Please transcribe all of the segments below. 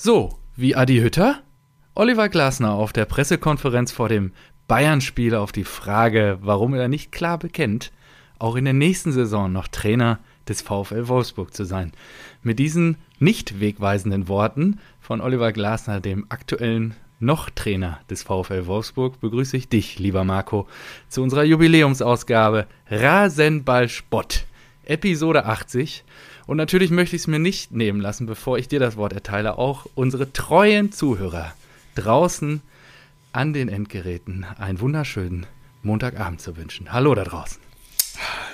So, wie Adi Hütter? Oliver Glasner auf der Pressekonferenz vor dem Bayern-Spiel auf die Frage, warum er nicht klar bekennt, auch in der nächsten Saison noch Trainer des VfL Wolfsburg zu sein. Mit diesen nicht wegweisenden Worten von Oliver Glasner, dem aktuellen noch Trainer des VfL Wolfsburg, begrüße ich dich, lieber Marco, zu unserer Jubiläumsausgabe Rasenball Spott, Episode 80. Und natürlich möchte ich es mir nicht nehmen lassen, bevor ich dir das Wort erteile, auch unsere treuen Zuhörer draußen an den Endgeräten einen wunderschönen Montagabend zu wünschen. Hallo da draußen.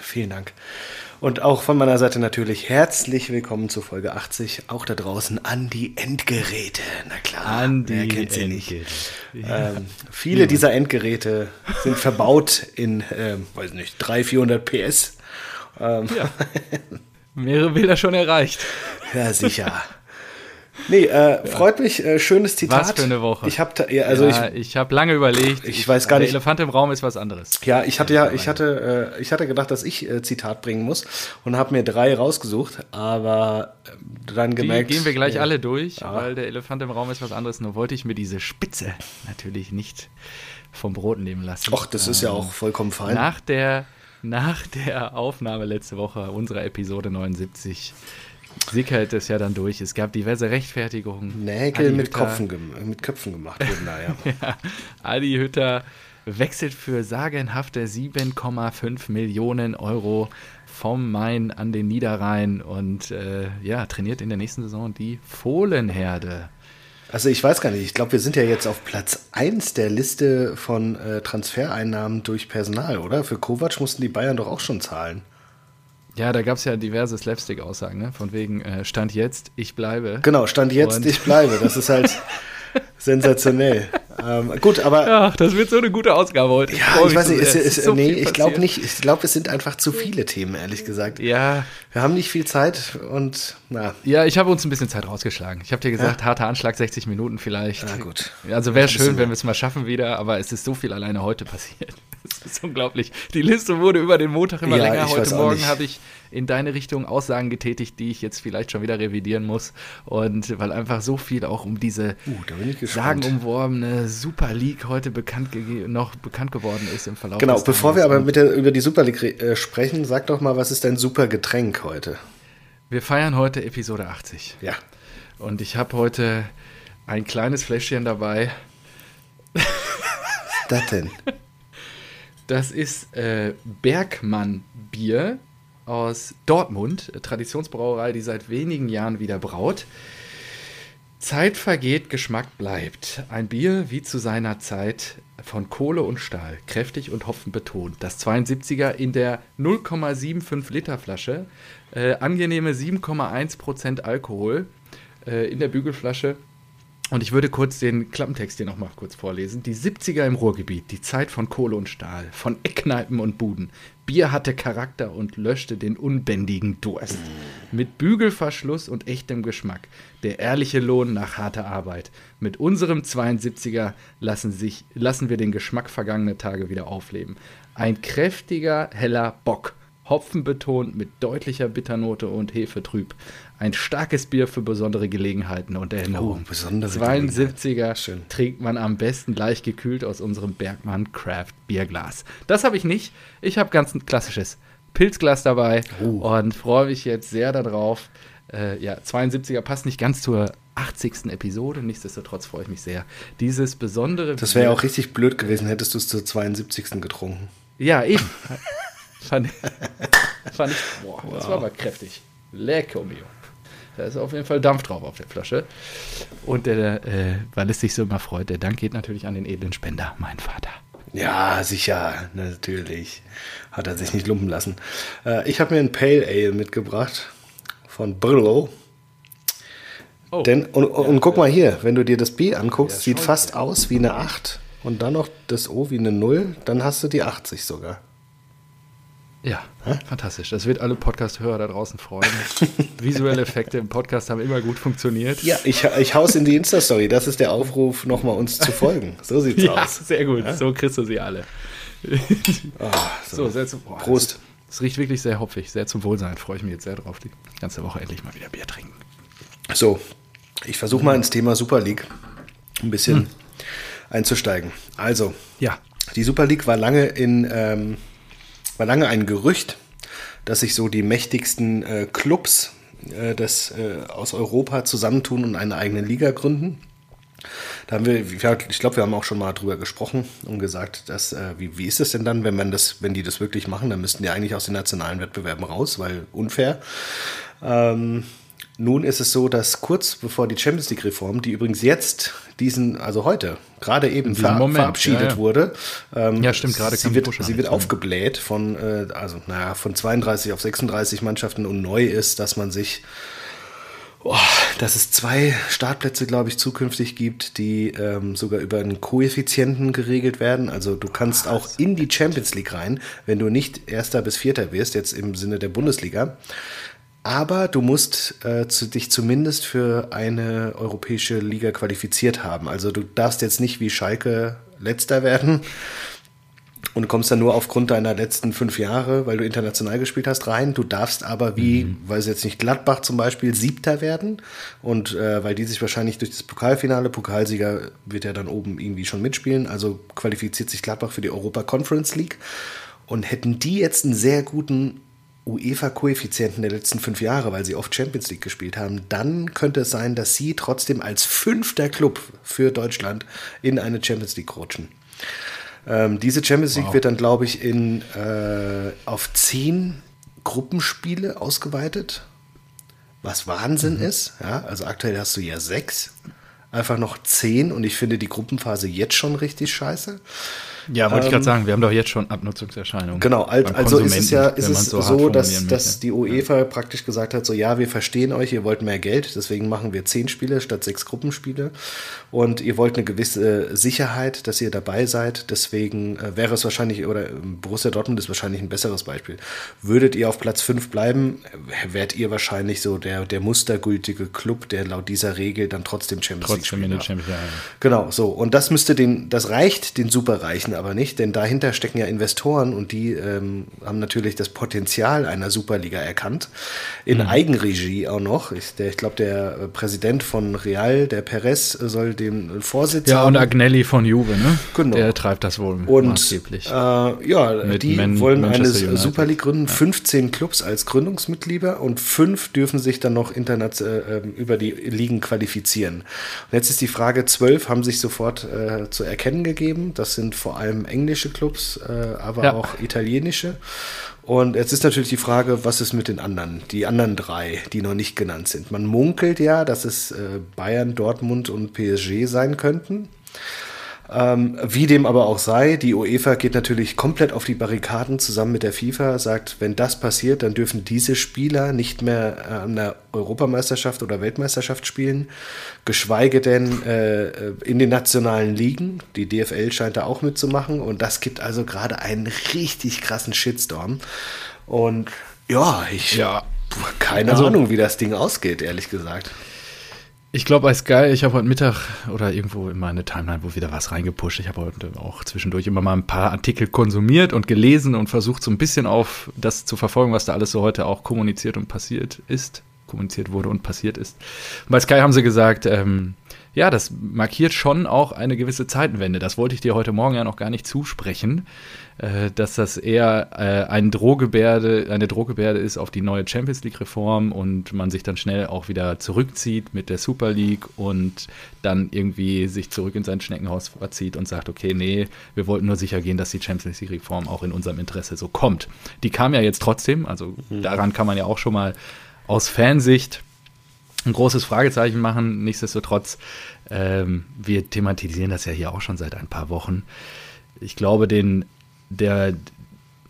Vielen Dank. Und auch von meiner Seite natürlich herzlich willkommen zu Folge 80, auch da draußen an die Endgeräte. Na klar, an die Endgeräte. Ja. Ähm, viele dieser Endgeräte sind verbaut in, ähm, weiß nicht, 300, 400 PS. Ähm, ja. Mehrere Bilder schon erreicht. Ja, sicher. Nee, äh, freut mich. Äh, schönes Zitat. Was für eine Woche. Ich habe also ja, ich, ich habe lange überlegt. Ich, ich, weiß gar nicht. Der Elefant im Raum ist was anderes. Ja, ich hatte ja, ich hatte, äh, ich hatte gedacht, dass ich äh, Zitat bringen muss und habe mir drei rausgesucht, aber äh, dann gemerkt. Die gehen wir gleich ja. alle durch, ja. weil der Elefant im Raum ist was anderes. Nur wollte ich mir diese Spitze natürlich nicht vom Brot nehmen lassen. Och, das ist ja ähm, auch vollkommen fein. Nach der nach der Aufnahme letzte Woche unserer Episode 79 sickert es ja dann durch. Es gab diverse Rechtfertigungen. Nägel mit, Köpfen, mit Köpfen gemacht wurden da, ja. ja. Adi Hütter wechselt für sagenhafte 7,5 Millionen Euro vom Main an den Niederrhein und äh, ja, trainiert in der nächsten Saison die Fohlenherde. Also ich weiß gar nicht, ich glaube, wir sind ja jetzt auf Platz 1 der Liste von äh, Transfereinnahmen durch Personal, oder? Für Kovac mussten die Bayern doch auch schon zahlen. Ja, da gab es ja diverse Slapstick-Aussagen, ne? Von wegen äh, Stand jetzt, ich bleibe. Genau, Stand jetzt, ich bleibe. Das ist halt sensationell. Ähm, gut, aber. Ach, das wird so eine gute Ausgabe heute. Ja, ich, weiß nicht, es, es, so nee, ich glaube nicht. Ich glaube, es sind einfach zu viele Themen, ehrlich gesagt. Ja. Wir haben nicht viel Zeit und na. Ja, ich habe uns ein bisschen Zeit rausgeschlagen. Ich habe dir gesagt, ja? harter Anschlag, 60 Minuten vielleicht. Na gut. Also wäre schön, wenn wir es mal schaffen wieder, aber es ist so viel alleine heute passiert. Das ist unglaublich. Die Liste wurde über den Montag immer ja, länger. Heute Morgen habe ich in deine Richtung Aussagen getätigt, die ich jetzt vielleicht schon wieder revidieren muss. Und weil einfach so viel auch um diese uh, sagenumworbene Super League heute bekannt noch bekannt geworden ist im Verlauf Genau, bevor wir aber mit der, über die Super League äh, sprechen, sag doch mal, was ist dein super Getränk heute? Wir feiern heute Episode 80. Ja. Und ich habe heute ein kleines Fläschchen dabei. Was ist das denn? Das ist äh, Bergmann Bier aus Dortmund, Traditionsbrauerei, die seit wenigen Jahren wieder braut. Zeit vergeht, Geschmack bleibt. Ein Bier wie zu seiner Zeit von Kohle und Stahl, kräftig und Hopfen betont. Das 72er in der 0,75 Liter Flasche, äh, angenehme 7,1% Alkohol äh, in der Bügelflasche und ich würde kurz den Klappentext hier nochmal kurz vorlesen. Die 70er im Ruhrgebiet, die Zeit von Kohle und Stahl, von Eckkneipen und Buden. Bier hatte Charakter und löschte den unbändigen Durst. Mit Bügelverschluss und echtem Geschmack. Der ehrliche Lohn nach harter Arbeit. Mit unserem 72er lassen, sich, lassen wir den Geschmack vergangener Tage wieder aufleben. Ein kräftiger, heller Bock. Hopfen betont mit deutlicher Bitternote und Hefetrüb. Ein starkes Bier für besondere Gelegenheiten und Erinnerungen. Oh, besondere 72er Schön. trinkt man am besten gleich gekühlt aus unserem Bergmann Craft Bierglas. Das habe ich nicht. Ich habe ganz ein klassisches Pilzglas dabei oh. und freue mich jetzt sehr darauf. Äh, ja, 72er passt nicht ganz zur 80. Episode. Nichtsdestotrotz freue ich mich sehr. Dieses besondere. Das wäre ja auch richtig blöd gewesen, hättest du es zur 72. getrunken. Ja, eben. fand, fand ich, boah, wow. das war aber kräftig. Lecker mio. Da ist auf jeden Fall Dampf drauf auf der Flasche. Und der, äh, weil es sich so immer freut, der Dank geht natürlich an den edlen Spender, mein Vater. Ja, sicher, natürlich. Hat er sich nicht lumpen lassen. Äh, ich habe mir ein Pale Ale mitgebracht von Brillo. Oh, Denn, und, und guck mal hier, wenn du dir das B anguckst, sieht fast aus wie eine 8 und dann noch das O wie eine 0, dann hast du die 80 sogar. Ja, Hä? fantastisch. Das wird alle Podcast-Hörer da draußen freuen. Visuelle Effekte im Podcast haben immer gut funktioniert. Ja, ich, ich hau's in die Insta-Story. Das ist der Aufruf, nochmal uns zu folgen. So sieht's ja, aus. Sehr gut. Ja? So kriegst du sie alle. Oh, so, so sehr zum, boah, Prost. Es riecht wirklich sehr hopfig, sehr zum Wohlsein. Freue ich mich jetzt sehr drauf, die ganze Woche endlich mal wieder Bier trinken. So, Ich versuche mal ins Thema Super League ein bisschen hm. einzusteigen. Also, ja. die Super League war lange in ähm, war lange ein Gerücht, dass sich so die mächtigsten äh, Clubs äh, des, äh, aus Europa zusammentun und eine eigene Liga gründen. Da haben wir, ich glaube, wir haben auch schon mal drüber gesprochen und gesagt, dass, äh, wie, wie ist es denn dann, wenn man das, wenn die das wirklich machen, dann müssten die eigentlich aus den nationalen Wettbewerben raus, weil unfair. Ähm, nun ist es so, dass kurz bevor die Champions League Reform, die übrigens jetzt diesen, also heute, gerade eben ver Moment, verabschiedet ja, ja. wurde, ähm, ja stimmt, gerade sie wird, sie wird aufgebläht von, äh, also naja, von 32 auf 36 Mannschaften und neu ist, dass man sich Oh, dass es zwei Startplätze, glaube ich, zukünftig gibt, die ähm, sogar über einen Koeffizienten geregelt werden. Also du kannst auch in die Champions League rein, wenn du nicht Erster bis Vierter wirst, jetzt im Sinne der Bundesliga. Aber du musst äh, zu, dich zumindest für eine europäische Liga qualifiziert haben. Also du darfst jetzt nicht wie Schalke letzter werden, und kommst dann nur aufgrund deiner letzten fünf Jahre, weil du international gespielt hast, rein. Du darfst aber wie, mhm. weil es jetzt nicht Gladbach zum Beispiel, Siebter werden. Und äh, weil die sich wahrscheinlich durch das Pokalfinale, Pokalsieger wird ja dann oben irgendwie schon mitspielen, also qualifiziert sich Gladbach für die Europa Conference League. Und hätten die jetzt einen sehr guten UEFA-Koeffizienten der letzten fünf Jahre, weil sie oft Champions League gespielt haben, dann könnte es sein, dass sie trotzdem als fünfter Club für Deutschland in eine Champions League rutschen. Ähm, diese Champions League wow. wird dann, glaube ich, in, äh, auf zehn Gruppenspiele ausgeweitet, was Wahnsinn mhm. ist. Ja? Also aktuell hast du ja sechs, einfach noch zehn und ich finde die Gruppenphase jetzt schon richtig scheiße. Ja, wollte ähm, ich gerade sagen, wir haben doch jetzt schon Abnutzungserscheinungen. Genau, also ist es ja ist es so, so dass, dass die UEFA ja. praktisch gesagt hat, so ja, wir verstehen euch, ihr wollt mehr Geld, deswegen machen wir zehn Spiele statt sechs Gruppenspiele und ihr wollt eine gewisse Sicherheit, dass ihr dabei seid, deswegen äh, wäre es wahrscheinlich, oder Borussia Dortmund ist wahrscheinlich ein besseres Beispiel. Würdet ihr auf Platz fünf bleiben, wärt ihr wahrscheinlich so der, der mustergültige Club, der laut dieser Regel dann trotzdem Champions trotzdem League spielt. Champions, ja. Genau, so. Und das müsste den, das reicht den Superreichen aber nicht, denn dahinter stecken ja Investoren und die ähm, haben natürlich das Potenzial einer Superliga erkannt. In mhm. Eigenregie auch noch. Ich, der, ich glaube, der äh, Präsident von Real, der Perez, soll den Vorsitz Ja, haben. und Agnelli von Juve, ne? Genau. Der treibt das wohl und, maßgeblich. Äh, ja, Mit die Man wollen Manchester eine. Super League gründen. Ja. 15 Clubs als Gründungsmitglieder und fünf dürfen sich dann noch äh, ähm, über die Ligen qualifizieren. Und jetzt ist die Frage, zwölf haben sich sofort äh, zu erkennen gegeben. Das sind vor allem allem englische Clubs, äh, aber ja. auch italienische. Und jetzt ist natürlich die Frage, was ist mit den anderen, die anderen drei, die noch nicht genannt sind. Man munkelt ja, dass es äh, Bayern, Dortmund und PSG sein könnten. Ähm, wie dem aber auch sei, die UEFA geht natürlich komplett auf die Barrikaden zusammen mit der FIFA, sagt, wenn das passiert, dann dürfen diese Spieler nicht mehr äh, an der Europameisterschaft oder Weltmeisterschaft spielen, geschweige denn äh, in den nationalen Ligen. Die DFL scheint da auch mitzumachen und das gibt also gerade einen richtig krassen Shitstorm. Und ja, ich ja. keine also, Ahnung, wie das Ding ausgeht, ehrlich gesagt. Ich glaube, als geil, ich habe heute Mittag oder irgendwo in meine Timeline wo wieder was reingepusht. Ich habe heute auch zwischendurch immer mal ein paar Artikel konsumiert und gelesen und versucht so ein bisschen auf das zu verfolgen, was da alles so heute auch kommuniziert und passiert ist, kommuniziert wurde und passiert ist. Und bei Sky haben sie gesagt, ähm, ja, das markiert schon auch eine gewisse Zeitenwende. Das wollte ich dir heute Morgen ja noch gar nicht zusprechen. Äh, dass das eher äh, ein Drohgebärde, eine Drohgebärde ist auf die neue Champions League-Reform und man sich dann schnell auch wieder zurückzieht mit der Super League und dann irgendwie sich zurück in sein Schneckenhaus verzieht und sagt, okay, nee, wir wollten nur sicher gehen, dass die Champions League-Reform auch in unserem Interesse so kommt. Die kam ja jetzt trotzdem, also mhm. daran kann man ja auch schon mal aus Fansicht ein großes Fragezeichen machen. Nichtsdestotrotz, ähm, wir thematisieren das ja hier auch schon seit ein paar Wochen. Ich glaube, den der,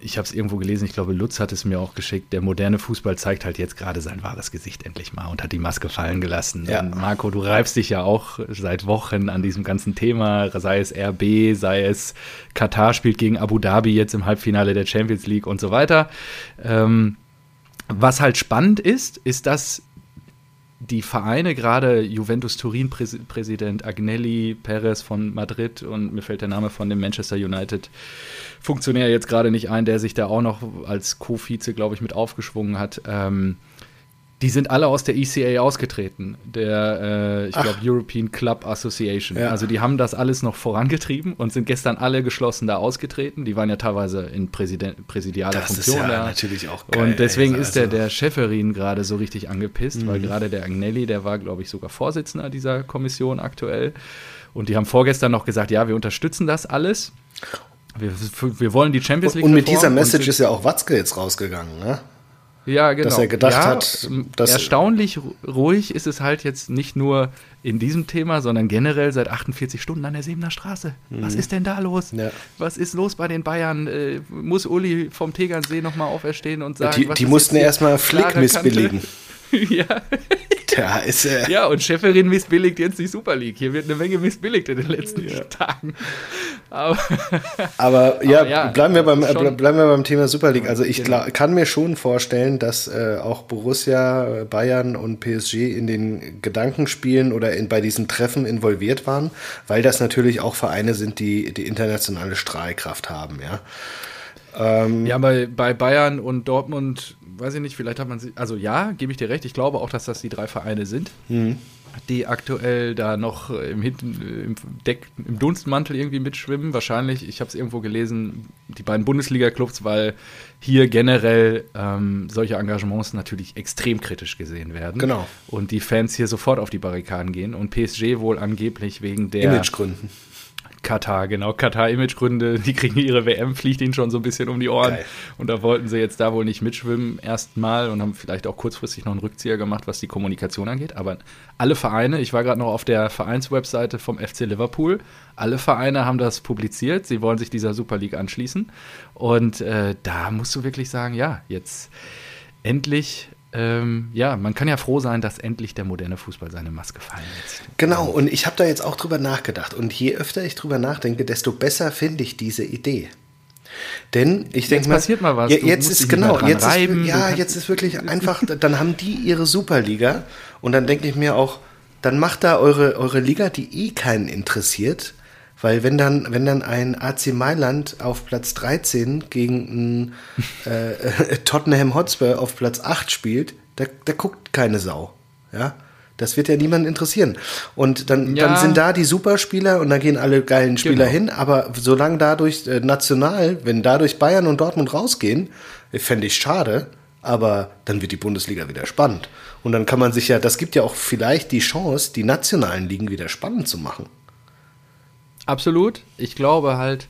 ich habe es irgendwo gelesen, ich glaube, Lutz hat es mir auch geschickt, der moderne Fußball zeigt halt jetzt gerade sein wahres Gesicht endlich mal und hat die Maske fallen gelassen. Ja. Marco, du reibst dich ja auch seit Wochen an diesem ganzen Thema, sei es RB, sei es Katar spielt gegen Abu Dhabi jetzt im Halbfinale der Champions League und so weiter. Ähm, was halt spannend ist, ist, dass die Vereine, gerade Juventus Turin-Präsident Agnelli, Perez von Madrid und mir fällt der Name von dem Manchester United-Funktionär jetzt gerade nicht ein, der sich da auch noch als Co-Vize, glaube ich, mit aufgeschwungen hat. Ähm, Die sind alle aus der ECA ausgetreten, der, äh, ich glaube, European Club Association. Ja. Also die haben das alles noch vorangetrieben und sind gestern alle geschlossen da ausgetreten. Die waren ja teilweise in Präsident, präsidialer das Funktion ist ja da. natürlich auch geil, Und deswegen also. ist der, der Schäferin gerade so richtig angepisst, mhm. weil gerade der Agnelli, der war, glaube ich, sogar Vorsitzender dieser Kommission aktuell. Und die haben vorgestern noch gesagt, ja, wir unterstützen das alles. Wir, wir wollen die Champions League. Und, und mit dieser Message ist ja auch Watzke jetzt rausgegangen, ne? Ja, genau. Dass er gedacht ja, hat, dass erstaunlich ruhig ist es halt jetzt nicht nur in diesem Thema, sondern generell seit 48 Stunden an der Sebener Straße. Mhm. Was ist denn da los? Ja. Was ist los bei den Bayern? Äh, muss Uli vom Tegernsee nochmal auferstehen und sagen, die, die mussten erstmal Flick missbilligen. ja. Da ist er. Ja, und Schäferin missbilligt jetzt die Super League. Hier wird eine Menge missbilligt in den letzten ja. Tagen. Aber, aber, ja, aber ja, bleiben, wir beim, äh, bleiben wir beim Thema Super League. Also ich genau. kann mir schon vorstellen, dass äh, auch Borussia, äh, Bayern und PSG in den Gedankenspielen oder in, bei diesen Treffen involviert waren, weil das natürlich auch Vereine sind, die die internationale Strahlkraft haben, ja. Ähm, ja, bei, bei Bayern und Dortmund, weiß ich nicht, vielleicht hat man sie. Also ja, gebe ich dir recht. Ich glaube auch, dass das die drei Vereine sind, mhm. die aktuell da noch im, im, Deck, im Dunstmantel irgendwie mitschwimmen. Wahrscheinlich, ich habe es irgendwo gelesen, die beiden Bundesliga-Clubs, weil hier generell ähm, solche Engagements natürlich extrem kritisch gesehen werden. Genau. Und die Fans hier sofort auf die Barrikaden gehen und PSG wohl angeblich wegen der. Imagegründen Katar, genau. Katar-Imagegründe, die kriegen ihre WM, fliegt ihnen schon so ein bisschen um die Ohren. Geil. Und da wollten sie jetzt da wohl nicht mitschwimmen erstmal und haben vielleicht auch kurzfristig noch einen Rückzieher gemacht, was die Kommunikation angeht. Aber alle Vereine, ich war gerade noch auf der Vereinswebseite vom FC Liverpool, alle Vereine haben das publiziert, sie wollen sich dieser Super League anschließen. Und äh, da musst du wirklich sagen, ja, jetzt endlich ähm, ja, man kann ja froh sein, dass endlich der moderne Fußball seine Maske fallen lässt. Genau, und ich habe da jetzt auch drüber nachgedacht. Und je öfter ich drüber nachdenke, desto besser finde ich diese Idee. Denn ich denke mal, passiert mal was. Ja, jetzt ist genau, jetzt reiben, ist, ja, jetzt ist wirklich einfach, dann haben die ihre Superliga und dann denke ich mir auch, dann macht da eure, eure Liga, die eh keinen interessiert, weil wenn dann, wenn dann ein AC Mailand auf Platz 13 gegen ein äh, Tottenham Hotspur auf Platz 8 spielt, da, da guckt keine Sau. Ja. Das wird ja niemanden interessieren. Und dann, ja. dann sind da die Superspieler und da gehen alle geilen Spieler genau. hin. Aber solange dadurch äh, national, wenn dadurch Bayern und Dortmund rausgehen, fände ich schade. Aber dann wird die Bundesliga wieder spannend. Und dann kann man sich ja, das gibt ja auch vielleicht die Chance, die nationalen Ligen wieder spannend zu machen. Absolut. Ich glaube halt,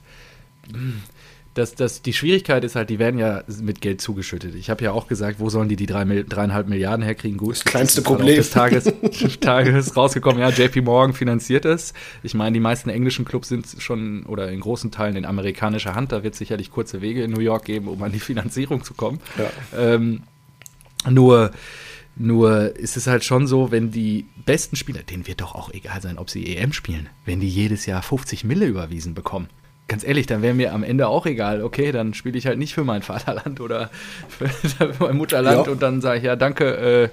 dass, dass die Schwierigkeit ist halt, die werden ja mit Geld zugeschüttet. Ich habe ja auch gesagt, wo sollen die die drei, dreieinhalb Milliarden herkriegen? Gut, das kleinste das Problem des Tages, Tages rausgekommen. Ja, JP Morgan finanziert es. Ich meine, die meisten englischen Clubs sind schon oder in großen Teilen in amerikanischer Hand. Da wird es sicherlich kurze Wege in New York geben, um an die Finanzierung zu kommen. Ja. Ähm, nur nur ist es halt schon so, wenn die besten Spieler, denen wird doch auch egal sein, ob sie EM spielen, wenn die jedes Jahr 50 Mille überwiesen bekommen. Ganz ehrlich, dann wäre mir am Ende auch egal. Okay, dann spiele ich halt nicht für mein Vaterland oder für mein Mutterland ja. und dann sage ich, ja, danke, äh,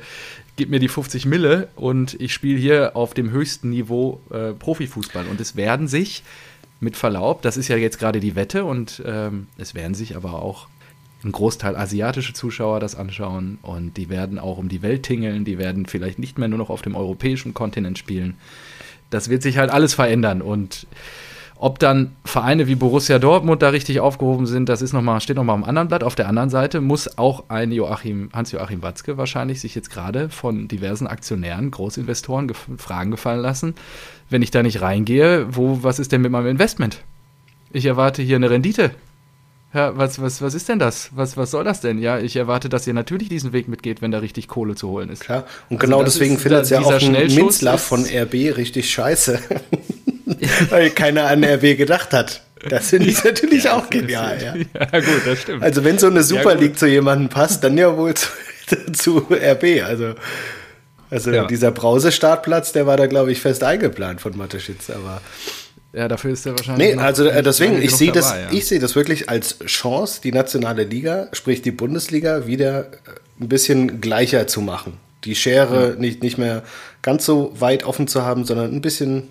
gib mir die 50 Mille und ich spiele hier auf dem höchsten Niveau äh, Profifußball. Und es werden sich, mit Verlaub, das ist ja jetzt gerade die Wette und ähm, es werden sich aber auch ein Großteil asiatische Zuschauer das anschauen und die werden auch um die Welt tingeln, die werden vielleicht nicht mehr nur noch auf dem europäischen Kontinent spielen. Das wird sich halt alles verändern und ob dann Vereine wie Borussia Dortmund da richtig aufgehoben sind, das ist noch mal, steht nochmal am anderen Blatt. Auf der anderen Seite muss auch ein Joachim, Hans-Joachim Watzke wahrscheinlich sich jetzt gerade von diversen Aktionären, Großinvestoren gef Fragen gefallen lassen. Wenn ich da nicht reingehe, wo, was ist denn mit meinem Investment? Ich erwarte hier eine Rendite. Ja, was, was, was ist denn das? Was, was soll das denn? Ja, ich erwarte, dass ihr natürlich diesen Weg mitgeht, wenn da richtig Kohle zu holen ist. Klar, und also genau deswegen findet es ja auch ein Minzler von RB richtig scheiße. Weil keiner an RB gedacht hat. Das finde ich natürlich ja, auch genial. Ja. ja. gut, das stimmt. Also wenn so eine Super League zu jemandem passt, dann ja wohl zu, zu RB. Also, also ja. dieser Brausestartplatz, der war da, glaube ich, fest eingeplant von Mateschitz, aber ja, dafür ist er wahrscheinlich. Nee, also äh, deswegen, ich sehe das, ja. ich sehe das wirklich als Chance, die nationale Liga, sprich die Bundesliga, wieder äh, ein bisschen gleicher zu machen. Die Schere ja. nicht, nicht mehr ganz so weit offen zu haben, sondern ein bisschen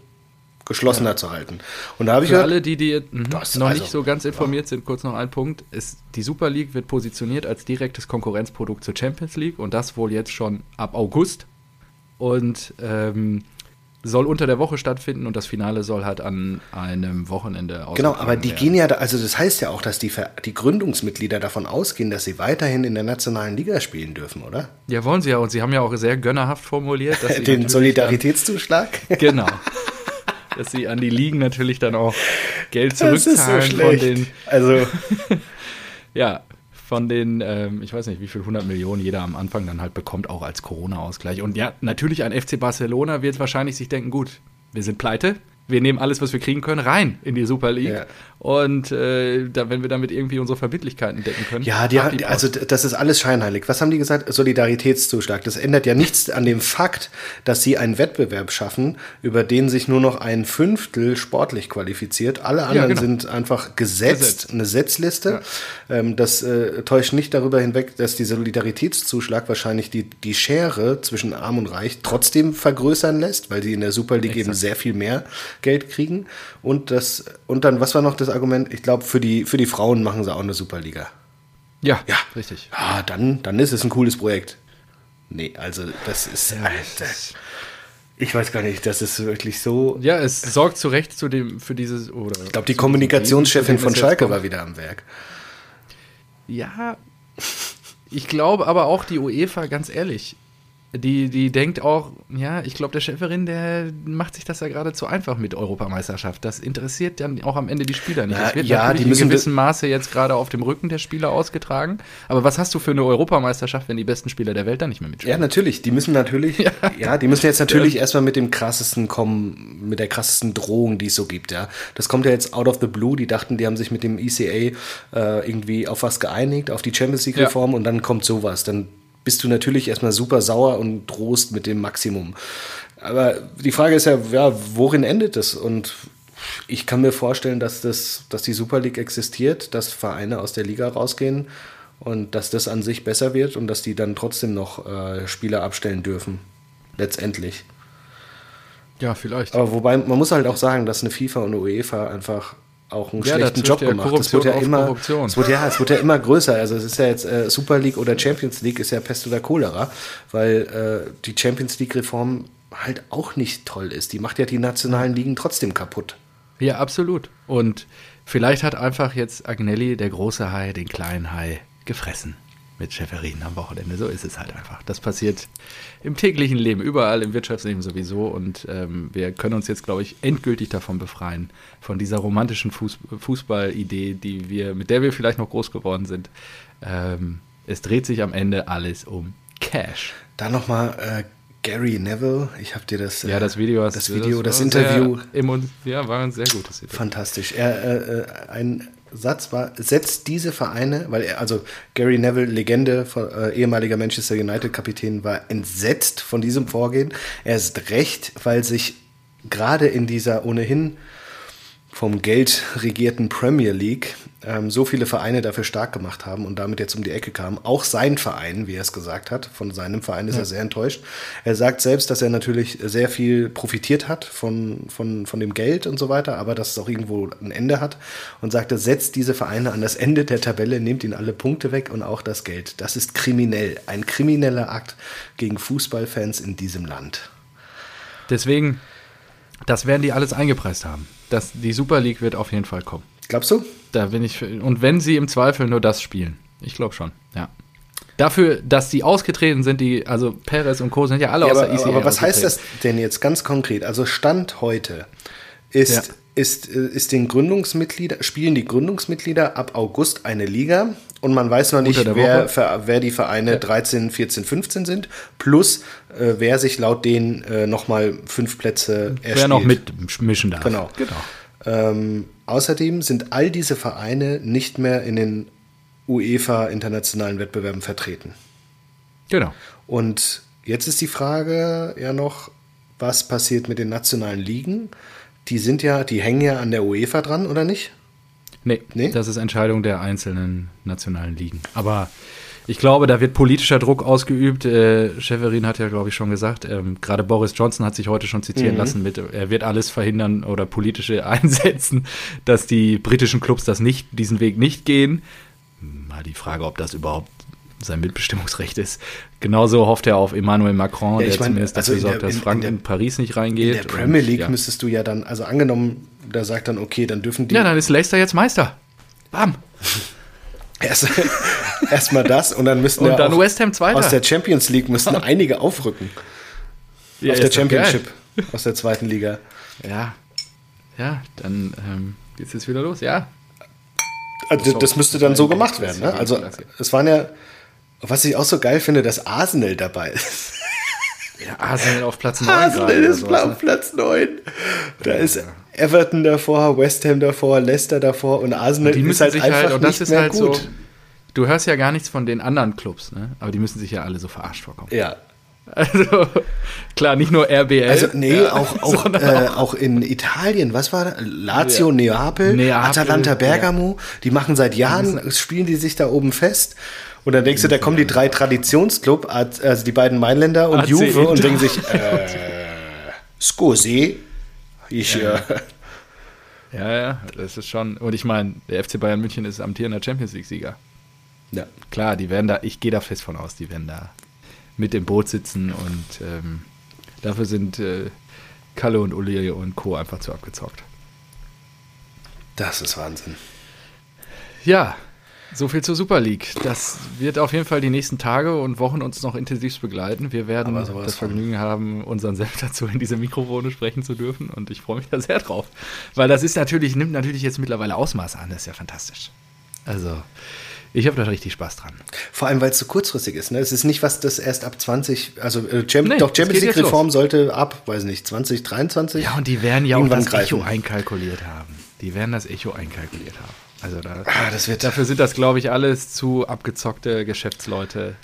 geschlossener ja. zu halten. Und da habe ich Für alle, die, die mh, noch also, nicht so ganz informiert sind, kurz noch ein Punkt. Ist, die Super League wird positioniert als direktes Konkurrenzprodukt zur Champions League und das wohl jetzt schon ab August. Und ähm, soll unter der Woche stattfinden und das Finale soll halt an einem Wochenende ausgetragen Genau, aber die werden. gehen ja, also das heißt ja auch, dass die, die Gründungsmitglieder davon ausgehen, dass sie weiterhin in der nationalen Liga spielen dürfen, oder? Ja, wollen sie ja. Und sie haben ja auch sehr gönnerhaft formuliert. Den Solidaritätszuschlag? genau. dass sie an die Ligen natürlich dann auch Geld zurückzahlen so von den. Also. ja, von den, ähm, ich weiß nicht, wie viel 100 Millionen jeder am Anfang dann halt bekommt, auch als Corona-Ausgleich. Und ja, natürlich ein FC Barcelona wird wahrscheinlich sich denken, gut, wir sind pleite, wir nehmen alles, was wir kriegen können, rein in die Super League. Ja. Und äh, da, wenn wir damit irgendwie unsere Verbindlichkeiten decken können. Ja, die, die also das ist alles scheinheilig. Was haben die gesagt? Solidaritätszuschlag. Das ändert ja nichts an dem Fakt, dass sie einen Wettbewerb schaffen, über den sich nur noch ein Fünftel sportlich qualifiziert. Alle anderen ja, genau. sind einfach gesetzt, gesetzt. eine Setzliste. Ja. Ähm, das äh, täuscht nicht darüber hinweg, dass dieser Solidaritätszuschlag wahrscheinlich die, die Schere zwischen Arm und Reich trotzdem vergrößern lässt, weil sie in der Super League Exakt. eben sehr viel mehr Geld kriegen. Und das, und dann, was war noch das Argument? Ich glaube, für die, für die Frauen machen sie auch eine Superliga. Ja, ja, richtig. Ja, dann, dann ist es ein cooles Projekt. Nee, also das ist. Ja, das, ich weiß gar nicht, das ist wirklich so. Ja, es sorgt zu Recht zu dem, für dieses. Oder ich glaube, die Kommunikationschefin von Schalke war wieder am Werk. Ja, ich glaube aber auch die UEFA, ganz ehrlich, die, die denkt auch, ja, ich glaube, der Schäferin, der macht sich das ja gerade zu einfach mit Europameisterschaft. Das interessiert dann auch am Ende die Spieler nicht. Es wird ja, die müssen in gewissem Maße jetzt gerade auf dem Rücken der Spieler ausgetragen. Aber was hast du für eine Europameisterschaft, wenn die besten Spieler der Welt dann nicht mehr mitspielen? Ja, natürlich. Die müssen natürlich, ja, ja die müssen jetzt natürlich ja. erstmal mit dem krassesten kommen, mit der krassesten Drohung, die es so gibt, ja. Das kommt ja jetzt out of the blue. Die dachten, die haben sich mit dem ECA äh, irgendwie auf was geeinigt, auf die Champions League-Reform und dann kommt sowas. Dann bist du natürlich erstmal super sauer und drohst mit dem Maximum. Aber die Frage ist ja, ja, worin endet das? Und ich kann mir vorstellen, dass, das, dass die Super League existiert, dass Vereine aus der Liga rausgehen und dass das an sich besser wird und dass die dann trotzdem noch äh, Spieler abstellen dürfen. Letztendlich. Ja, vielleicht. Aber wobei, man muss halt auch sagen, dass eine FIFA und eine UEFA einfach auch einen ja, schlechten Job gemacht. Es wird ja immer, es wird ja, es wird ja immer größer. Also es ist ja jetzt äh, Super League oder Champions League ist ja Pest oder Cholera, weil äh, die Champions League Reform halt auch nicht toll ist. Die macht ja die nationalen Ligen trotzdem kaputt. Ja, absolut. Und vielleicht hat einfach jetzt Agnelli, der große Hai, den kleinen Hai gefressen mit Schäferin am Wochenende. So ist es halt einfach. Das passiert im täglichen Leben, überall im Wirtschaftsleben sowieso. Und ähm, wir können uns jetzt, glaube ich, endgültig davon befreien, von dieser romantischen Fuß Fußballidee, die wir, mit der wir vielleicht noch groß geworden sind. Ähm, es dreht sich am Ende alles um Cash. Dann nochmal äh, Gary Neville. Ich habe dir das, ja, das Video, das, Video, das, das Interview. ja, war ein sehr gutes Video. Fantastisch. Er, äh, äh ein Satz war, setzt diese Vereine, weil er, also Gary Neville, Legende, von, äh, ehemaliger Manchester United-Kapitän, war entsetzt von diesem Vorgehen. Er ist recht, weil sich gerade in dieser ohnehin vom Geld regierten Premier League ähm, so viele Vereine dafür stark gemacht haben und damit jetzt um die Ecke kamen. Auch sein Verein, wie er es gesagt hat, von seinem Verein ist ja. er sehr enttäuscht. Er sagt selbst, dass er natürlich sehr viel profitiert hat von, von, von dem Geld und so weiter, aber dass es auch irgendwo ein Ende hat und sagte, setzt diese Vereine an das Ende der Tabelle, nehmt ihnen alle Punkte weg und auch das Geld. Das ist kriminell, ein krimineller Akt gegen Fußballfans in diesem Land. Deswegen, das werden die alles eingepreist haben. Das, die Super League wird auf jeden Fall kommen. Glaubst du? Da bin ich. Für, und wenn sie im Zweifel nur das spielen. Ich glaube schon, ja. Dafür, dass die ausgetreten sind, die, also Perez und Co. sind ja alle ja, aus aber, der ECA Aber was heißt das denn jetzt ganz konkret? Also Stand heute ist, ja. ist, äh, ist den Gründungsmitglieder, spielen die Gründungsmitglieder ab August eine Liga und man weiß noch nicht, wer, wer die Vereine ja. 13, 14, 15 sind, plus äh, wer sich laut denen äh, nochmal fünf Plätze erspielt. Wer noch mitmischen darf. Genau. genau. Ähm, außerdem sind all diese Vereine nicht mehr in den UEFA internationalen Wettbewerben vertreten. Genau. Und jetzt ist die Frage ja noch, was passiert mit den nationalen Ligen? Die sind ja, die hängen ja an der UEFA dran, oder nicht? Nee, nee, das ist Entscheidung der einzelnen nationalen Ligen. Aber Ich glaube, da wird politischer Druck ausgeübt. Äh, Schäferin hat ja, glaube ich, schon gesagt, ähm, gerade Boris Johnson hat sich heute schon zitieren mhm. lassen mit, er wird alles verhindern oder politische einsetzen, dass die britischen Clubs das nicht, diesen Weg nicht gehen. Mal die Frage, ob das überhaupt sein Mitbestimmungsrecht ist. Genauso hofft er auf Emmanuel Macron, ja, der mein, zumindest dafür also sorgt, dass Frank in, der, in, Paris nicht reingeht. In der Premier League und, ja. müsstest du ja dann, also angenommen, da sagt dann, okay, dann dürfen die. Ja, dann ist Leicester jetzt Meister. Bam. Erst, Erstmal das und dann müssten und dann West Ham Zweiter. aus der Champions League müssten einige aufrücken. Ja, auf der Championship, aus der zweiten Liga. Ja, ja, dann ähm, geht es wieder los, ja. Also, das müsste dann so gemacht werden. Ne? Also es waren ja, was ich auch so geil finde, dass Arsenal dabei ist. Ja, Arsenal auf Platz 9. Arsenal ist auf ne? Platz 9. Da ist Everton davor, West Ham davor, Leicester davor und Arsenal und die ist halt sich einfach halt, und das ist halt gut. so. Du hörst ja gar nichts von den anderen Clubs, ne? Aber die müssen sich ja alle so verarscht vorkommen. Ja. Also, klar, nicht nur RBL. Also, nee, ja, auch, auch, äh, auch in Italien, was war da? Lazio, ja. Neapel, Neapel, Atalanta Bergamo, ja. die machen seit Jahren, spielen die sich da oben fest. Und dann denkst du, da kommen die drei Traditionsclub, also die beiden Mailänder und AC Juve Inter. und denken sich, äh, scusi, ich, ja. ja, ja, das ist schon, und ich meine, der FC Bayern München ist amtierender Champions League-Sieger. Ja. Klar, die werden da, ich gehe da fest von aus, die werden da mit im Boot sitzen und ähm, dafür sind äh, Kalle und Uli und Co. einfach zu abgezockt. Das ist Wahnsinn. Ja, so viel zur Super League. Das wird auf jeden Fall die nächsten Tage und Wochen uns noch intensiv begleiten. Wir werden das Vergnügen haben, unseren Selbst dazu in diese Mikrofone sprechen zu dürfen und ich freue mich da sehr drauf. Weil das ist natürlich, nimmt natürlich jetzt mittlerweile Ausmaße an, das ist ja fantastisch. Also, ich habe da richtig Spaß dran. Vor allem, weil es so kurzfristig ist. Ne? Es ist nicht was, das erst ab 20, also äh, Champ nee, doch Champions League Reform sollte ab, weiß nicht, 2023. Ja, und die werden ja auch das greifen. Echo einkalkuliert haben. Die werden das Echo einkalkuliert haben. Also da, ah, das wird dafür sind das, glaube ich, alles zu abgezockte Geschäftsleute,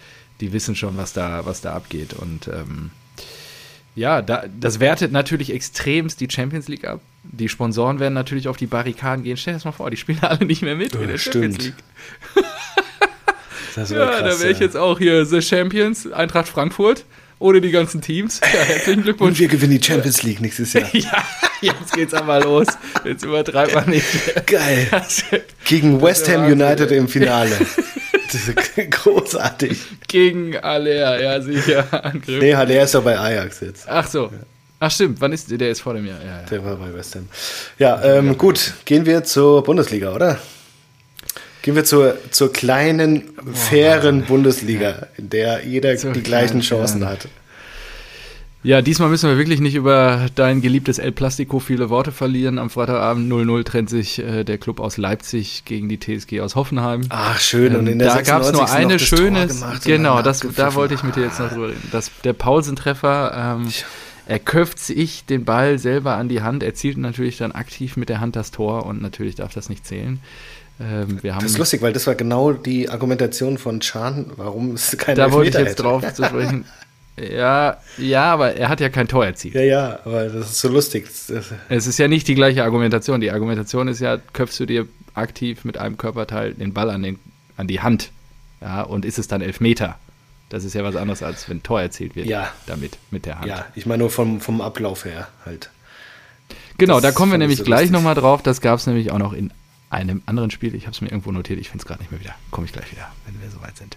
die wissen schon, was da, was da abgeht. Und ähm, ja, da, das wertet natürlich extremst die Champions League ab. Die Sponsoren werden natürlich auf die Barrikaden gehen. Stell dir das mal vor, die spielen alle nicht mehr mit oh, in der stimmt. Champions League. ja, krass, da wäre ich jetzt auch hier The Champions, Eintracht Frankfurt ohne die ganzen Teams. Ja, herzlichen Glückwunsch. Und wir gewinnen die Champions League nächstes Jahr. ja, jetzt geht's aber los. Jetzt übertreibt man nicht. Geil. Gegen West Ham United im Finale. Das ist großartig. Gegen Aller, ja, sicher. Angriff. Nee, Aller ist doch bei Ajax jetzt. Ach so. Ach stimmt, wann ist der ist vor dem Jahr? Ja, ja. Der war bei West Ham. Ja, ähm, gut, gehen wir zur Bundesliga, oder? Gehen wir zur, zur kleinen, Boah, fairen Bundesliga, in der jeder so die gleichen Chancen ja. hat. Ja, diesmal müssen wir wirklich nicht über dein geliebtes El Plastico viele Worte verlieren. Am Freitagabend 0-0 trennt sich äh, der Club aus Leipzig gegen die TSG aus Hoffenheim. Ach, schön. Und in der da gab es nur eine schöne. Genau, das, da wollte ich mit dir jetzt noch drüber reden. Das, der Paulsen-Treffer. Ähm, er köpft sich den Ball selber an die Hand, erzielt natürlich dann aktiv mit der Hand das Tor und natürlich darf das nicht zählen. Ähm, das ist lustig, weil das war genau die Argumentation von Chan, warum es keine Da wollte ich jetzt hätte. drauf zu sprechen. Ja, ja, aber er hat ja kein Tor erzielt. Ja, ja, aber das ist so lustig. Es ist ja nicht die gleiche Argumentation. Die Argumentation ist ja, köpfst du dir aktiv mit einem Körperteil den Ball an, den, an die Hand. Ja, und ist es dann Elfmeter? Das ist ja was anderes, als wenn ein Tor erzielt wird. Ja. Damit, mit der Hand. Ja, ich meine nur vom, vom Ablauf her halt. Genau, das da kommen wir nämlich so gleich nochmal drauf. Das gab es nämlich auch noch in einem anderen Spiel. Ich habe es mir irgendwo notiert, ich finde es gerade nicht mehr wieder. Komme ich gleich wieder, wenn wir soweit sind.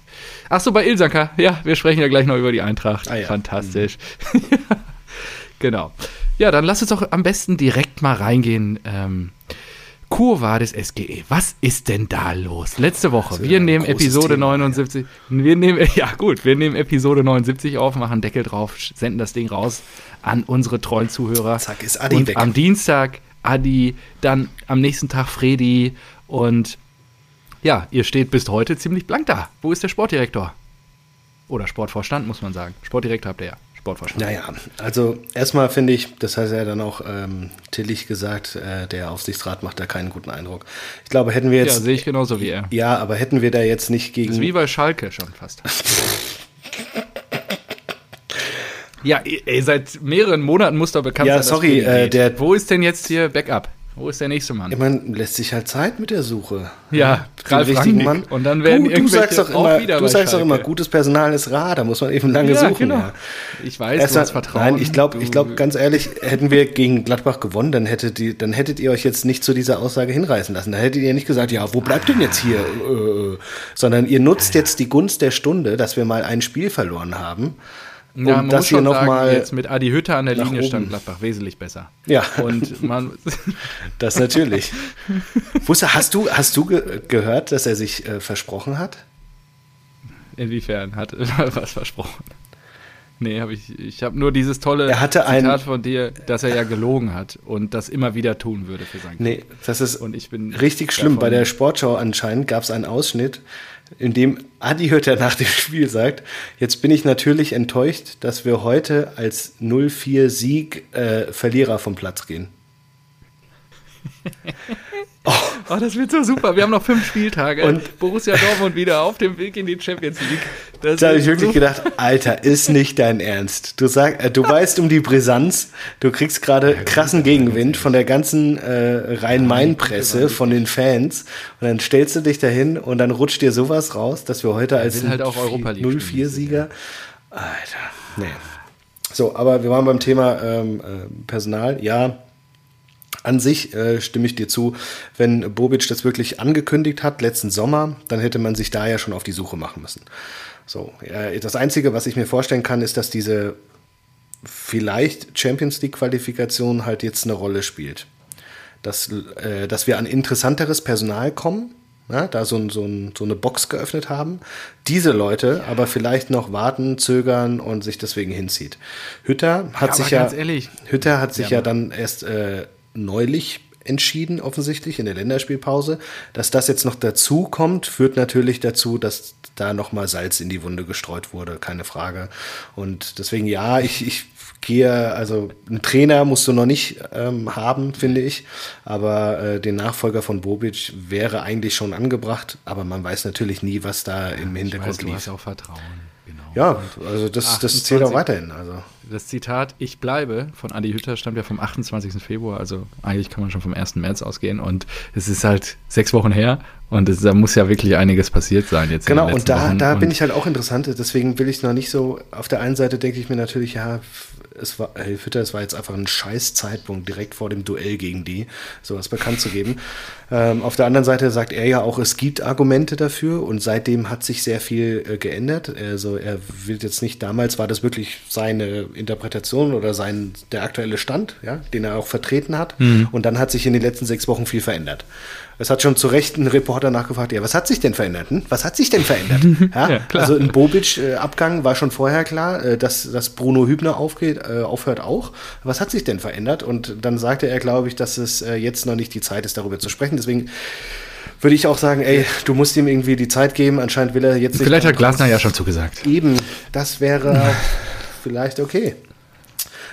Ach so, bei Ilsanker. Ja, wir sprechen ja gleich noch über die Eintracht. Ah, ja. Fantastisch. Mhm. genau. Ja, dann lass uns doch am besten direkt mal reingehen. Ähm, Kurva des SGE. Was ist denn da los? Letzte Woche. Wir nehmen Episode Thema, 79. Ja. Wir nehmen, ja gut, wir nehmen Episode 79 auf, machen Deckel drauf, senden das Ding raus an unsere treuen Zuhörer. Zack, ist Adi Und weg. am Dienstag Adi, dann am nächsten Tag Fredi und ja, ihr steht bis heute ziemlich blank da. Wo ist der Sportdirektor? Oder Sportvorstand, muss man sagen. Sportdirektor habt ihr ja. Sportvorstand. Naja, also erstmal finde ich, das hat ja dann auch ähm, Tillich gesagt, äh, der Aufsichtsrat macht da keinen guten Eindruck. Ich glaube, hätten wir jetzt. Ja, sehe ich genauso wie er. Ja, aber hätten wir da jetzt nicht gegen. Das ist wie bei Schalke schon fast. Ja, ey, seit mehreren Monaten muss doch bekannt ja, sein. Ja, sorry, äh, der. Wo ist denn jetzt hier Backup? Wo ist der nächste Mann? Ich meine, lässt sich halt Zeit mit der Suche. Ja, Den richtigen Mann. Und dann werden du, du sagst doch auch immer, du sagst doch Schalke. immer, gutes Personal ist rar, da muss man eben lange Ja, suchen. genau. Ja. Ich weiß, Erst du hast Vertrauen. Nein, ich glaube, ich glaube, ganz ehrlich, hätten wir gegen Gladbach gewonnen, dann hättet, die, dann hättet ihr euch jetzt nicht zu dieser Aussage hinreißen lassen. Da hättet ihr nicht gesagt, ja, wo bleibt denn jetzt hier? Äh, sondern ihr nutzt jetzt die Gunst der Stunde, dass wir mal ein Spiel verloren haben. Ja, man das muss hier schon noch sagen, mal jetzt mit Adi Hütter an der Linie stand oben. Gladbach wesentlich besser. Ja. Und man, Das natürlich. Wusste, hast du, hast du ge gehört, dass er sich äh, versprochen hat? inwiefern hat was versprochen? Nee, habe ich. Ich habe nur dieses tolle Er hatte ein- Zitat von dir, dass er ja gelogen hat und das immer wieder tun würde für sein Nee, das ist Und ich bin richtig schlimm. Bei der Sportschau anscheinend gab es einen Ausschnitt, in dem Adi Hütter nach dem Spiel sagt, jetzt bin ich natürlich enttäuscht, dass wir heute als 0-4-Sieg äh, Verlierer vom Platz gehen. Oh, das wird so super. Wir haben noch fünf Spieltage. Und- Borussia Dortmund wieder auf dem Weg in die Champions League. Das Da habe ich wirklich so gedacht, Alter, ist nicht dein Ernst. Du sag, äh, du weißt um die Brisanz, du kriegst gerade krassen Gegenwind von der ganzen äh, Rhein-Main-Presse, von den Fans und dann stellst du dich dahin und dann rutscht dir sowas raus, dass wir heute als halt auch Europa League 0-4-Sieger. Alter, nee. So, aber wir waren beim Thema ähm, äh, Personal. Ja, an sich äh, stimme ich dir zu, wenn Bobic das wirklich angekündigt hat letzten Sommer, dann hätte man sich da ja schon auf die Suche machen müssen. So, äh, das Einzige, was ich mir vorstellen kann, ist, dass diese vielleicht Champions League Qualifikation halt jetzt eine Rolle spielt. Dass, äh, dass wir an interessanteres Personal kommen, ja, da so, ein, so, ein, so eine Box geöffnet haben, diese Leute aber vielleicht noch warten, zögern und sich deswegen hinzieht. Hütter hat aber sich ja, ehrlich, Hütter hat sich Ja, ja dann erst äh, neulich entschieden, offensichtlich in der Länderspielpause. Dass das jetzt noch dazu kommt, führt natürlich dazu, dass da nochmal Salz in die Wunde gestreut wurde, keine Frage. Und deswegen, ja, ich, ich gehe, also einen Trainer musst du noch nicht ähm, haben, finde ich. Aber äh, den Nachfolger von Bobic wäre eigentlich schon angebracht. Aber man weiß natürlich nie, was da im Ich Hintergrund weiß, du lief. hast auch Vertrauen. Ja, also das, das zählt auch 28. weiterhin. Also. Das Zitat Ich bleibe von Adi Hütter stammt ja vom 28. Februar, also eigentlich kann man schon vom 1. März ausgehen und es ist halt sechs Wochen her und es, da muss ja wirklich einiges passiert sein jetzt. Genau, und da, Wochen. da bin Und ich halt auch interessant. Deswegen will ich noch nicht so. Auf der einen Seite denke ich mir natürlich, ja, es war, hey, Fütter, es war jetzt einfach ein scheiß Zeitpunkt, direkt vor dem Duell gegen die, sowas bekannt zu geben. Ähm, auf der anderen Seite sagt er ja auch, es gibt Argumente dafür und seitdem hat sich sehr viel äh, geändert. Also er will jetzt nicht, damals war das wirklich seine Interpretation oder sein der aktuelle Stand, ja, den er auch vertreten hat. Mhm. Und dann hat sich in den letzten sechs Wochen viel verändert. Es hat schon zu Recht ein Reporter nachgefragt, ja, was hat sich denn verändert? Hm? Was hat sich denn verändert? Ja, Ja. Also ein Bobic-Abgang war schon vorher klar, äh, dass, dass Bruno Hübner aufgeht, äh, aufhört auch. Was hat sich denn verändert? Und dann sagte er, glaube ich, dass es äh, jetzt noch nicht die Zeit ist, darüber zu sprechen. Deswegen würde ich auch sagen, ey, du musst ihm irgendwie die Zeit geben. Anscheinend will er jetzt nicht. Vielleicht hat Glasner ja schon zugesagt. Eben, das wäre vielleicht okay.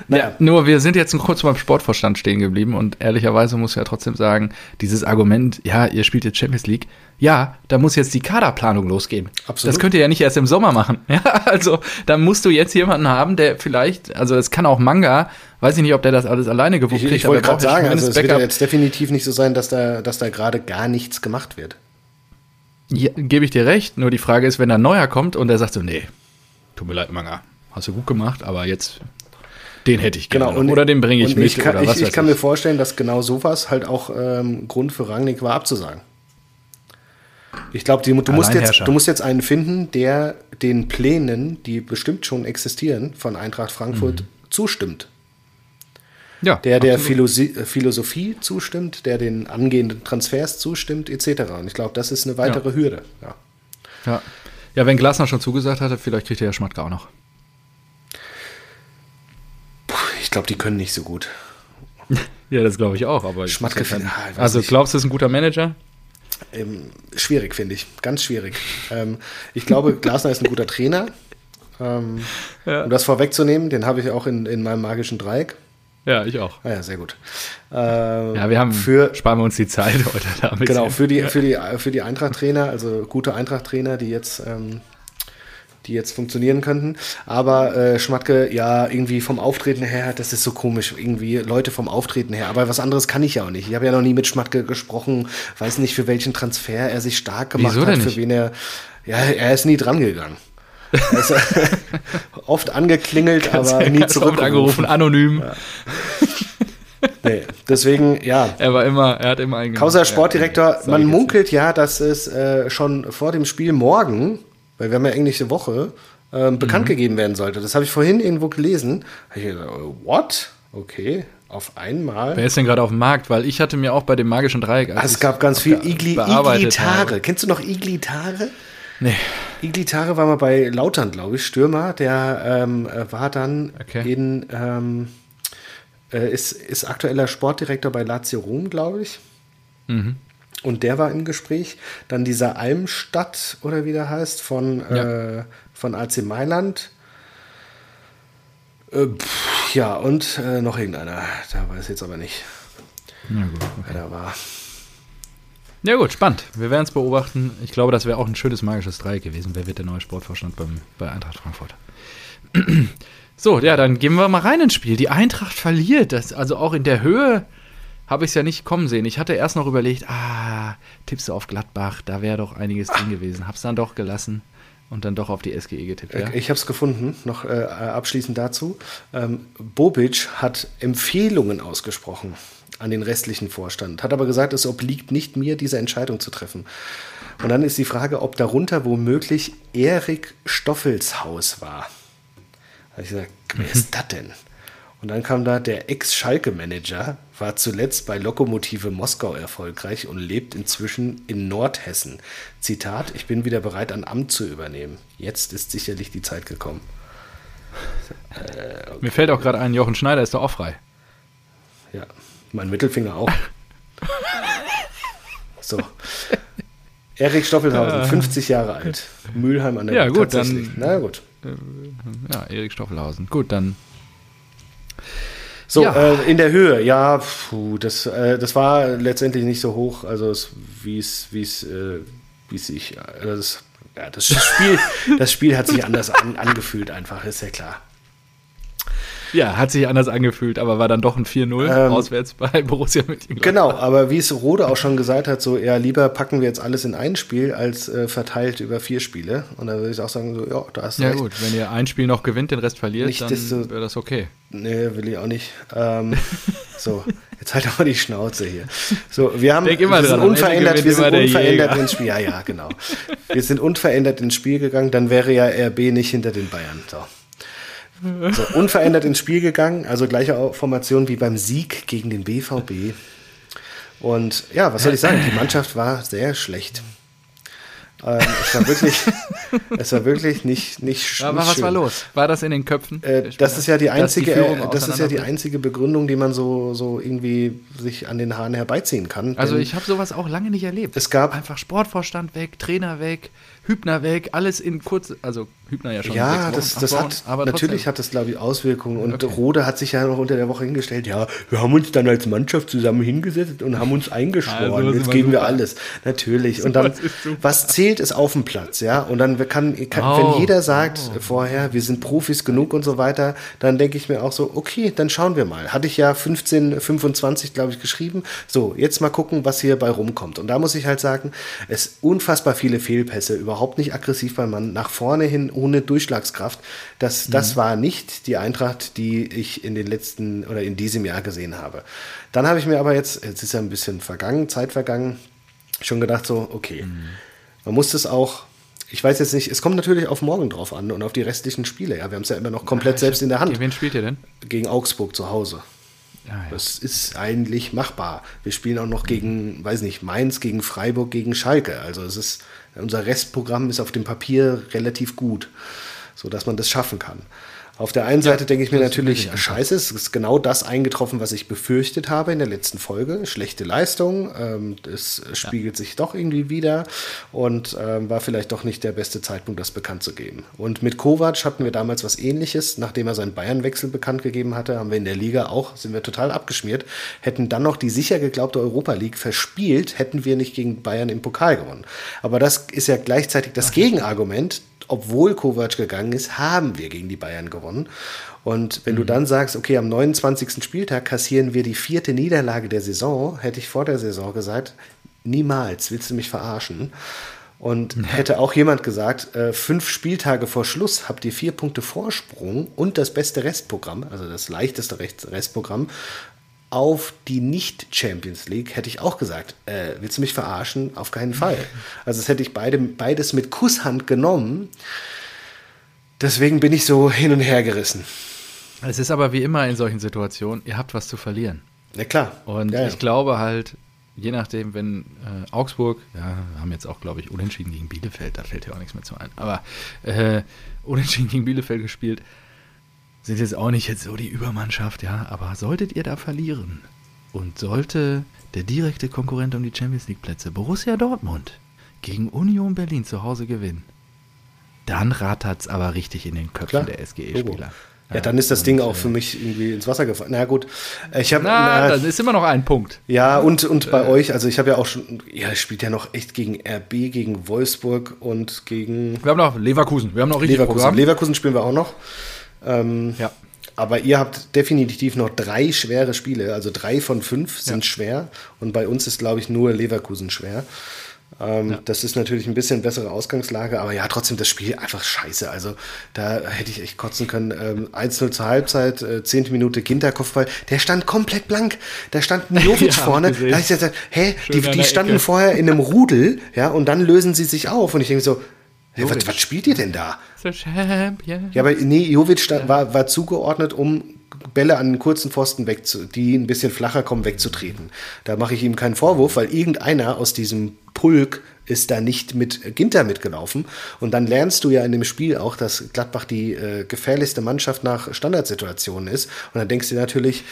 Naja, Nur wir sind jetzt kurz beim Sportvorstand stehen geblieben und ehrlicherweise muss ich ja trotzdem sagen, dieses Argument, ja, ihr spielt jetzt Champions League, ja, da muss jetzt die Kaderplanung losgehen. Absolut. Das könnt ihr ja nicht erst im Sommer machen. Ja, also da musst du jetzt jemanden haben, der vielleicht, also es kann auch Manga, weiß ich nicht, ob der das alles alleine gewuppt ich, kriegt, ich aber wollte er gerade ja sagen, also es wird ja Backup. jetzt definitiv nicht so sein, dass da, dass da gerade gar nichts gemacht wird. Ja, gebe ich dir recht, nur die Frage ist, wenn da ein neuer kommt und der sagt so, nee, tut mir leid, Manga, hast du gut gemacht, aber jetzt den hätte ich gerne. Genau, noch. oder den bringe ich und mit Ich kann, oder ich, was ich weiß kann ich. mir vorstellen, dass genau sowas halt auch ähm, Grund für Rangnick war, abzusagen. Ich glaube, du, musst jetzt, du musst jetzt einen finden, der den Plänen, die bestimmt schon existieren, von Eintracht Frankfurt zustimmt. ja, Der der Mhm. Philosi äh, Philosophie zustimmt, der den angehenden Transfers zustimmt, etc. Und ich glaube, das ist eine weitere Hürde. Ja. Ja. ja, wenn Glasner schon zugesagt hatte, vielleicht kriegt er ja Schmatke auch noch. Ich glaube, die können nicht so gut. Ja, das glaube ich auch, aber Schmatke kein- find- ah, ich Also nicht. glaubst du, ist ein guter Manager? Ähm, schwierig, finde ich. Ganz schwierig. ähm, ich glaube, Glasner ist ein guter Trainer. Ähm, Ja. Um das vorwegzunehmen, den habe ich auch in, in meinem magischen Dreieck. Ja, ich auch. Ah ja, sehr gut. Ähm, Ja, wir haben für, sparen wir uns die Zeit heute damit. genau, für die, für die, für die Eintracht-Trainer, also gute Eintracht-Trainer, die jetzt, ähm, die jetzt funktionieren könnten. Aber äh, Schmatke, ja, irgendwie vom Auftreten her, das ist so komisch, irgendwie Leute vom Auftreten her. Aber was anderes kann ich ja auch nicht. Ich habe ja noch nie mit Schmatke gesprochen, weiß nicht, für welchen Transfer er sich stark gemacht Wieso hat, denn für wen er. Ja, er ist nie dran gegangen. Er ist oft angeklingelt, aber nie Ganz zurückgerufen. angerufen, anonym. Nee, deswegen, ja, Er war immer, er hat immer einen. Kauser Sportdirektor, Sag man munkelt ja, dass es äh, schon vor dem Spiel morgen, weil wir haben ja englische Woche, ähm, bekannt Mhm. gegeben werden sollte. Das habe ich vorhin irgendwo gelesen. Hab ich gedacht, what? Okay, auf einmal. Wer ist denn gerade auf dem Markt? Weil ich hatte mir auch bei dem magischen Dreieck. Ah, es gab ganz viel Igli Iglitare. habe- Kennst du noch Iglitare? Nee. Iglitare war mal bei Lautern, glaube ich, Stürmer. Der ähm, äh, war dann Okay. in, ähm, äh, ist, ist aktueller Sportdirektor bei Lazio Rom, glaube ich. Mhm. Und der war im Gespräch. Dann dieser Almstadt, oder wie der heißt, von, Ja. äh, von AC Mailand. Äh, pff, ja, und äh, noch irgendeiner. Da weiß ich jetzt aber nicht, Na gut, okay. wer da war. Ja gut, spannend. Wir werden es beobachten. Ich glaube, das wäre auch ein schönes magisches Dreieck gewesen. Wer wird der neue Sportvorstand beim, bei Eintracht Frankfurt? so, ja, dann gehen wir mal rein ins Spiel. Die Eintracht verliert. Das, also auch in der Höhe habe ich es ja nicht kommen sehen. Ich hatte erst noch überlegt, ah, tippst du auf Gladbach, da wäre doch einiges drin gewesen. Hab's dann doch gelassen und dann doch auf die SGE getippt. Ja? Ich habe es gefunden, noch äh, abschließend dazu. Ähm, Bobic hat Empfehlungen ausgesprochen an den restlichen Vorstand, hat aber gesagt, es obliegt nicht mir, diese Entscheidung zu treffen. Und dann ist die Frage, ob darunter womöglich Erik Stoffelshaus war. Da habe ich gesagt, wer ist das denn? Und dann kam da der Ex-Schalke-Manager, war zuletzt bei Lokomotive Moskau erfolgreich und lebt inzwischen in Nordhessen. Zitat, ich bin wieder bereit, ein Amt zu übernehmen. Jetzt ist sicherlich die Zeit gekommen. Mir fällt auch gerade ein, Jochen Schneider ist doch auch frei. Ja, mein Mittelfinger auch. So. Erik Stoffelhausen, 50 Jahre alt. Mülheim an der Ja, gut, dann- Na gut. Ja, Erik Stoffelhausen. Gut, dann So, Ja. äh, in der Höhe, ja, puh, das, äh, das war letztendlich nicht so hoch, also wie es, wie es, äh, wie es sich, äh, das, ja, das Spiel, das Spiel hat sich anders an, angefühlt einfach, ist ja klar. Ja, hat sich anders angefühlt, aber war dann doch ein 4-0 Ähm, auswärts bei Borussia Mönchengladbach. Genau, aber wie es Rode auch schon gesagt hat, so, ja, lieber packen wir jetzt alles in ein Spiel, als äh, verteilt über vier Spiele. Und da würde ich auch sagen, so, ja, da hast du Ja recht. gut, wenn ihr ein Spiel noch gewinnt, den Rest verliert, Nicht, dann wäre das okay. Nee, will ich auch nicht. Ähm, so, jetzt halt mal die Schnauze hier. So, wir haben wir sind dran, unverändert, wir sind unverändert ins Spiel. Ja, ja, genau. Wir sind unverändert ins Spiel gegangen, dann wäre ja RB nicht hinter den Bayern. So. So, unverändert ins Spiel gegangen, also gleiche Formation wie beim Sieg gegen den BVB. Und ja, was soll ich sagen? Die Mannschaft war sehr schlecht. Ähm, es war wirklich, es war wirklich nicht, nicht, Aber nicht was schön. war los? War das in den Köpfen? Äh, der das ist ja die einzige, äh, das ist ja die einzige Begründung, die man so, so irgendwie sich an den Haaren herbeiziehen kann. Also ich habe sowas auch lange nicht erlebt. Es gab- einfach Sportvorstand weg, Trainer weg, Hübner weg, alles in kurz, also Hübner ja schon ja, das, das Wochen, hat, aber natürlich trotzdem. hat das, glaube ich, Auswirkungen. Und Okay. Rode hat sich ja noch unter der Woche hingestellt, ja, wir haben uns dann als Mannschaft zusammen hingesetzt und haben uns eingeschworen. Also, Jetzt geben wir super. alles. Natürlich. Und dann, was zählt, ist auf dem Platz, ja. Und dann kann, kann Oh. wenn jeder sagt vorher, wir sind Profis genug und so weiter, dann denke ich mir auch so, okay, dann schauen wir mal. Hatte ich ja 15, 25, glaube ich, geschrieben. So, jetzt mal gucken, was hier bei rumkommt. Und da muss ich halt sagen, es unfassbar viele Fehlpässe, überhaupt nicht aggressiv beim Mann, nach vorne hin ohne Durchschlagskraft. Das, das Mhm. war nicht die Eintracht, die ich in den letzten oder in diesem Jahr gesehen habe. Dann habe ich mir aber jetzt, jetzt ist ja ein bisschen vergangen, Zeit vergangen, schon gedacht so, okay, Mhm. man muss das auch, ich weiß jetzt nicht, es kommt natürlich auf morgen drauf an und auf die restlichen Spiele. Ja, wir haben es ja immer noch komplett selbst in der Hand Gegen wen spielt ihr denn? gegen Augsburg zu Hause. Ja, ja. Das ist eigentlich machbar. Wir spielen auch noch gegen, weiß nicht, Mainz, gegen Freiburg, gegen Schalke. Also es ist, unser Restprogramm ist auf dem Papier relativ gut, sodass man das schaffen kann. Auf der einen Seite denke ich mir natürlich, scheiße, es ist genau das eingetroffen, was ich befürchtet habe in der letzten Folge. Schlechte Leistung, ähm, es spiegelt sich doch irgendwie wieder und ähm, war vielleicht doch nicht der beste Zeitpunkt, das bekannt zu geben. Und mit Kovac hatten wir damals was ähnliches. Nachdem er seinen Bayernwechsel bekannt gegeben hatte, haben wir in der Liga auch, sind wir total abgeschmiert, hätten dann noch die sicher geglaubte Europa League verspielt, hätten wir nicht gegen Bayern im Pokal gewonnen. Aber das ist ja gleichzeitig das Gegenargument, obwohl Kovac gegangen ist, haben wir gegen die Bayern gewonnen. Und wenn mhm. du dann sagst, okay, am 29. Spieltag kassieren wir die vierte Niederlage der Saison, hätte ich vor der Saison gesagt, niemals willst du mich verarschen. Und hätte auch jemand gesagt, äh, fünf Spieltage vor Schluss habt ihr vier Punkte Vorsprung und das beste Restprogramm, also das leichteste Restprogramm, auf die Nicht-Champions League, hätte ich auch gesagt, äh, willst du mich verarschen? Auf keinen Fall. Also das hätte ich beide, beides mit Kusshand genommen. Deswegen bin ich so hin und her gerissen. Es ist aber wie immer in solchen Situationen, ihr habt was zu verlieren. Ja klar. Und ja, ja. ich glaube halt, je nachdem, wenn äh, Augsburg, ja, haben jetzt auch, glaube ich, unentschieden gegen Bielefeld, da fällt ja auch nichts mehr zu ein, aber äh, unentschieden gegen Bielefeld gespielt, sind jetzt auch nicht jetzt so die Übermannschaft, ja, aber solltet ihr da verlieren und sollte der direkte Konkurrent um die Champions League Plätze, Borussia Dortmund, gegen Union Berlin zu Hause gewinnen, dann rattert es aber richtig in den Köpfen Klar, der SGE-Spieler. Ja, dann ist das und, Ding auch für äh, mich irgendwie ins Wasser gefallen. Na gut, ich habe. Na, na, dann ist immer noch ein Punkt. Ja, und, und bei äh, euch, also ich habe ja auch schon, ja, spielt ja noch echt gegen RB, gegen Wolfsburg und gegen. Wir haben noch Leverkusen, wir haben noch richtig Leverkusen. Programm. Leverkusen spielen wir auch noch. Ähm, ja. Aber ihr habt definitiv noch drei schwere Spiele, also drei von fünf sind ja. schwer. Und bei uns ist, glaube ich, nur Leverkusen schwer. Ähm, ja. Das ist natürlich ein bisschen bessere Ausgangslage, aber ja, trotzdem das Spiel einfach scheiße. Also da hätte ich echt kotzen können. Ähm, 1-0 zur Halbzeit, äh, 10. Minute Ginterkopfball. Der stand komplett blank. Da stand Jovic ja, vorne. Da ich gesagt, hä, die, die standen Ecke. vorher in einem Rudel, ja, und dann lösen sie sich auf. Und ich denke so, hey, was, was, spielt ihr denn da? So Champion. Ja, aber nee, Jovic stand, war, war zugeordnet, um Bälle an den kurzen Pfosten wegzu, die ein bisschen flacher kommen, wegzutreten. Da mache ich ihm keinen Vorwurf, weil irgendeiner aus diesem Pulk ist da nicht mit Ginter mitgelaufen. Und dann lernst du ja in dem Spiel auch, dass Gladbach die äh, gefährlichste Mannschaft nach Standardsituationen ist. Und dann denkst du natürlich,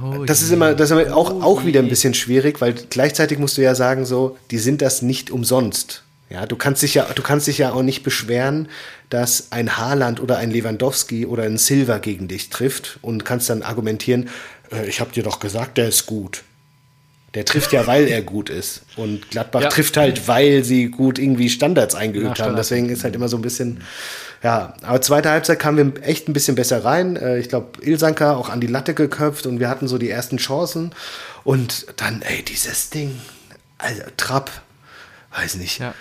Oh das ist immer, das ist immer auch, auch wieder ein bisschen schwierig, weil gleichzeitig musst du ja sagen, so, die sind das nicht umsonst. Ja, du kannst dich ja, du kannst dich ja auch nicht beschweren, dass ein Haaland oder ein Lewandowski oder ein Silver gegen dich trifft und kannst dann argumentieren, äh, ich habe dir doch gesagt, der ist gut. Der trifft ja, weil er gut ist. Und Gladbach ja. trifft halt, weil sie gut irgendwie Standards eingeübt haben. Deswegen ist halt immer so ein bisschen, ja. Aber zweite Halbzeit kamen wir echt ein bisschen besser rein. Äh, ich glaube, Ilsanka auch an die Latte geköpft und wir hatten so die ersten Chancen. Und dann, ey, dieses Ding, also Trapp, weiß nicht. Ja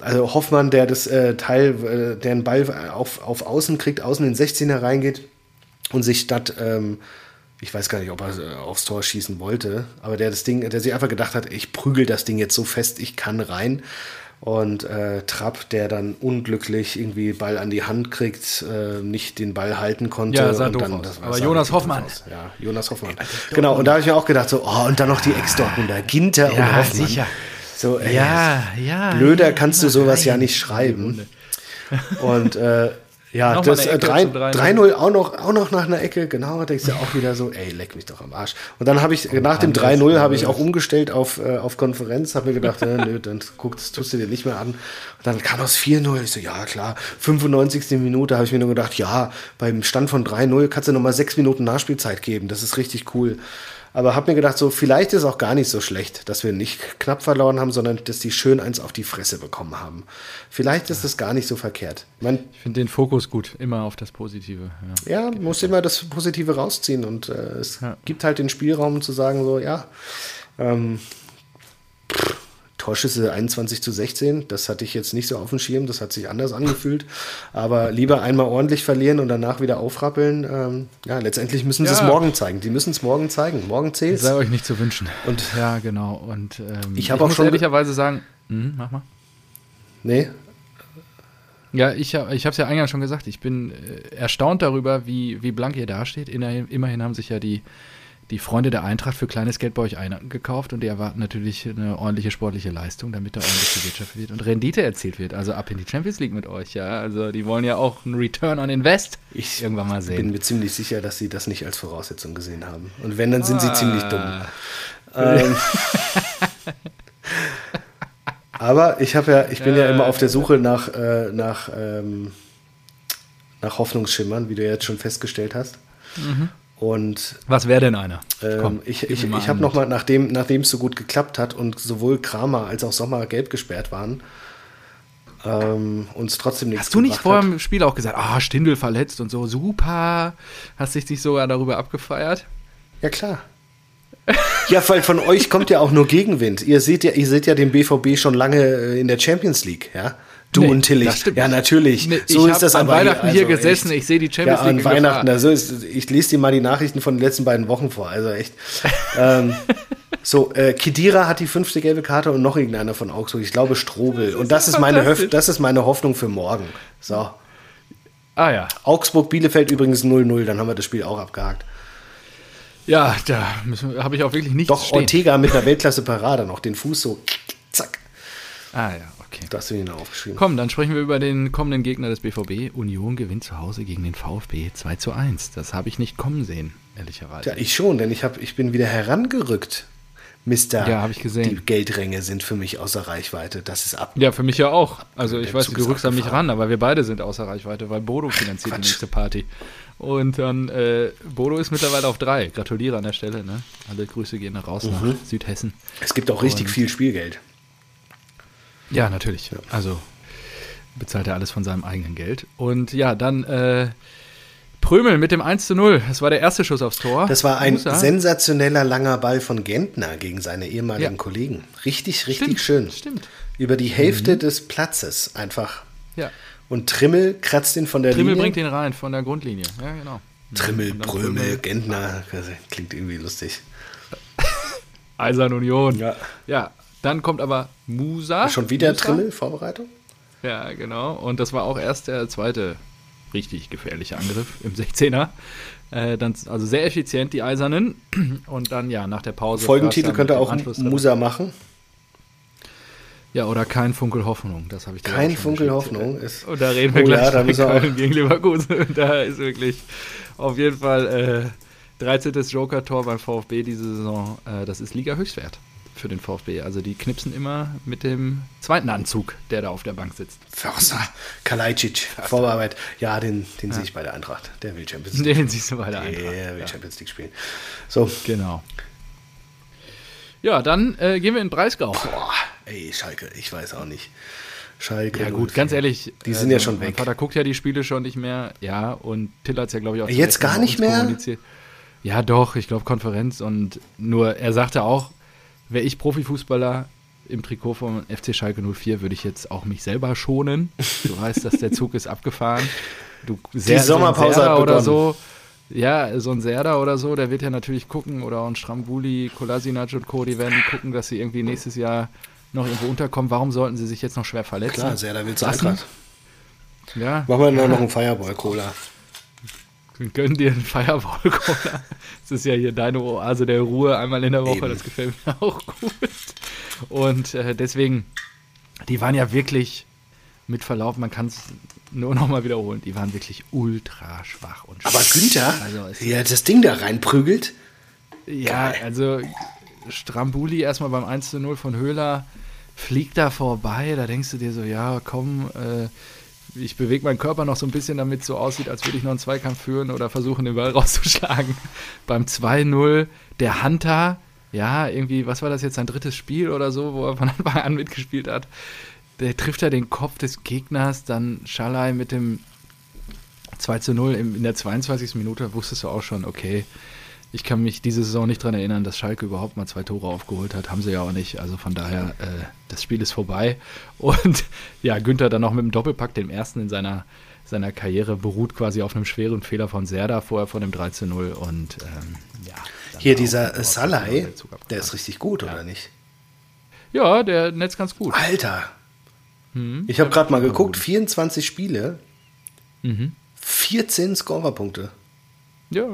also Hoffmann, der das äh, Teil, äh, der einen Ball auf, auf Außen kriegt, außen in den 16er reingeht und sich statt, ähm, ich weiß gar nicht, ob er äh, aufs Tor schießen wollte, aber der das Ding, der sich einfach gedacht hat, ich prügel das Ding jetzt so fest, ich kann rein. Und äh, Trapp, der dann unglücklich irgendwie Ball an die Hand kriegt, äh, nicht den Ball halten konnte. Ja, sah und dann, aus. Aber Jonas Hoffmann. Ja, Jonas Hoffmann. Genau, und da habe ich mir auch gedacht, so, oh, und dann noch die Ex-Dortmunder, Ginter ja, und Hoffmann. sicher. So, ey, ja, ja. Blöder kannst du sowas ja nicht schreiben. Und äh, ja, das äh, 3-0 auch noch, auch noch nach einer Ecke, genau, da denkst du auch wieder so, ey, leck mich doch am Arsch. Und dann habe ich, oh, nach dem 3-0 habe ich auch umgestellt auf, äh, auf Konferenz, habe mir gedacht, äh, nö, dann guckst, tust du dir nicht mehr an. Und dann kam aus 4-0, ich so, ja klar, 95. Minute habe ich mir nur gedacht, ja, beim Stand von 3-0 kannst du nochmal sechs Minuten Nachspielzeit geben, das ist richtig cool. Aber habe mir gedacht, so vielleicht ist es auch gar nicht so schlecht, dass wir nicht knapp verloren haben, sondern dass die schön eins auf die Fresse bekommen haben. Vielleicht ist das gar nicht so verkehrt. Man, ich finde den Fokus gut, immer auf das Positive. Ja, ja muss immer das Positive rausziehen und äh, es ja. gibt halt den Spielraum zu sagen, so, ja, ähm, pff, Torschüsse 21 zu 16, das hatte ich jetzt nicht so auf dem Schirm, das hat sich anders angefühlt. Aber lieber einmal ordentlich verlieren und danach wieder aufrappeln. Ähm, ja, letztendlich müssen sie ja. es morgen zeigen. Die müssen es morgen zeigen. Morgen zählt Sei euch nicht zu wünschen. Und ja, genau. Und ähm, ich habe auch schon ehrlicherweise sagen, mh, mach mal. Nee. Ja, ich, ich habe es ja eingangs schon gesagt. Ich bin äh, erstaunt darüber, wie, wie blank ihr dasteht. Immerhin haben sich ja die die Freunde der Eintracht für kleines Geld bei euch eingekauft und die erwarten natürlich eine ordentliche sportliche Leistung, damit da ordentlich gewirtschaftet wird und Rendite erzielt wird. Also ab in die Champions League mit euch, ja. Also die wollen ja auch einen Return on Invest ich irgendwann mal sehen. Ich bin mir ziemlich sicher, dass sie das nicht als Voraussetzung gesehen haben. Und wenn, dann sind ah. sie ziemlich dumm. Ähm, aber ich habe ja, ich bin ja, ja immer auf der Suche nach, äh, nach, ähm, nach Hoffnungsschimmern, wie du ja jetzt schon festgestellt hast. Mhm. Und was wäre denn einer? Ähm, ich ich, ich habe nochmal, nachdem, nachdem es so gut geklappt hat und sowohl Kramer als auch Sommer gelb gesperrt waren, ähm, uns trotzdem nichts Hast du nicht vor dem Spiel auch gesagt, ah, Stindel verletzt und so, super. Hast dich nicht sogar darüber abgefeiert? Ja, klar. ja, weil von euch kommt ja auch nur Gegenwind. Ihr seht ja, ihr seht ja den BVB schon lange äh, in der Champions League, ja? Du Nee, und Tillich. Ja, natürlich. Nee, so ich ist das an Weihnachten hier also gesessen, echt. ich sehe die Champions ja, League an. Weihnachten. Also ist, ich lese dir mal die Nachrichten von den letzten beiden Wochen vor. Also echt. ähm, so, äh, Kidira hat die fünfte gelbe Karte und noch irgendeiner von Augsburg. Ich glaube Strobel. Und das ist meine Höf das ist meine Hoffnung für morgen. So. Ah ja. Augsburg Bielefeld übrigens 0-0, dann haben wir das Spiel auch abgehakt. Ja, da habe ich auch wirklich nichts Doch stehen. Ortega mit einer Weltklasse Parade noch den Fuß so zack. Ah ja, okay. Da hast du ihn aufgeschrieben. Komm, dann sprechen wir über den kommenden Gegner des BVB. Union gewinnt zu Hause gegen den VfB 2 zu 1. Das habe ich nicht kommen sehen, ehrlicherweise. Ja, ich schon, denn ich, hab, ich bin wieder herangerückt. Mister, Ja, hab ich gesehen. die Geldränge sind für mich außer Reichweite. Das ist ab. Ja, für mich ja auch. Also ich weiß, Zug du rückst an mich ran, aber wir beide sind außer Reichweite, weil Bodo finanziert die Quatsch. nächste Party. Und dann, äh, Bodo ist mittlerweile auf drei. Gratuliere an der Stelle, ne? Alle Grüße gehen raus nach Mhm. Südhessen. Es gibt auch richtig Und- viel Spielgeld. Ja, natürlich. Also bezahlt er alles von seinem eigenen Geld. Und ja, dann äh, Prömel mit dem 1 zu 0. Das war der erste Schuss aufs Tor. Das war ein sensationeller langer Ball von Gentner gegen seine ehemaligen Ja. Kollegen. Richtig, richtig Stimmt, schön. Stimmt. Über die Hälfte des Platzes einfach. Ja. Und Trimmel kratzt ihn von der Trimmel Linie. bringt ihn rein von der Grundlinie. Ja, genau. Trimmel, Und dann Prömel, Gentner. Klingt irgendwie lustig. Eisern Union. Ja. Ja, dann kommt aber Musa. Schon wieder Musa. Trimmel, Vorbereitung? Ja, genau. Und das war auch erst der zweite richtig gefährliche Angriff im 16er. Äh, dann, also sehr effizient, die Eisernen. Und dann, ja, nach der Pause. Folgentitel könnte auch Musa machen. Ja, oder kein Funkel Hoffnung. Das habe ich dir Kein Funkel. Hoffnung ist. Und da reden wir Oh gleich ja, da müssen Köln gegen Leverkusen. Da ist wirklich auf jeden Fall äh, 13. Joker-Tor beim VfB diese Saison. Äh, das ist Liga-Höchstwert für den VfB. Also die knipsen immer mit dem zweiten Anzug, der da auf der Bank sitzt. Förster, Kalajdzic, Vorarbeit. Ja, den, den sehe ich bei der Eintracht. Der will Champions League. Den siehst du bei der Der Eintracht. will Ja, Champions League spielen. So, genau. Ja, dann äh, gehen wir in Breisgau. boah, ey, Schalke, ich weiß auch nicht. Schalke. Ja gut, 04. ganz ehrlich. Die sind ja schon mein weg. Vater guckt ja die Spiele schon nicht mehr. Ja, und Till hat es ja, glaube ich, auch Jetzt gar nicht mehr? Ja, doch, ich glaube Konferenz. Und nur, er sagte auch, wäre ich Profifußballer im Trikot vom FC Schalke 04, würde ich jetzt auch mich selber schonen. Du weißt, dass der Zug ist abgefahren. Du, Ser- Sommerpause so Serda hat oder so. Ja, so ein Serda oder so, der wird ja natürlich gucken, oder ein Strambuli, Kolasinac und Co., die werden gucken, dass sie irgendwie nächstes Jahr noch irgendwo unterkommen. Warum sollten sie sich jetzt noch schwer verletzen? Klar, sehr, da will. Eintracht. Ja, Machen wir dann noch einen Fireball-Cola. Gönn dir einen Fireball Cola. Das ist ja hier deine Oase der Ruhe einmal in der Woche. Eben. Das gefällt mir auch gut. Und äh, deswegen, die waren ja wirklich, mit Verlauf, man kann es nur noch mal wiederholen, die waren wirklich ultra schwach und Aber schwach. Günther, Also er das Ding da reinprügelt, Ja, also Strambuli erstmal beim 1 zu 0 von Höhler fliegt da vorbei. Da denkst du dir so, ja, komm, äh, ich bewege meinen Körper noch so ein bisschen, damit es so aussieht, als würde ich noch einen Zweikampf führen oder versuchen, den Ball rauszuschlagen. Beim 2-0 der Hunter, ja, irgendwie, was war das jetzt, sein drittes Spiel oder so, wo er von Anfang an mitgespielt hat. Der trifft ja den Kopf des Gegners, dann Schalai mit dem 2 zu 0 in in der 22. Minute wusstest du auch schon, okay, ich kann mich diese Saison nicht daran erinnern, dass Schalke überhaupt mal zwei Tore aufgeholt hat. Haben sie ja auch nicht. Also von daher, äh, das Spiel ist vorbei. Und ja, Günther dann noch mit dem Doppelpack, dem ersten in seiner, seiner Karriere, beruht quasi auf einem schweren Fehler von Serda vorher von dem 3 zu 0. Und ähm, ja. hier dieser Salai, der der ist richtig gut, oder nicht? Ja, der netzt ganz gut. Alter, Mhm. ich habe gerade mal geguckt, 24 Spiele, Mhm. 14 Scorerpunkte. Ja.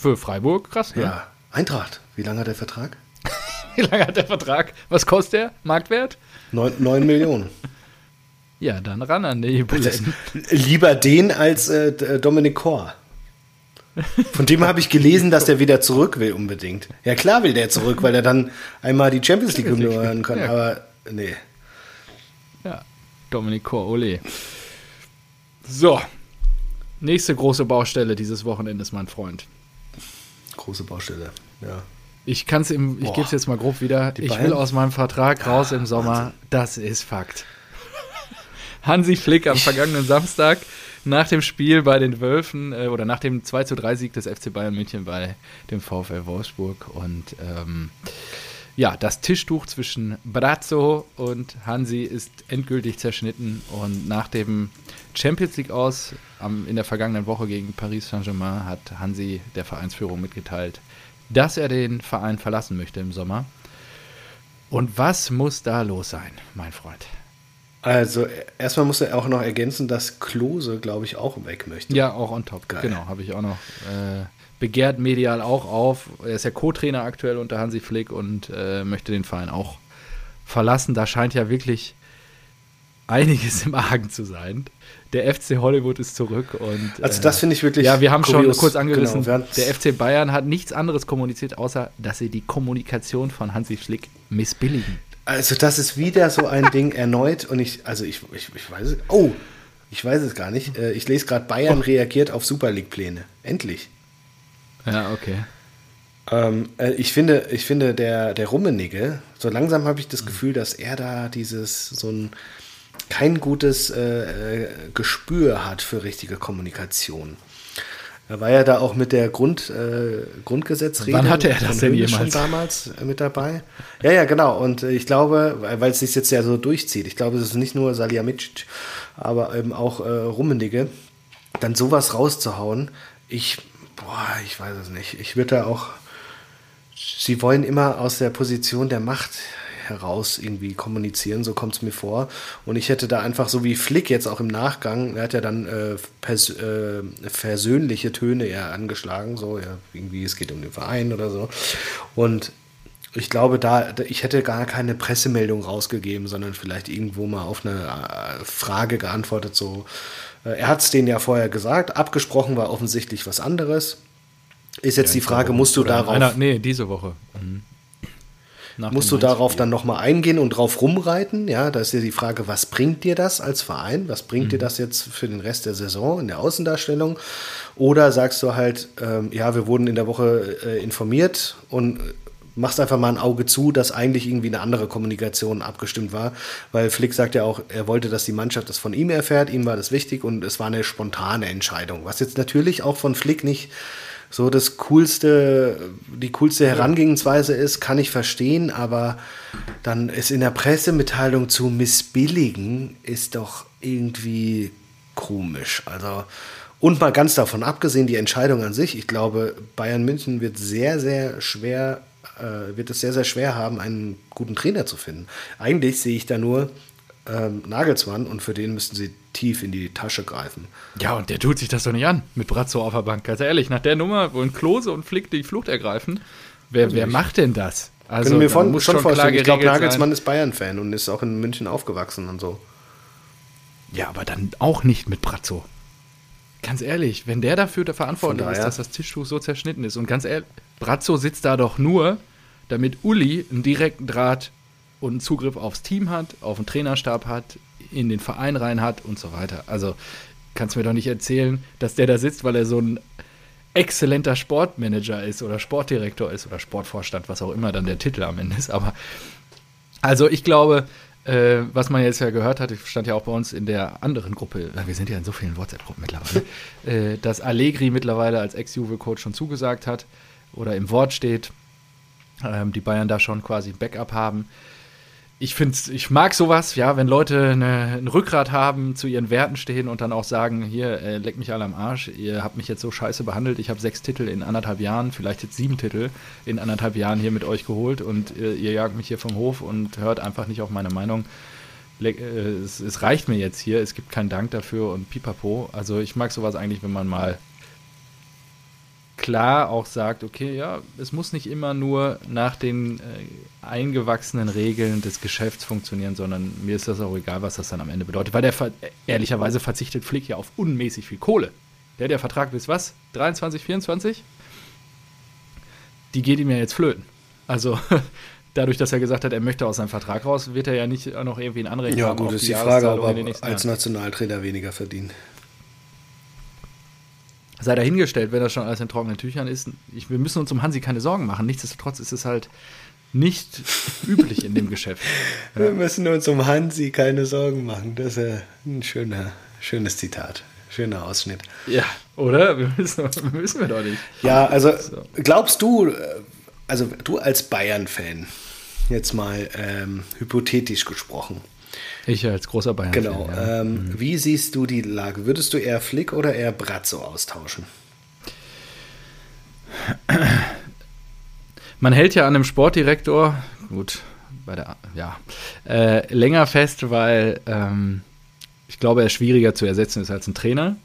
Für Freiburg, krass, ne? Ja, Eintracht, wie lange hat der Vertrag? Wie lange hat der Vertrag? Was kostet der? Marktwert? 9, 9 Millionen. Ja, dann ran an die Buletten. Lieber den als äh, D- Dominik Kor. Von dem habe ich gelesen, dass der wieder zurück will unbedingt. Ja klar will der zurück, weil er dann einmal die Champions League hören kann. ja. Aber nee. Ja, Dominik Kor-Ole. So, nächste große Baustelle dieses Wochenendes, mein Freund. Große Baustelle. Ja. Ich kann es im, ich gebe es jetzt mal grob wieder. Die Ich Bayern? will aus meinem Vertrag raus im Sommer. Wahnsinn. Das ist Fakt. Hansi Flick am vergangenen Samstag nach dem Spiel bei den Wölfen äh, oder nach dem 2 zu 3 Sieg des FC Bayern München bei dem VfL Wolfsburg. Und ähm, ja, das Tischtuch zwischen Brazzo und Hansi ist endgültig zerschnitten. Und nach dem Champions League aus in der vergangenen Woche gegen Paris Saint-Germain hat Hansi der Vereinsführung mitgeteilt, dass er den Verein verlassen möchte im Sommer. Und was muss da los sein, mein Freund? Also erstmal muss er auch noch ergänzen, dass Klose, glaube ich, auch weg möchte. Ja, auch on top. Geil. Genau, habe ich auch noch. Äh, begehrt medial auch auf. Er ist ja Co-Trainer aktuell unter Hansi Flick und äh, möchte den Verein auch verlassen. Da scheint ja wirklich einiges im Argen zu sein. Der FC Hollywood ist zurück und. Also, das finde ich wirklich. Ja, wir haben kurios. schon kurz angerissen. Genau, der FC Bayern hat nichts anderes kommuniziert, außer dass sie die Kommunikation von Hansi Flick missbilligen. Also, das ist wieder so ein Ding erneut und ich, also ich, ich, ich weiß es. Oh, ich weiß es gar nicht. Äh, ich lese gerade, Bayern oh. reagiert auf Super League-Pläne. Endlich. Ja, okay. Ähm, äh, ich finde, ich finde der, der Rummenigge, so langsam habe ich das mhm. Gefühl, dass er da dieses, so ein, kein gutes äh, äh, Gespür hat für richtige Kommunikation. Er war ja da auch mit der Grund, äh, Grundgesetzrede. Wann hatte er das denn jemals? schon damals äh, mit dabei? Ja, ja, genau. Und ich glaube, weil es sich jetzt ja so durchzieht, ich glaube, es ist nicht nur Salihamidzic, aber eben auch äh, Rummenigge, dann sowas rauszuhauen. Ich, boah, ich weiß es nicht. Ich würde da auch, sie wollen immer aus der Position der Macht heraus irgendwie kommunizieren, so kommt es mir vor. Und ich hätte da einfach so wie Flick jetzt auch im Nachgang, er hat ja dann äh, äh, versöhnliche Töne eher angeschlagen, so ja, irgendwie es geht um den Verein oder so. Und ich glaube, da, ich hätte gar keine Pressemeldung rausgegeben, sondern vielleicht irgendwo mal auf eine äh, Frage geantwortet, so. Äh, er hat es denen ja vorher gesagt, abgesprochen war offensichtlich was anderes. Ist jetzt ja, die Frage, musst du darauf. Einer, nee, diese Woche. Mhm musst du darauf dann nochmal eingehen und drauf rumreiten. Ja, da ist ja die Frage, was bringt dir das als Verein? Was bringt mhm. dir das jetzt für den Rest der Saison in der Außendarstellung? Oder sagst du halt, ähm, ja, wir wurden in der Woche äh, informiert und machst einfach mal ein Auge zu, dass eigentlich irgendwie eine andere Kommunikation abgestimmt war, weil Flick sagt ja auch, er wollte, dass die Mannschaft das von ihm erfährt, ihm war das wichtig und es war eine spontane Entscheidung, was jetzt natürlich auch von Flick nicht so das coolste, die coolste Herangehensweise ist, kann ich verstehen, aber dann es in der Pressemitteilung zu missbilligen, ist doch irgendwie komisch. Also, und mal ganz davon abgesehen, die Entscheidung an sich, ich glaube, Bayern München wird sehr, sehr schwer, äh, wird es sehr, sehr schwer haben, einen guten Trainer zu finden. Eigentlich sehe ich da nur ähm, Nagelsmann und für den müssten sie tief in die Tasche greifen. Ja, und der tut sich das doch nicht an mit Brazzo auf der Bank. Ganz ehrlich, nach der Nummer, wo ein Klose und Flick die Flucht ergreifen, wer, wer macht denn das? Also, Können wir von, muss schon, schon vorstellen, ich glaube, Nagelsmann sein. ist Bayern-Fan und ist auch in München aufgewachsen und so. Ja, aber dann auch nicht mit Brazzo. Ganz ehrlich, wenn der dafür der verantwortlich ist, dass das Tischtuch so zerschnitten ist und ganz ehrlich, Brazzo sitzt da doch nur, damit Uli einen direkten Draht und einen Zugriff aufs Team hat, auf den Trainerstab hat, in den Verein rein hat und so weiter. Also kannst du mir doch nicht erzählen, dass der da sitzt, weil er so ein exzellenter Sportmanager ist oder Sportdirektor ist oder Sportvorstand, was auch immer dann der Titel am Ende ist. Aber also ich glaube, äh, was man jetzt ja gehört hat, ich stand ja auch bei uns in der anderen Gruppe, wir sind ja in so vielen WhatsApp-Gruppen mittlerweile, äh, dass Allegri mittlerweile als Ex-Juve-Coach schon zugesagt hat oder im Wort steht, ähm, die Bayern da schon quasi ein Backup haben ich finde ich mag sowas, ja, wenn Leute eine, ein Rückgrat haben, zu ihren Werten stehen und dann auch sagen, hier, äh, leck mich alle am Arsch, ihr habt mich jetzt so scheiße behandelt, ich habe sechs Titel in anderthalb Jahren, vielleicht jetzt sieben Titel in anderthalb Jahren hier mit euch geholt und äh, ihr jagt mich hier vom Hof und hört einfach nicht auf meine Meinung. Le äh, es, es reicht mir jetzt hier, es gibt keinen Dank dafür und pipapo. Also ich mag sowas eigentlich, wenn man mal klar auch sagt, okay, ja, es muss nicht immer nur nach den äh, eingewachsenen Regeln des Geschäfts funktionieren, sondern mir ist das auch egal, was das dann am Ende bedeutet. Weil der ehrlicherweise verzichtet Flick ja auf unmäßig viel Kohle. Der, der Vertrag bis was? 23, 24? Die geht ihm ja jetzt flöten. Also dadurch, dass er gesagt hat, er möchte aus seinem Vertrag raus, wird er ja nicht noch irgendwie ein Anrecht ja, haben. Ja, gut, ist die, die Frage, ob er als Nationaltrainer weniger verdient sei dahingestellt, wenn das schon alles in trockenen Tüchern ist. Ich, wir müssen uns um Hansi keine Sorgen machen. Nichtsdestotrotz ist es halt nicht üblich in dem Geschäft. Ja. Wir müssen uns um Hansi keine Sorgen machen. Das ist ein schöner, schönes Zitat. Schöner Ausschnitt. Ja, oder? Wir müssen, müssen wir doch nicht. Ja, also so. glaubst du, also du als Bayern-Fan, jetzt mal ähm, hypothetisch gesprochen. Ich als großer Bayern-Fan. Genau. Ja. Ähm, mhm. Wie siehst du die Lage? Würdest du eher Flick oder eher Brazzo austauschen? Man hält ja an einem Sportdirektor, gut, bei der, ja, äh, länger fest, weil ähm, ich glaube, er schwieriger zu ersetzen ist als ein Trainer.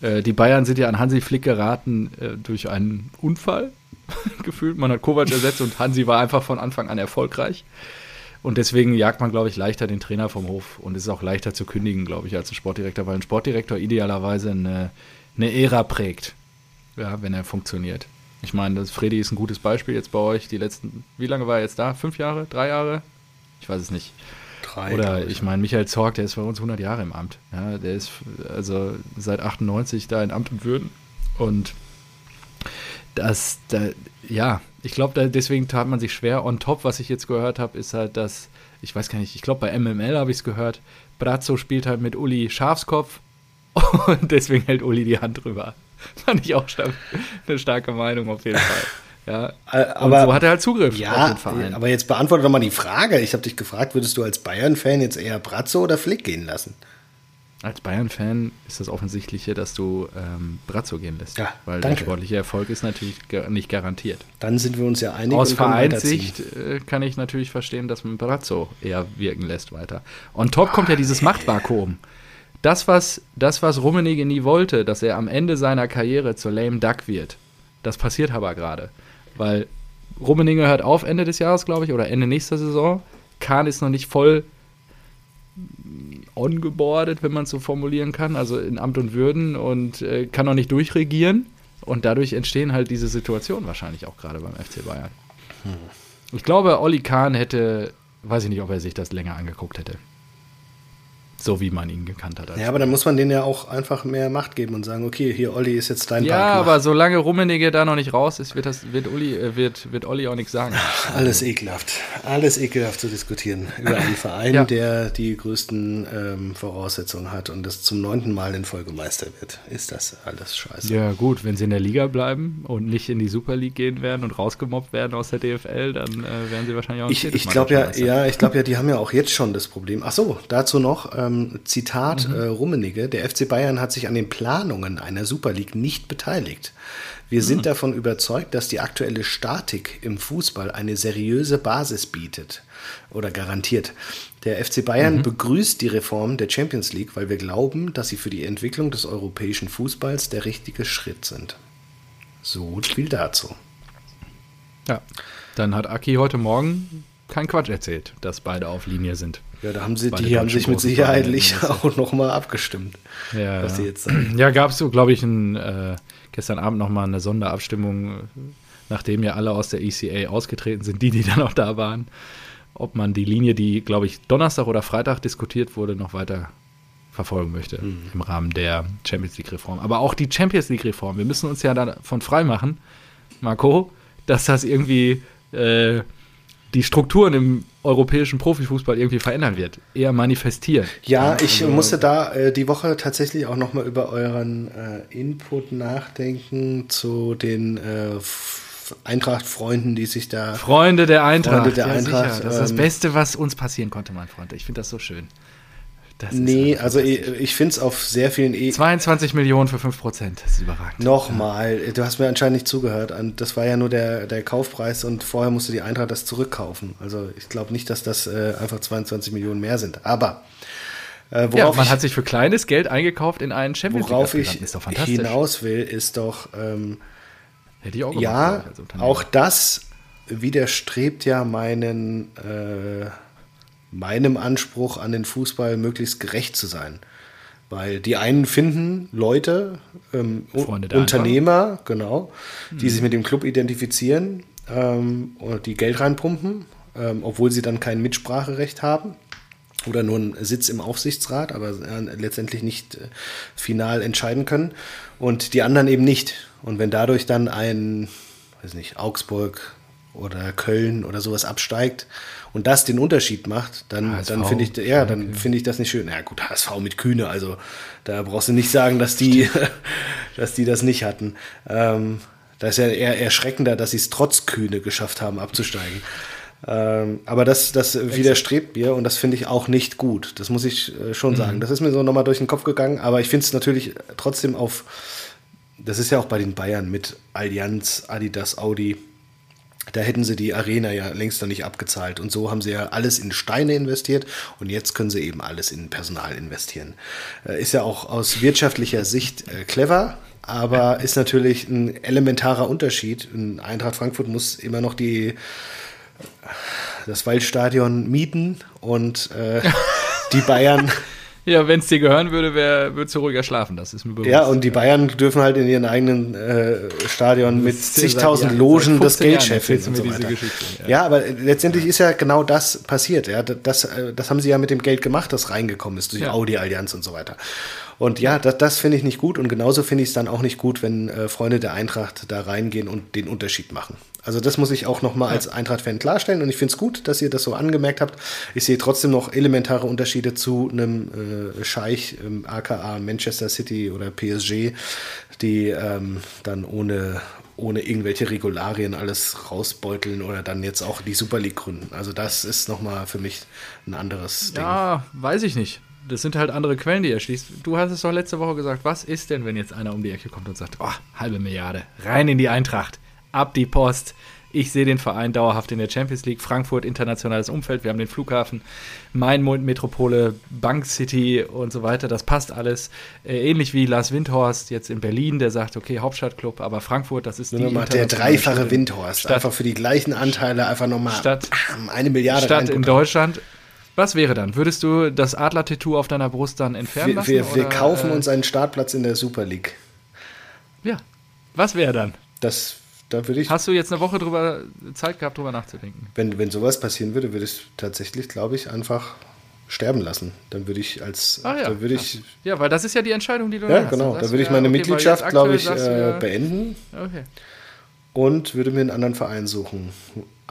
Äh, die Bayern sind ja an Hansi Flick geraten äh, durch einen Unfall, gefühlt. Man hat Kovac ersetzt und Hansi war einfach von Anfang an erfolgreich. Und deswegen jagt man, glaube ich, leichter den Trainer vom Hof und ist auch leichter zu kündigen, glaube ich, als ein Sportdirektor, weil ein Sportdirektor idealerweise eine, eine Ära prägt, ja, wenn er funktioniert. Ich meine, das Freddy ist ein gutes Beispiel jetzt bei euch. Die letzten, wie lange war er jetzt da? Fünf Jahre? Drei Jahre? Ich weiß es nicht. Drei. Oder ich meine, Michael Zorg, der ist bei uns 100 Jahre im Amt. Ja, der ist also seit 98 da in Amt und Würden. Und das, da, ja, ich glaube, deswegen tat man sich schwer. On top, was ich jetzt gehört habe, ist halt, dass, ich weiß gar nicht, ich glaube, bei MML habe ich es gehört, Brazzo spielt halt mit Uli Schafskopf und deswegen hält Uli die Hand drüber. Fand ich auch eine starke Meinung auf jeden Fall. Ja, aber und so hat er halt Zugriff ja, auf den Verein. Aber jetzt beantworte doch mal die Frage. Ich habe dich gefragt, würdest du als Bayern-Fan jetzt eher Brazzo oder Flick gehen lassen? Als Bayern-Fan ist das Offensichtliche, dass du ähm, Brazzo gehen lässt. Ja, weil danke. der sportliche Erfolg ist natürlich nicht garantiert. Dann sind wir uns ja einig. Aus Vereinssicht äh, kann ich natürlich verstehen, dass man Brazzo eher wirken lässt weiter. On top kommt ja dieses Machtvakuum. Das was, das, was Rummenigge nie wollte, dass er am Ende seiner Karriere zur lame duck wird, das passiert aber gerade. Weil Rummenigge hört auf Ende des Jahres, glaube ich, oder Ende nächster Saison. Kahn ist noch nicht voll ongeboardet, wenn man es so formulieren kann, also in Amt und Würden und äh, kann noch nicht durchregieren. Und dadurch entstehen halt diese Situationen wahrscheinlich auch gerade beim FC Bayern. Hm. Ich glaube, Olli Kahn hätte, weiß ich nicht, ob er sich das länger angeguckt hätte so wie man ihn gekannt hat. Ja, aber dann muss man denen ja auch einfach mehr Macht geben und sagen, okay, hier Olli ist jetzt dein Ja, Partner. aber solange Rummenigge da noch nicht raus ist, wird, das, wird, Uli, äh, wird, wird Olli auch nichts sagen. Alles ekelhaft. Alles ekelhaft zu diskutieren über einen Verein, ja. der die größten ähm, Voraussetzungen hat und das zum neunten Mal in Folge Meister wird. Ist das alles scheiße. Ja, gut, wenn sie in der Liga bleiben und nicht in die Super League gehen werden und rausgemobbt werden aus der DFL, dann äh, werden sie wahrscheinlich auch nicht Ich, ich glaube ja, ja, ich glaube ja, die haben ja auch jetzt schon das Problem. Ach so, dazu noch, ähm, ähm, Zitat mhm. äh, Rummenigge, der FC Bayern hat sich an den Planungen einer Super League nicht beteiligt. Wir mhm. sind davon überzeugt, dass die aktuelle Statik im Fußball eine seriöse Basis bietet oder garantiert. Der FC Bayern mhm. begrüßt die Reform der Champions League, weil wir glauben, dass sie für die Entwicklung des europäischen Fußballs der richtige Schritt sind. So viel dazu. Ja, dann hat Aki heute Morgen kein Quatsch erzählt, dass beide auf Linie sind. Ja, da haben sie, die haben sich mit Sicherheit auch nochmal abgestimmt, ja, was sie jetzt sagen. Ja, gab es so, glaube ich, ein, äh, gestern Abend nochmal eine Sonderabstimmung, nachdem ja alle aus der ECA ausgetreten sind, die, die dann auch da waren, ob man die Linie, die, glaube ich, Donnerstag oder Freitag diskutiert wurde, noch weiter verfolgen möchte mhm. im Rahmen der Champions League-Reform. Aber auch die Champions League-Reform, wir müssen uns ja davon freimachen, Marco, dass das irgendwie äh, die Strukturen im europäischen Profifußball irgendwie verändern wird, eher manifestieren. Ja, ich also, musste da äh, die Woche tatsächlich auch nochmal über euren äh, Input nachdenken zu den äh, Eintracht-Freunden, die sich da. Freunde der Eintracht. Freunde der ja, Eintracht. Sicher. Das ist das ähm, Beste, was uns passieren konnte, mein Freund. Ich finde das so schön. Das nee, also ich, ich finde es auf sehr vielen e 22 Millionen für 5 Prozent, das ist überragend. Nochmal, du hast mir anscheinend nicht zugehört. Das war ja nur der, der Kaufpreis und vorher musste die Eintracht das zurückkaufen. Also ich glaube nicht, dass das äh, einfach 22 Millionen mehr sind. Aber äh, worauf ja, man ich, hat sich für kleines Geld eingekauft in einen Champions League. Worauf ich hinaus will, ist doch, ähm, Hätte ich auch gemacht, ja, auch das widerstrebt ja meinen äh, meinem Anspruch an den Fußball möglichst gerecht zu sein. Weil die einen finden Leute, ähm, Unternehmer, Eintracht. genau, die mhm. sich mit dem Club identifizieren ähm, und die Geld reinpumpen, ähm, obwohl sie dann kein Mitspracherecht haben oder nur einen Sitz im Aufsichtsrat, aber äh, letztendlich nicht äh, final entscheiden können. Und die anderen eben nicht. Und wenn dadurch dann ein, weiß nicht, Augsburg, oder Köln oder sowas absteigt und das den Unterschied macht, dann, dann finde ich, ja, dann okay. finde ich das nicht schön. Ja gut, HSV mit Kühne, also da brauchst du nicht sagen, dass die, dass die das nicht hatten. Ähm, da ist ja eher erschreckender, dass sie es trotz Kühne geschafft haben, abzusteigen. Ähm, aber das, das widerstrebt mir und das finde ich auch nicht gut. Das muss ich äh, schon mhm. sagen. Das ist mir so nochmal durch den Kopf gegangen, aber ich finde es natürlich trotzdem auf, das ist ja auch bei den Bayern mit Allianz, Adidas, Audi. Da hätten sie die Arena ja längst noch nicht abgezahlt. Und so haben sie ja alles in Steine investiert und jetzt können sie eben alles in Personal investieren. Äh, ist ja auch aus wirtschaftlicher Sicht äh, clever, aber ist natürlich ein elementarer Unterschied. In Eintracht Frankfurt muss immer noch die das Waldstadion mieten und äh, die Bayern. Ja, wenn es dir gehören würde, würdest du ruhiger schlafen, das ist mir bewusst. Ja, und die Bayern dürfen halt in ihren eigenen äh, Stadion mit zigtausend ja, Logen das Geld scheffeln und so weiter. Ja. ja. aber letztendlich ist ja genau das passiert. Ja, das, äh, das haben sie ja mit dem Geld gemacht, das reingekommen ist durch ja. Audi-Allianz und so weiter. Und ja, das, das finde ich nicht gut und genauso finde ich es dann auch nicht gut, wenn äh, Freunde der Eintracht da reingehen und den Unterschied machen. Also das muss ich auch nochmal ja. als Eintracht-Fan klarstellen und ich finde es gut, dass ihr das so angemerkt habt. Ich sehe trotzdem noch elementare Unterschiede zu einem äh, Scheich, ähm, aka Manchester City oder PSG, die ähm, dann ohne ohne irgendwelche Regularien alles rausbeuteln oder dann jetzt auch die Super League gründen. Also das ist nochmal für mich ein anderes Ding. Ja, weiß ich nicht das sind halt andere Quellen, die er schließt. Du hast es doch letzte Woche gesagt, was ist denn, wenn jetzt einer um die Ecke kommt und sagt, oh, halbe Milliarde, rein in die Eintracht, ab die Post. Ich sehe den Verein dauerhaft in der Champions League, Frankfurt, internationales Umfeld, wir haben den Flughafen, Mainmund, Metropole, Bank City und so weiter, das passt alles. Äh, ähnlich wie Lars Windhorst jetzt in Berlin, der sagt, okay, Hauptstadtclub, aber Frankfurt, das ist die Der dreifache Stadt. Windhorst, Stadt, einfach für die gleichen Anteile einfach nochmal eine Milliarde Stadt in Deutschland was wäre dann? Würdest du das Adler-Tattoo auf deiner Brust dann entfernen wir, lassen? Wir, wir kaufen uns einen Startplatz in der Super League. Ja. Was wäre dann? Das, da würde ich. Hast du jetzt eine Woche drüber Zeit gehabt, drüber nachzudenken? Wenn, wenn sowas passieren würde, würde ich tatsächlich, glaube ich, einfach sterben lassen. Dann würde ich als. Ach ja. würde ich, ja, weil das ist ja die Entscheidung, die du Ja, genau. Da würde ich meine okay, Mitgliedschaft, glaube ich, äh, beenden. Okay. Und würde mir einen anderen Verein suchen.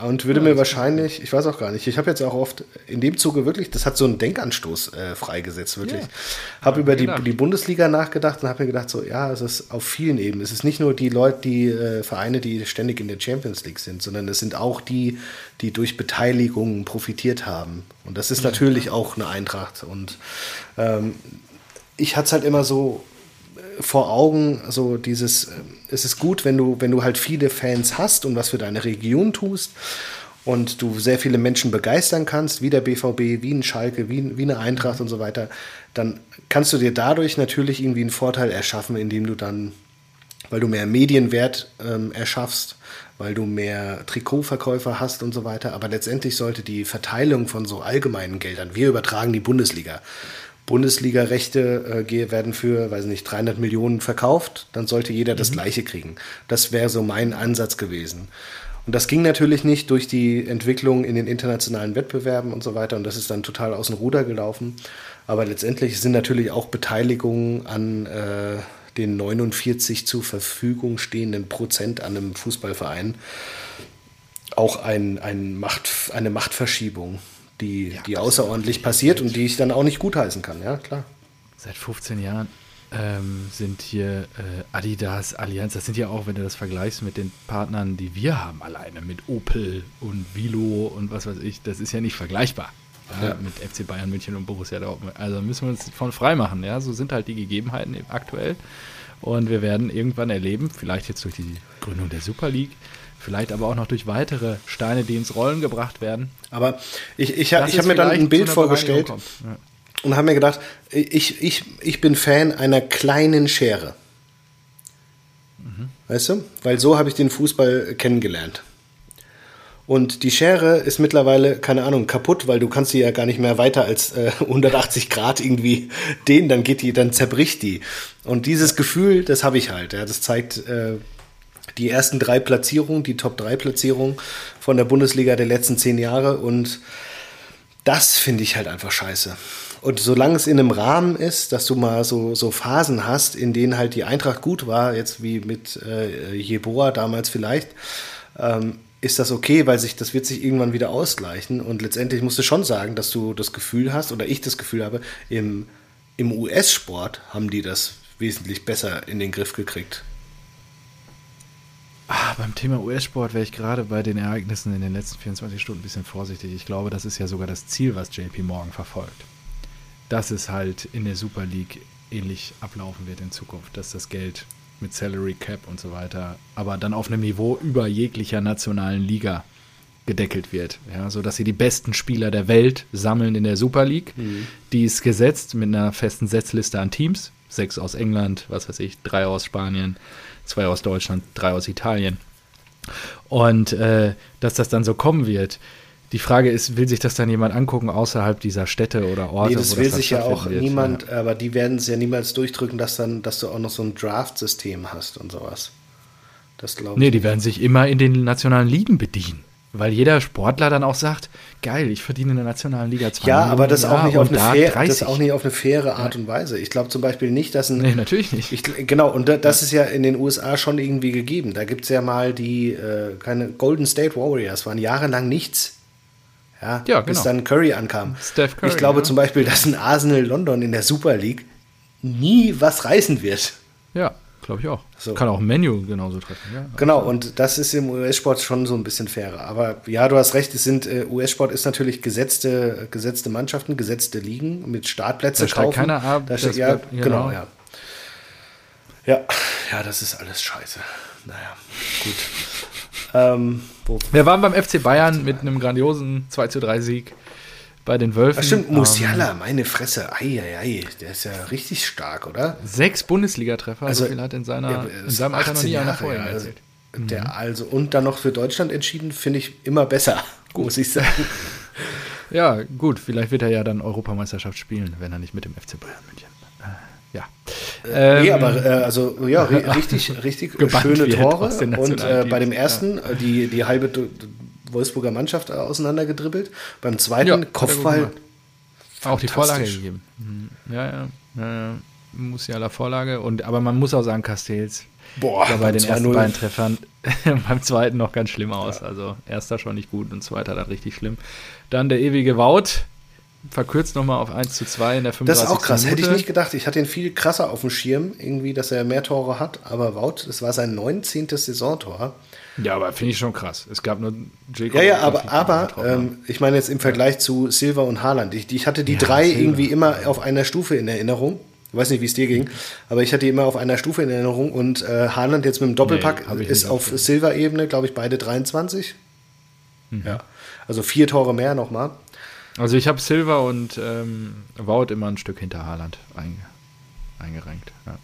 Und würde ja, mir wahrscheinlich, ich weiß auch gar nicht, ich habe jetzt auch oft in dem Zuge wirklich, das hat so einen Denkanstoß äh, freigesetzt, wirklich. Ja. Habe über die, die Bundesliga nachgedacht und habe mir gedacht, so, ja, es ist auf vielen Ebenen. Es ist nicht nur die Leute, die äh, Vereine, die ständig in der Champions League sind, sondern es sind auch die, die durch Beteiligung profitiert haben. Und das ist ja. natürlich auch eine Eintracht. Und ähm, ich hatte es halt immer so vor Augen, so dieses, äh, es ist gut, wenn du, wenn du halt viele Fans hast und was für deine Region tust und du sehr viele Menschen begeistern kannst, wie der BVB, wie ein Schalke, wie, wie eine Eintracht und so weiter, dann kannst du dir dadurch natürlich irgendwie einen Vorteil erschaffen, indem du dann, weil du mehr Medienwert ähm, erschaffst, weil du mehr Trikotverkäufer hast und so weiter. Aber letztendlich sollte die Verteilung von so allgemeinen Geldern, wir übertragen die Bundesliga, Bundesliga-Rechte äh, werden für, weiß nicht, 300 Millionen verkauft, dann sollte jeder mhm. das Gleiche kriegen. Das wäre so mein Ansatz gewesen. Und das ging natürlich nicht durch die Entwicklung in den internationalen Wettbewerben und so weiter. Und das ist dann total aus dem Ruder gelaufen. Aber letztendlich sind natürlich auch Beteiligungen an äh, den 49 zur Verfügung stehenden Prozent an einem Fußballverein auch ein, ein Macht, eine Machtverschiebung die, ja, die außerordentlich passiert und die ich dann auch nicht gutheißen kann, ja, klar. Seit 15 Jahren ähm, sind hier äh, Adidas, Allianz, das sind ja auch, wenn du das vergleichst mit den Partnern, die wir haben, alleine mit Opel und Vilo und was weiß ich, das ist ja nicht vergleichbar. Ja, ja. Mit FC Bayern München und Borussia Dortmund. Also müssen wir uns von frei machen. Ja, so sind halt die Gegebenheiten aktuell. Und wir werden irgendwann erleben, vielleicht jetzt durch die Gründung der Super League, vielleicht aber auch noch durch weitere Steine, die ins Rollen gebracht werden. Aber ich, ich, ich habe mir dann ein Bild vorgestellt ja. und habe mir gedacht, ich, ich, ich bin Fan einer kleinen Schere. Mhm. Weißt du? Weil so habe ich den Fußball kennengelernt. Und die Schere ist mittlerweile, keine Ahnung, kaputt, weil du kannst sie ja gar nicht mehr weiter als äh, 180 Grad irgendwie dehnen, dann geht die, dann zerbricht die. Und dieses Gefühl, das habe ich halt. Ja, das zeigt, äh, die ersten drei Platzierungen, die Top 3 Platzierungen von der Bundesliga der letzten zehn Jahre und das finde ich halt einfach scheiße. Und solange es in einem Rahmen ist, dass du mal so, so Phasen hast, in denen halt die Eintracht gut war, jetzt wie mit äh, Jeboa damals vielleicht, ähm, ist das okay, weil sich das wird sich irgendwann wieder ausgleichen. Und letztendlich musst du schon sagen, dass du das Gefühl hast, oder ich das Gefühl habe, im, im US-Sport haben die das wesentlich besser in den Griff gekriegt. Ah, beim Thema US-Sport wäre ich gerade bei den Ereignissen in den letzten 24 Stunden ein bisschen vorsichtig. Ich glaube, das ist ja sogar das Ziel, was JP Morgan verfolgt. Dass es halt in der Super League ähnlich ablaufen wird in Zukunft, dass das Geld mit Salary Cap und so weiter, aber dann auf einem Niveau über jeglicher nationalen Liga gedeckelt wird. Ja, so dass sie die besten Spieler der Welt sammeln in der Super League. Mhm. Die ist gesetzt mit einer festen Setzliste an Teams. Sechs aus England, was weiß ich, drei aus Spanien, zwei aus Deutschland, drei aus Italien. Und äh, dass das dann so kommen wird, die Frage ist, will sich das dann jemand angucken außerhalb dieser Städte oder Orte? Nee, das will das sich ja auch wird? niemand, ja. aber die werden es ja niemals durchdrücken, dass dann, dass du auch noch so ein Draft-System hast und sowas. Das glaube Nee, die werden sich immer in den nationalen Ligen bedienen. Weil jeder Sportler dann auch sagt, geil, ich verdiene in der nationalen Liga zwei Ja, aber das auch, nicht auf eine fair, das auch nicht auf eine faire Art und Weise. Ich glaube zum Beispiel nicht, dass ein. Nee, natürlich nicht. Ich, genau, und das ist ja in den USA schon irgendwie gegeben. Da gibt es ja mal die, äh, keine Golden State Warriors, waren jahrelang nichts. Ja, ja genau. bis dann Curry ankam. Steph Curry, ich glaube ja. zum Beispiel, dass ein Arsenal London in der Super League nie was reißen wird. Ja, glaube ich auch. So. Kann auch ein Menu genauso treffen. Ja, genau, und das ist im US-Sport schon so ein bisschen fairer. Aber ja, du hast recht, es sind äh, US-Sport ist natürlich gesetzte, gesetzte Mannschaften, gesetzte Ligen mit Startplätze da kaufen. Keiner ab, da steht, ja, genau, genau, ja. Ja, ja, das ist alles scheiße. Naja, gut. Ähm, Wir waren beim FC Bayern mit einem grandiosen 2 zu 3 Sieg bei den Wölfen. Ach stimmt, Musiala, ähm, meine Fresse. Eieiei, der ist ja richtig stark, oder? Sechs Bundesliga-Treffer, also, so viel hat in, seiner, ja, in seinem Alter noch nie einer vorher ja, also, der, mhm. also, Und dann noch für Deutschland entschieden, finde ich immer besser, muss ich sagen. ja, gut, vielleicht wird er ja dann Europameisterschaft spielen, wenn er nicht mit dem FC Bayern München. Äh, ja. Ähm, nee, aber äh, also ja, richtig, richtig schöne Tore. Und äh, bei dem ersten, ja. die, die halbe Wolfsburger Mannschaft auseinandergedribbelt. Beim zweiten ja, Kopfball. Auch die Vorlage gegeben. Mhm. Ja, ja. ja, ja. Musiala Vorlage. Und, aber man muss auch sagen, Castells Boah, sah bei den ersten beiden Treffern beim zweiten noch ganz schlimm aus. Ja. Also erster schon nicht gut und zweiter dann richtig schlimm. Dann der ewige Wout, verkürzt nochmal auf 1 zu 2 in der 35. Das ist auch krass, Minute. hätte ich nicht gedacht. Ich hatte ihn viel krasser auf dem Schirm, irgendwie, dass er mehr Tore hat. Aber Wout, das war sein 19. Saisontor. Ja, aber finde ich schon krass. Es gab nur Jacob. Ja, ja, aber, aber ähm, ich meine jetzt im Vergleich zu Silva und Haaland. Ich, ich hatte die ja, drei Silva. irgendwie immer auf einer Stufe in Erinnerung. Ich weiß nicht, wie es dir ging, aber ich hatte die immer auf einer Stufe in Erinnerung und äh, Haaland jetzt mit dem Doppelpack nee, ist auf Silva-Ebene, glaube ich, beide 23. Mhm. Ja. Also vier Tore mehr nochmal. Also ich habe Silva und ähm, Wout immer ein Stück hinter Haaland einge eingerenkt. Ja.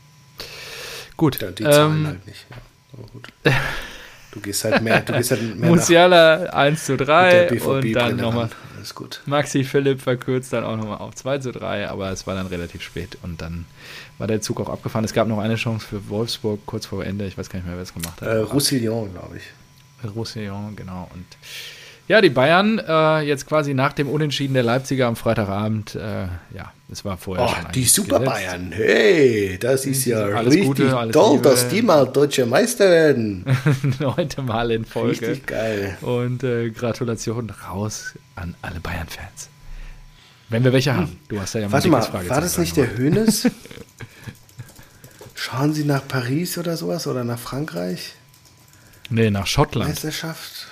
Gut. Ja, die Zahlen ähm, halt nicht. Ja. Aber gut. Du gehst halt mehr, du gehst halt mehr Musiala 1 zu 3 und dann nochmal Maxi Philipp verkürzt dann auch nochmal auf 2 zu 3, aber es war dann relativ spät und dann war der Zug auch abgefahren. Es gab noch eine Chance für Wolfsburg kurz vor Ende, ich weiß gar nicht mehr, wer es gemacht hat. Äh, Roussillon, glaube ich. Roussillon, genau. Und ja, die Bayern äh, jetzt quasi nach dem Unentschieden der Leipziger am Freitagabend, äh, ja, es war vorher oh, schon Die Super gesetzt. Bayern, hey, das ist ja alles richtig Gute, toll, Liebe. dass die mal deutsche Meister werden. Neunte Mal in Folge. Richtig geil. Und äh, Gratulation raus an alle Bayern-Fans. Wenn wir welche haben. Du hast ja ja Warte mal, war das nicht der Hönes? Schauen Sie nach Paris oder sowas oder nach Frankreich? Nee, nach Schottland. Meisterschaft.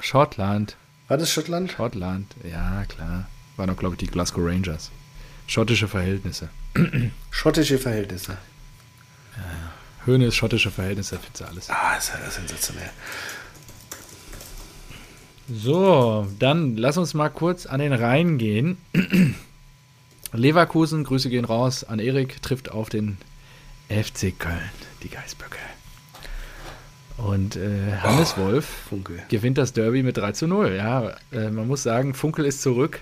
Schottland. War das Schottland? Schottland, ja, klar. War doch, glaube ich, die Glasgow Rangers. Schottische Verhältnisse. Schottische Verhältnisse. Ja. Höhne ist schottische Verhältnisse, findest du alles. Ah, ist ja sensationell. So, dann lass uns mal kurz an den Rhein gehen. Leverkusen, Grüße gehen raus an Erik, trifft auf den FC Köln, die Geißböcke. Und äh, Hannes oh, Wolf Funkel. gewinnt das Derby mit 3 zu 0. Ja, äh, man muss sagen, Funkel ist zurück.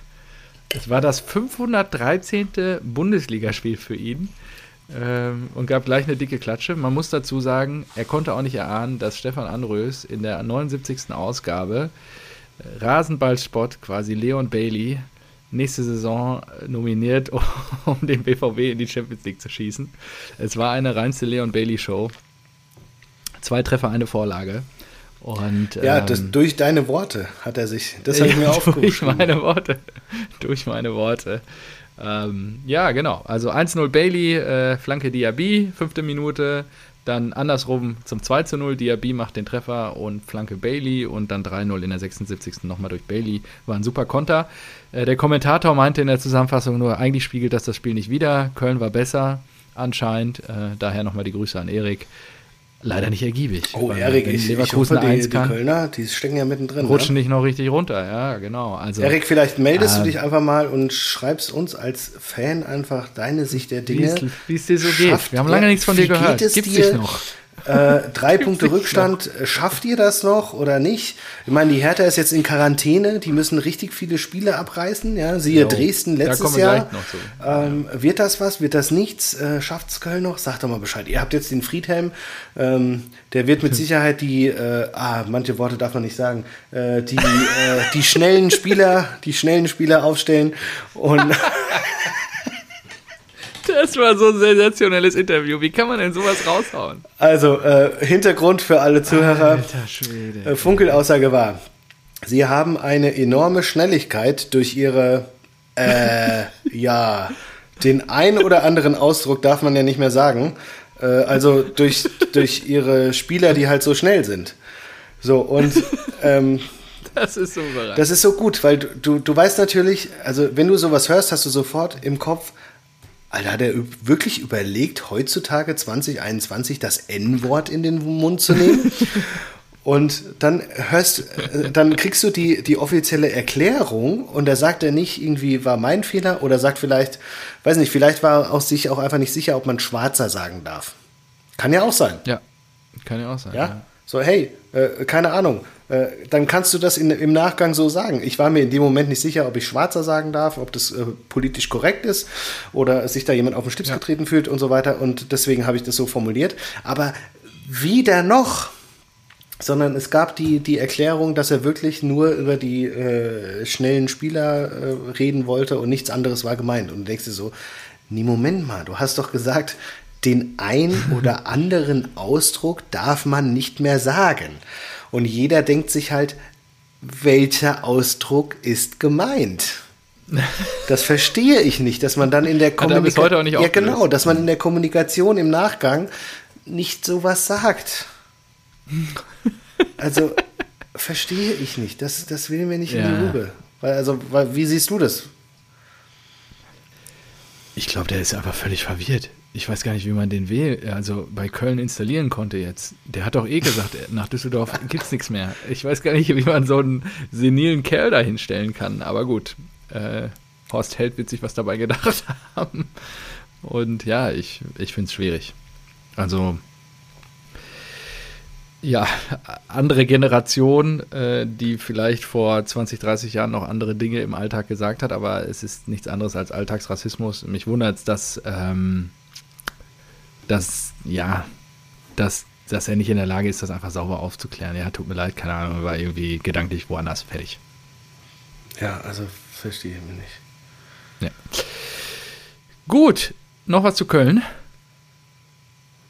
Es war das 513. Bundesligaspiel für ihn ähm, und gab gleich eine dicke Klatsche. Man muss dazu sagen, er konnte auch nicht erahnen, dass Stefan Anrös in der 79. Ausgabe äh, Rasenballsport quasi Leon Bailey nächste Saison nominiert, um den BVB in die Champions League zu schießen. Es war eine reinste Leon Bailey Show. Zwei Treffer, eine Vorlage. Und, ja, ähm, das, durch deine Worte hat er sich, das habe ich mir aufgerufen. Durch meine Worte. durch meine Worte. Ähm, ja, genau. Also 1-0 Bailey, äh, Flanke Diaby, fünfte Minute. Dann andersrum zum 2 0. Diaby macht den Treffer und Flanke Bailey und dann 3-0 in der 76. nochmal durch Bailey. War ein super Konter. Äh, der Kommentator meinte in der Zusammenfassung nur, eigentlich spiegelt das das Spiel nicht wieder. Köln war besser anscheinend. Äh, daher nochmal die Grüße an Erik leider nicht ergiebig. Oh, Erik, ich, Leverkusen ich hoffe, die, die Kölner, die stecken ja mittendrin. Rutschen ne? nicht noch richtig runter, ja, genau. Also, Erik, vielleicht meldest äh, du dich einfach mal und schreibst uns als Fan einfach deine Sicht der Dinge. Wie es dir so geht. Wir haben lange nichts von dir gehört. Gibt es dir, noch? Äh, drei Punkte Rückstand, noch. schafft ihr das noch oder nicht? Ich meine, die Hertha ist jetzt in Quarantäne, die müssen richtig viele Spiele abreißen, ja, siehe jo, Dresden letztes Jahr. Ähm, wird das was, wird das nichts? Äh, Schafft es Köln noch? Sagt doch mal Bescheid. Ihr habt jetzt den Friedhelm, ähm, der wird mit Sicherheit die, äh, ah, manche Worte darf man nicht sagen, äh, die, äh, die schnellen Spieler, die schnellen Spieler aufstellen und Das war so ein sensationelles Interview. Wie kann man denn sowas raushauen? Also, äh, Hintergrund für alle Zuhörer. Alter Schwede. Äh, Funkelaussage war, sie haben eine enorme Schnelligkeit durch ihre, äh, ja, den ein oder anderen Ausdruck darf man ja nicht mehr sagen. Äh, also durch, durch ihre Spieler, die halt so schnell sind. So, und ähm, das ist so überraschend. Das ist so gut, weil du, du, du weißt natürlich, also wenn du sowas hörst, hast du sofort im Kopf, Alter, hat er wirklich überlegt, heutzutage 2021 das N-Wort in den Mund zu nehmen? Und dann hörst, äh, dann kriegst du die, die offizielle Erklärung und da sagt er nicht irgendwie, war mein Fehler oder sagt vielleicht, weiß nicht, vielleicht war er auch sich auch einfach nicht sicher, ob man Schwarzer sagen darf. Kann ja auch sein. Ja, kann ja auch sein. Ja? ja. So, hey, äh, keine Ahnung, äh, dann kannst du das in, im Nachgang so sagen. Ich war mir in dem Moment nicht sicher, ob ich Schwarzer sagen darf, ob das äh, politisch korrekt ist oder sich da jemand auf den Stips ja. getreten fühlt und so weiter. Und deswegen habe ich das so formuliert. Aber wieder noch sondern es gab die, die Erklärung, dass er wirklich nur über die äh, schnellen Spieler äh, reden wollte und nichts anderes war gemeint. Und du denkst dir so, nee, Moment mal, du hast doch gesagt, den ein oder anderen Ausdruck darf man nicht mehr sagen. Und jeder denkt sich halt, welcher Ausdruck ist gemeint? Das verstehe ich nicht, dass man dann in der Kommunikation. Ja, genau, dass man in der Kommunikation im Nachgang nicht sowas sagt. Also verstehe ich nicht. Das, das will mir nicht ja. in die Rübe. Weil, also, weil, wie siehst du das? Ich glaube, der ist einfach völlig verwirrt ich weiß gar nicht, wie man den wähl, also bei Köln installieren konnte jetzt. Der hat doch eh gesagt, nach Düsseldorf gibt es nichts mehr. Ich weiß gar nicht, wie man so einen senilen Kerl da hinstellen kann. Aber gut, äh, Horst Held wird sich was dabei gedacht haben. Und ja, ich, ich finde es schwierig. Also, ja, andere Generation, äh, die vielleicht vor 20, 30 Jahren noch andere Dinge im Alltag gesagt hat, aber es ist nichts anderes als Alltagsrassismus. Mich wundert es, dass. Ähm, dass, ja, dass, dass er nicht in der Lage ist, das einfach sauber aufzuklären. Ja, tut mir leid, keine Ahnung, war irgendwie gedanklich woanders fertig. Ja, also verstehe ich mir nicht. Ja. Gut, noch was zu Köln.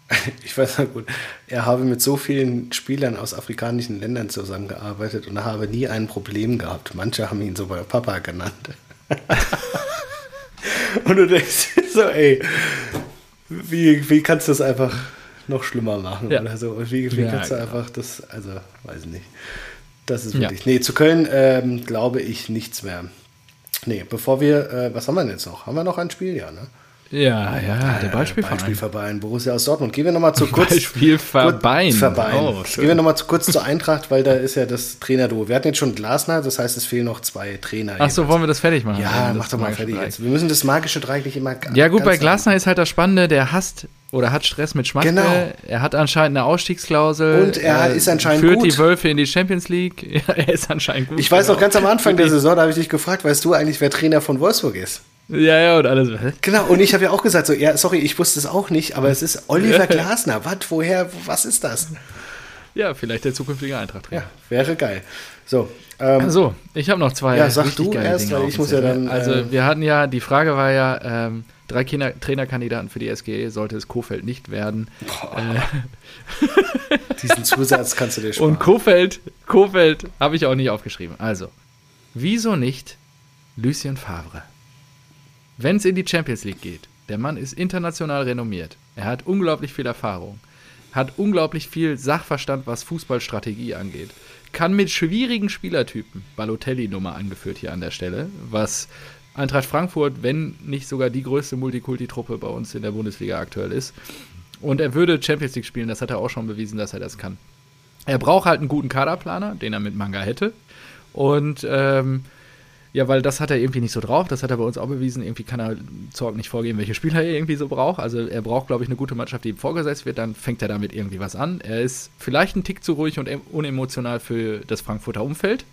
Ich weiß noch gut, er habe mit so vielen Spielern aus afrikanischen Ländern zusammengearbeitet und er habe nie ein Problem gehabt. Manche haben ihn sogar Papa genannt. und du denkst so, ey, wie, wie kannst du das einfach noch schlimmer machen ja. oder so? Wie, wie ja, kannst du genau. einfach das, also, weiß ich nicht. Das ist wirklich. Ja. Nee, zu Köln ähm, glaube ich nichts mehr. Nee, bevor wir, äh, was haben wir denn jetzt noch? Haben wir noch ein Spiel? Ja, ne? Ja, ja, der Beispielverein. Beispielverein, Borussia aus Dortmund. Gehen wir nochmal zu kurz. Beispielverein. Verein. Oh, Gehen wir nochmal zu kurz zur Eintracht, weil da ist ja das Trainerduo. Wir hatten jetzt schon Glasner, das heißt, es fehlen noch zwei Trainer. Ach so, wollen wir das fertig machen? Ja, mach doch mal fertig jetzt. Wir müssen das magische Dreieck nicht immer. Ja, gut, bei Glasner ist halt das Spannende, der hasst oder hat Stress mit Schmatke. Genau. Er hat anscheinend eine Ausstiegsklausel. Und er ist anscheinend führt gut. die Wölfe in die Champions League. Ja, er ist anscheinend gut. Ich weiß genau. noch ganz am Anfang der Saison, da habe ich dich gefragt, weißt du eigentlich, wer Trainer von Wolfsburg ist? Ja, ja, und alles. Genau, und ich habe ja auch gesagt, so, ja, sorry, ich wusste es auch nicht, aber es ist Oliver Glasner. Was, woher, was ist das? Ja, vielleicht der zukünftige Eintracht. Ja, wäre geil. So, ähm, so ich habe noch zwei. Ja, sag du erst, Dinge weil ich muss ja dann. Also, äh, wir hatten ja, die Frage war ja, ähm, Drei Kinder Trainerkandidaten für die SGE sollte es Kofeld nicht werden. Äh, Diesen Zusatz kannst du dir sparen. Und Kofeld, Kofeld habe ich auch nicht aufgeschrieben. Also, wieso nicht Lucien Favre? Wenn es in die Champions League geht, der Mann ist international renommiert. Er hat unglaublich viel Erfahrung, hat unglaublich viel Sachverstand, was Fußballstrategie angeht. Kann mit schwierigen Spielertypen, Balotelli-Nummer angeführt hier an der Stelle, was Eintracht Frankfurt, wenn nicht sogar die größte Multikulti-Truppe bei uns in der Bundesliga aktuell ist. Und er würde Champions League spielen, das hat er auch schon bewiesen, dass er das kann. Er braucht halt einen guten Kaderplaner, den er mit Manga hätte. Und ähm, ja, weil das hat er irgendwie nicht so drauf. Das hat er bei uns auch bewiesen. Irgendwie kann er Zorg nicht vorgeben, welche Spieler er irgendwie so braucht. Also er braucht, glaube ich, eine gute Mannschaft, die ihm vorgesetzt wird. Dann fängt er damit irgendwie was an. Er ist vielleicht ein Tick zu ruhig und unemotional für das Frankfurter Umfeld.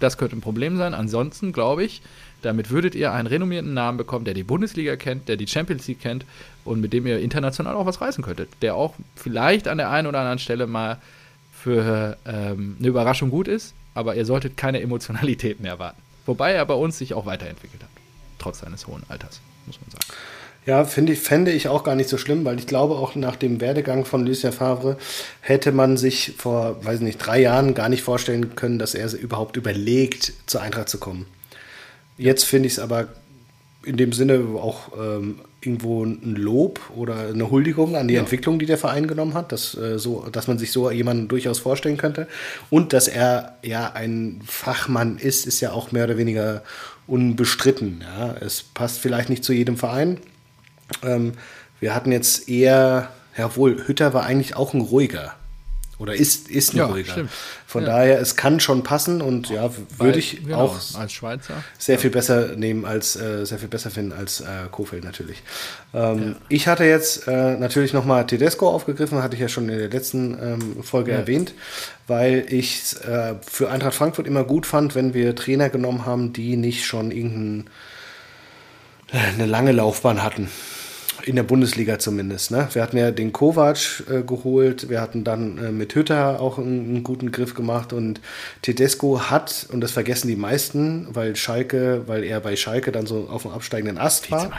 Das könnte ein Problem sein. Ansonsten, glaube ich, damit würdet ihr einen renommierten Namen bekommen, der die Bundesliga kennt, der die Champions League kennt und mit dem ihr international auch was reißen könntet. Der auch vielleicht an der einen oder anderen Stelle mal für ähm, eine Überraschung gut ist, aber ihr solltet keine Emotionalitäten erwarten. Wobei er bei uns sich auch weiterentwickelt hat, trotz seines hohen Alters, muss man sagen. Ja, finde ich, fände ich auch gar nicht so schlimm, weil ich glaube, auch nach dem Werdegang von Lucien Favre hätte man sich vor, weiß nicht, drei Jahren gar nicht vorstellen können, dass er überhaupt überlegt, zur Eintracht zu kommen. Jetzt finde ich es aber in dem Sinne auch ähm, irgendwo ein Lob oder eine Huldigung an die ja. Entwicklung, die der Verein genommen hat, dass, äh, so, dass man sich so jemanden durchaus vorstellen könnte. Und dass er ja ein Fachmann ist, ist ja auch mehr oder weniger unbestritten. Ja. Es passt vielleicht nicht zu jedem Verein. Ähm, wir hatten jetzt eher, jawohl, Hütter war eigentlich auch ein ruhiger. Oder ist, ist ein ja, ruhiger. Stimmt. Von ja. daher, es kann schon passen und ja, würde ich genau, auch als Schweizer sehr viel besser nehmen als äh, sehr viel besser finden als äh, Kofeld natürlich. Ähm, ich hatte jetzt äh, natürlich nochmal Tedesco aufgegriffen, hatte ich ja schon in der letzten ähm, Folge erwähnt, weil ich es äh, für Eintracht Frankfurt immer gut fand, wenn wir Trainer genommen haben, die nicht schon irgendeine äh, lange Laufbahn hatten in der Bundesliga zumindest. Ne? Wir hatten ja den Kovac äh, geholt, wir hatten dann äh, mit Hütter auch einen, einen, guten Griff gemacht und Tedesco hat, und das vergessen die meisten, weil Schalke, weil er bei Schalke dann so auf dem absteigenden Ast war.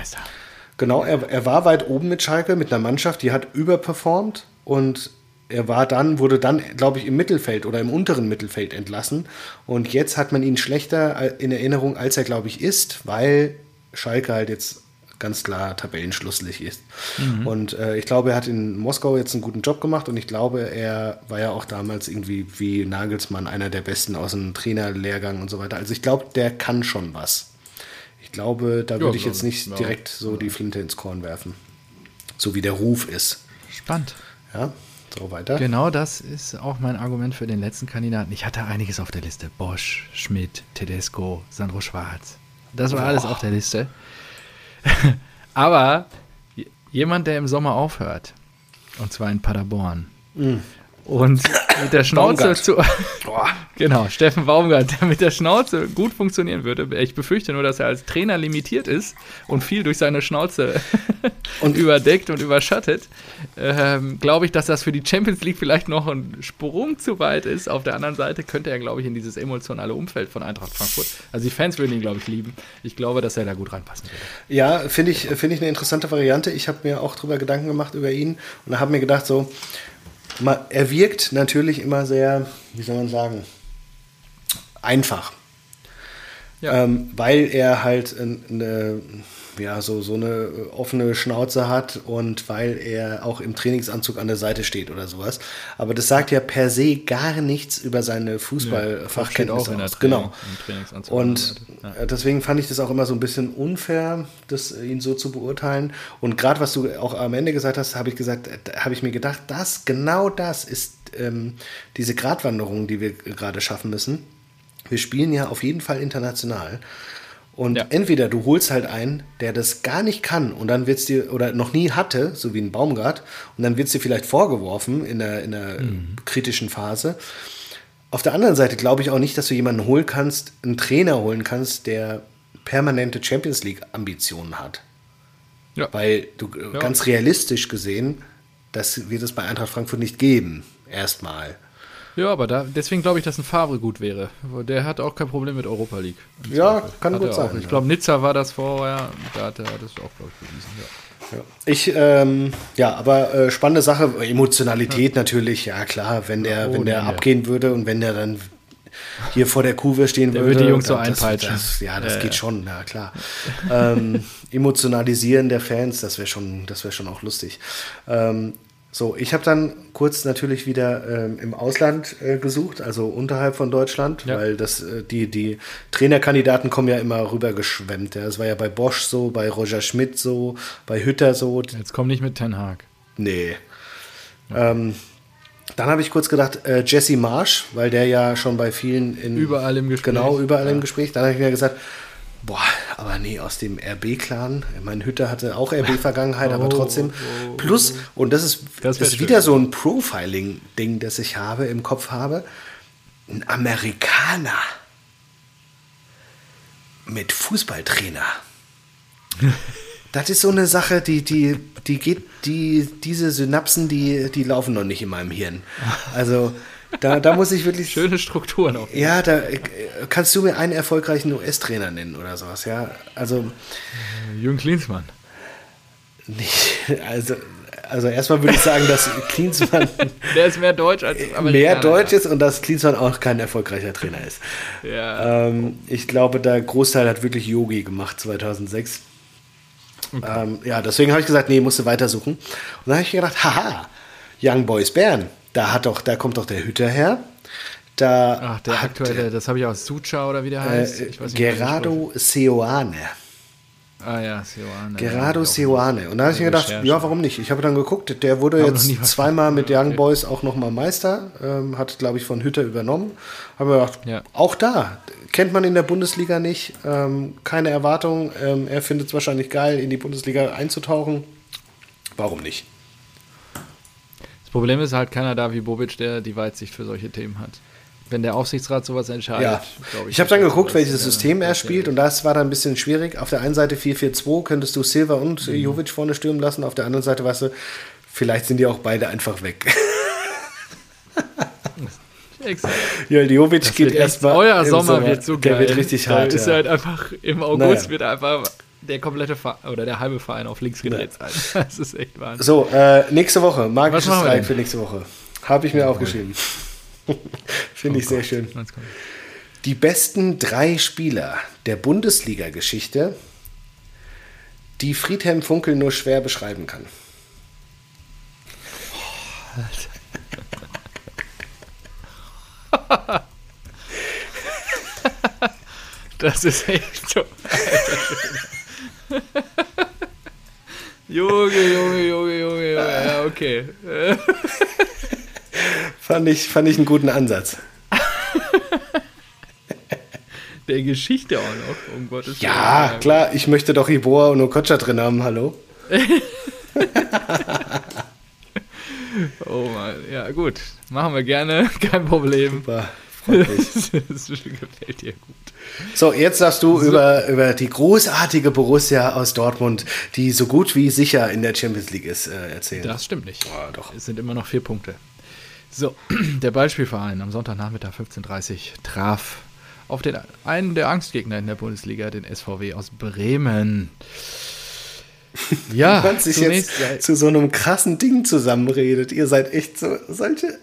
Genau, er, er war weit oben mit Schalke, mit einer Mannschaft, die hat überperformt und er war dann, wurde dann, glaube ich, im Mittelfeld oder im unteren Mittelfeld entlassen. Und jetzt hat man ihn schlechter in Erinnerung, als er, glaube ich, ist, weil Schalke halt jetzt ganz klar tabellenschlusslich ist. Mhm. Und äh, ich glaube, er hat in Moskau jetzt einen guten Job gemacht und ich glaube, er war ja auch damals irgendwie wie Nagelsmann einer der Besten aus dem Trainerlehrgang und so weiter. Also ich glaube, der kann schon was. Ich glaube, da ja, würde ich jetzt nicht ja. direkt so die Flinte ins Korn werfen. So wie der Ruf ist. Spannend. Ja, so weiter. Genau das ist auch mein Argument für den letzten Kandidaten. Ich hatte einiges auf der Liste. Bosch, Schmidt, Tedesco, Sandro Schwarz. Das war Boah. alles auf der Liste. Aber jemand, der im Sommer aufhört, und zwar in Paderborn, mm. Und mit der Schnauze zu. genau, Steffen Baumgart, der mit der Schnauze gut funktionieren würde. Ich befürchte nur, dass er als Trainer limitiert ist und viel durch seine Schnauze und überdeckt und überschattet. Ähm, glaube ich, dass das für die Champions League vielleicht noch ein Sprung zu weit ist. Auf der anderen Seite könnte er, glaube ich, in dieses emotionale Umfeld von Eintracht Frankfurt. Also die Fans würden ihn, glaube ich, lieben. Ich glaube, dass er da gut reinpassen würde. Ja, finde ich, find ich eine interessante Variante. Ich habe mir auch darüber Gedanken gemacht über ihn und habe mir gedacht, so, er wirkt natürlich immer sehr, wie soll man sagen, einfach. Ja. Ähm, weil er halt eine, ja, so, so eine offene Schnauze hat und weil er auch im Trainingsanzug an der Seite steht oder sowas. Aber das sagt ja per se gar nichts über seine Fußballfachkenntnisse ja, aus. Genau. Und ja. deswegen fand ich das auch immer so ein bisschen unfair, das, ihn so zu beurteilen. Und gerade was du auch am Ende gesagt hast, habe ich gesagt, habe ich mir gedacht, das, genau das ist ähm, diese Gratwanderung, die wir gerade schaffen müssen. Wir spielen ja auf jeden Fall international. Und ja. entweder du holst halt einen, der das gar nicht kann und dann wird es dir, oder noch nie hatte, so wie ein Baumgart, und dann wird es dir vielleicht vorgeworfen in der, in der mhm. kritischen Phase. Auf der anderen Seite glaube ich auch nicht, dass du jemanden holen kannst, einen Trainer holen kannst, der permanente Champions League-Ambitionen hat. Ja. Weil du ja. ganz realistisch gesehen, das wird es bei Eintracht Frankfurt nicht geben, erstmal. Ja, aber da, deswegen glaube ich, dass ein Favre gut wäre. Der hat auch kein Problem mit Europa League. Ja, kann hat gut sein. Ich glaube, Nizza war das vorher. Da hat er das auch, glaube ich, bewiesen. Ja. Ich, ähm, ja, aber äh, spannende Sache, Emotionalität ja. natürlich, ja klar, wenn der, oh, wenn der abgehen würde und wenn der dann hier vor der Kuh stehen der würde. würde die Jungs so einpeitschen. Das, ja, das geht schon, ja klar. ähm, emotionalisieren der Fans, das wäre schon, das wäre schon auch lustig. Ähm, so, ich habe dann kurz natürlich wieder ähm, im Ausland äh, gesucht, also unterhalb von Deutschland, ja. weil das, äh, die, die Trainerkandidaten kommen ja immer rübergeschwemmt. Ja. Das war ja bei Bosch so, bei Roger Schmidt so, bei Hütter so. Jetzt komm nicht mit Ten Hag. Nee. Ja. Ähm, dann habe ich kurz gedacht, äh, Jesse Marsch, weil der ja schon bei vielen in. Überall im Gespräch. Genau, überall im Gespräch. Dann habe ich mir gesagt, Boah, aber nee, aus dem RB-Clan. Mein Hütter hatte auch RB-Vergangenheit, oh, aber trotzdem. Oh, Plus, und das ist, das ist wieder so ein Profiling-Ding, das ich habe, im Kopf habe. Ein Amerikaner mit Fußballtrainer. das ist so eine Sache, die, die, die geht, die, diese Synapsen, die, die laufen noch nicht in meinem Hirn. Also. Da, da muss ich wirklich. Schöne Strukturen auch. Ja, da kannst du mir einen erfolgreichen US-Trainer nennen oder sowas, ja. Also. Jürgen Klinsmann. Nicht, also, also erstmal würde ich sagen, dass Klinsmann. Der ist mehr deutsch als Amerikaner. Mehr deutsch ist und dass Klinsmann auch kein erfolgreicher Trainer ist. Ja. Ähm, ich glaube, der Großteil hat wirklich Yogi gemacht 2006. Okay. Ähm, ja, deswegen habe ich gesagt, nee, musst du weitersuchen. Und dann habe ich gedacht, haha, Young Boys Bern. Da hat doch, da kommt doch der Hütter her. Da Ach, der aktuelle, das habe ich aus Sucha oder wie der heißt. Äh, Gerardo Seoane. Ah ja, Seoane. Gerardo ja, Seoane. Und da habe ich mir gedacht, ja, warum nicht? Ich habe dann geguckt, der wurde jetzt zweimal mit Young Boys auch nochmal Meister, ähm, hat, glaube ich, von Hütter übernommen. Habe mir gedacht, ja. auch da, kennt man in der Bundesliga nicht, ähm, keine Erwartung. Ähm, er findet es wahrscheinlich geil, in die Bundesliga einzutauchen. Warum nicht? Das Problem ist halt keiner da wie Bobic, der die Weitsicht für solche Themen hat. Wenn der Aufsichtsrat sowas entscheidet, ja. ich. Ich habe dann geguckt, welches System er spielt und das war dann ein bisschen schwierig. Auf der einen Seite 4-4-2 könntest du Silva und mhm. Jovic vorne stürmen lassen, auf der anderen Seite weißt du, vielleicht sind die auch beide einfach weg. Exakt. Ja, Jovic geht erstmal. Euer Sommer, Sommer wird so geil. Der wird richtig hart. Da ist ja. halt einfach im August naja. wird einfach der komplette Verein oder der halbe Verein auf links gedreht sein. Das ist echt Wahnsinn. So, äh, nächste Woche, magisches Dreieck für nächste Woche. Habe ich mir ja, aufgeschrieben. Finde ich oh sehr schön. Die besten drei Spieler der Bundesliga-Geschichte, die Friedhelm Funkel nur schwer beschreiben kann. das ist echt so. Junge, Junge, Junge, Junge, ja, okay. fand, ich, fand ich einen guten Ansatz. Der Geschichte auch noch, um Gottes Willen. Ja, klar, ich möchte doch Iboa und Okocha drin haben, hallo? oh Mann, ja gut, machen wir gerne, kein Problem. Super. das gefällt dir gut. So, jetzt darfst du so. über, über die großartige Borussia aus Dortmund, die so gut wie sicher in der Champions League ist, äh, erzählen. Das stimmt nicht. Oh, doch. Es sind immer noch vier Punkte. So, der Beispielverein am Sonntagnachmittag 15.30 Uhr traf auf den einen der Angstgegner in der Bundesliga, den SVW aus Bremen. Ja, man sich jetzt zu so einem krassen Ding zusammenredet. Ihr seid echt so solche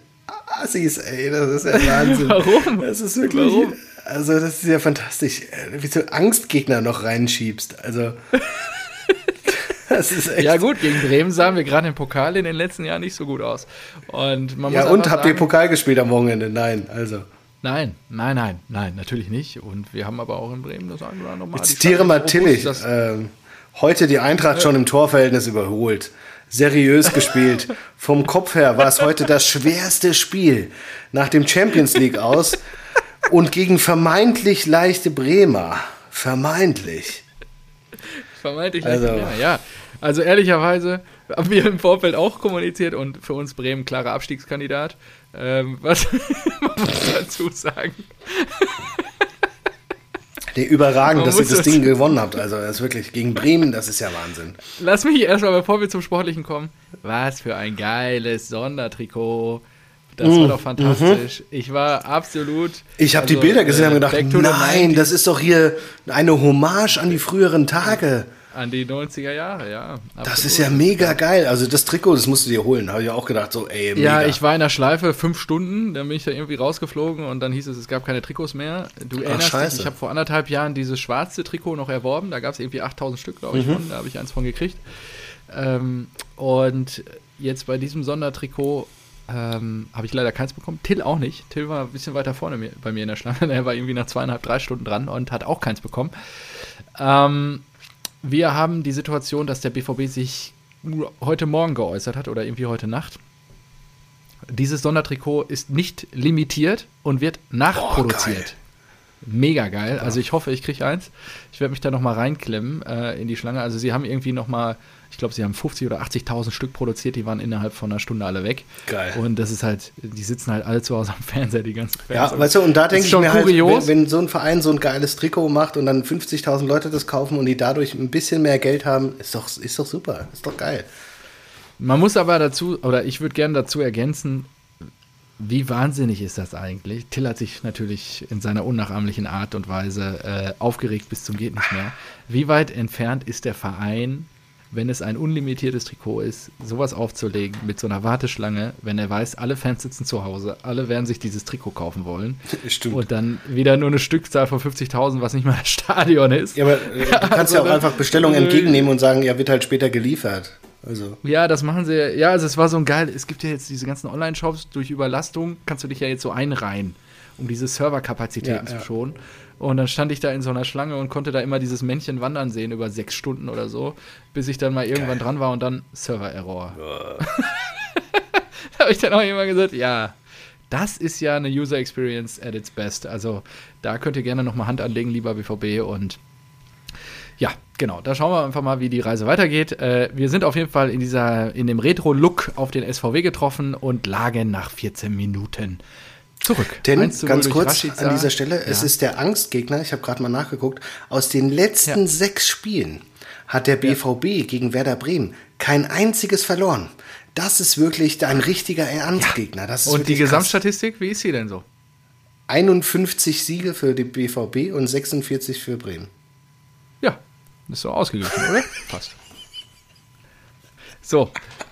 Assis, ey, das ist ja Wahnsinn. Warum? Das ist wirklich. Warum? Also, das ist ja fantastisch, äh, wie du Angstgegner noch reinschiebst. Also. das ist echt. Ja, gut, gegen Bremen sahen wir gerade im Pokal in den letzten Jahren nicht so gut aus. Und man ja, und habt sagen, ihr Pokal gespielt am Wochenende? Nein, also. Nein, nein, nein, nein, natürlich nicht. Und wir haben aber auch in Bremen das andere Mal. Ich zitiere mal Tillich. Ähm, heute die Eintracht äh, schon im Torverhältnis überholt. Seriös gespielt. Vom Kopf her war es heute das schwerste Spiel nach dem Champions League aus und gegen vermeintlich leichte Bremer. Vermeintlich. Vermeintlich leichte also. Bremer, ja. Also ehrlicherweise haben wir im Vorfeld auch kommuniziert und für uns Bremen klarer Abstiegskandidat. Ähm, was man muss dazu sagen? Nee, überragend, dass ihr das Ding gewonnen habt. Also, das ist wirklich gegen Bremen, das ist ja Wahnsinn. Lass mich erstmal, bevor wir zum Sportlichen kommen, was für ein geiles Sondertrikot Das war doch fantastisch. Ich war absolut. Ich habe die also, Bilder gesehen äh, und gedacht, to the nein, 90s. das ist doch hier eine Hommage an die früheren Tage. An die 90er Jahre, ja. Das absolut. ist ja mega geil. Also das Trikot, das musst du dir holen. Habe ich auch gedacht, so, ey, mega. Ja, ich war in der Schleife fünf Stunden, dann bin ich da irgendwie rausgeflogen und dann hieß es, es gab keine Trikots mehr. Du erinnerst scheiße. dich, ich habe vor anderthalb Jahren dieses schwarze Trikot noch erworben, da gab es irgendwie 8000 Stück, glaube ich, Mhm. von, da habe ich eins von gekriegt. Ähm, und jetzt bei diesem Sondertrikot ähm, habe ich leider keins bekommen. Till auch nicht. Till war ein bisschen weiter vorne bei mir in der Schlange. Er war irgendwie nach zweieinhalb, drei Stunden dran und hat auch keins bekommen. Ähm, wir haben die Situation, dass der BVB sich heute Morgen geäußert hat oder irgendwie heute Nacht. Dieses Sondertrikot ist nicht limitiert und wird nachproduziert. Mega geil. Also ich hoffe, ich kriege eins. Ich werde mich da nochmal reinklemmen äh, in die Schlange. Also sie haben irgendwie nochmal, ich glaube, sie haben 50 oder 80.000 Stück produziert. Die waren innerhalb von einer Stunde alle weg. Geil. Und das ist halt, die sitzen halt alle zu Hause am Fernseher, die ganzen Fans. Ja, weißt du, und da denke ich mir halt, kurios. wenn, wenn so ein Verein so ein geiles Trikot macht und dann 50.000 Leute das kaufen und die dadurch ein bisschen mehr Geld haben, ist doch, ist doch super, ist doch geil. Man muss aber dazu, oder ich würde gerne dazu ergänzen, wie wahnsinnig ist das eigentlich? Till hat sich natürlich in seiner unnachahmlichen Art und Weise äh, aufgeregt bis zum geht nicht mehr. Wie weit entfernt ist der Verein, wenn es ein unlimitiertes Trikot ist, sowas aufzulegen mit so einer Warteschlange, wenn er weiß, alle Fans sitzen zu Hause, alle werden sich dieses Trikot kaufen wollen. Stimmt. Und dann wieder nur eine Stückzahl von 50.000, was nicht mal das Stadion ist. Ja, aber äh, du kannst ja auch Also, einfach Bestellungen entgegennehmen und sagen, ja, wird halt später geliefert. Also, Ja, das machen sie. Ja, also es war so ein geil. Es gibt ja jetzt diese ganzen Online-Shops durch Überlastung, kannst du dich ja jetzt so einreihen, um diese Serverkapazitäten Ja, zu ja. schonen. Und dann stand ich da in so einer Schlange und konnte da immer dieses Männchen wandern sehen über sechs Stunden oder so, bis ich dann mal irgendwann dran war und dann Server-Error. da habe ich dann auch immer gesagt, ja, das ist ja eine User Experience at its best. Also da könnt ihr gerne nochmal Hand anlegen, lieber BVB. Und ja, genau, da schauen wir einfach mal, wie die Reise weitergeht. Äh, wir sind auf jeden Fall in, dieser, in dem Retro-Look auf den SVW getroffen und lagen nach 14 Minuten zurück. denn 1 zu 0 ganz kurz Rashica. an dieser Stelle, es Ja. ist der Angstgegner, ich habe gerade mal nachgeguckt, aus den letzten Ja. sechs Spielen hat der BVB gegen Werder Bremen kein einziges verloren. Das ist wirklich ein richtiger Angstgegner. Das ist Und die wirklich krass. Gesamtstatistik, wie ist sie denn so? 51 Siege für die BVB und 46 für Bremen. Ja, ist so ausgeglichen, oder? Passt. So,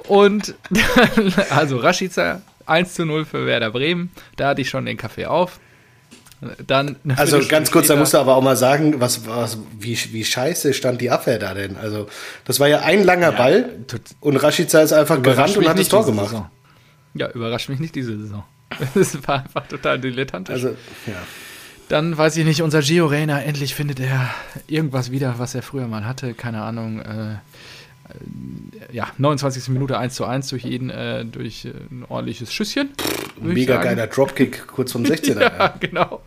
und dann, also Rashica 1 zu 0 für Werder Bremen. Da hatte ich schon den Kaffee auf. Dann Also ganz kurz, da musst du aber auch mal sagen, was, was, wie, wie scheiße stand die Abwehr da denn? Also, das war ja ein langer Ball tut- und Rashica ist einfach gerannt und hat das Tor gemacht. Saison. Ja, überrascht mich nicht diese Saison. Das war einfach total dilettantisch. Also, ja. Dann weiß ich nicht, unser Gio Reyna, endlich findet er irgendwas wieder, was er früher mal hatte. Keine Ahnung. Äh, äh, ja, 29. Minute 1 zu 1 durch ihn, äh, durch äh, ein ordentliches Schüsschen. Mega geiler Dropkick kurz vom 16er. Ja, ja. genau.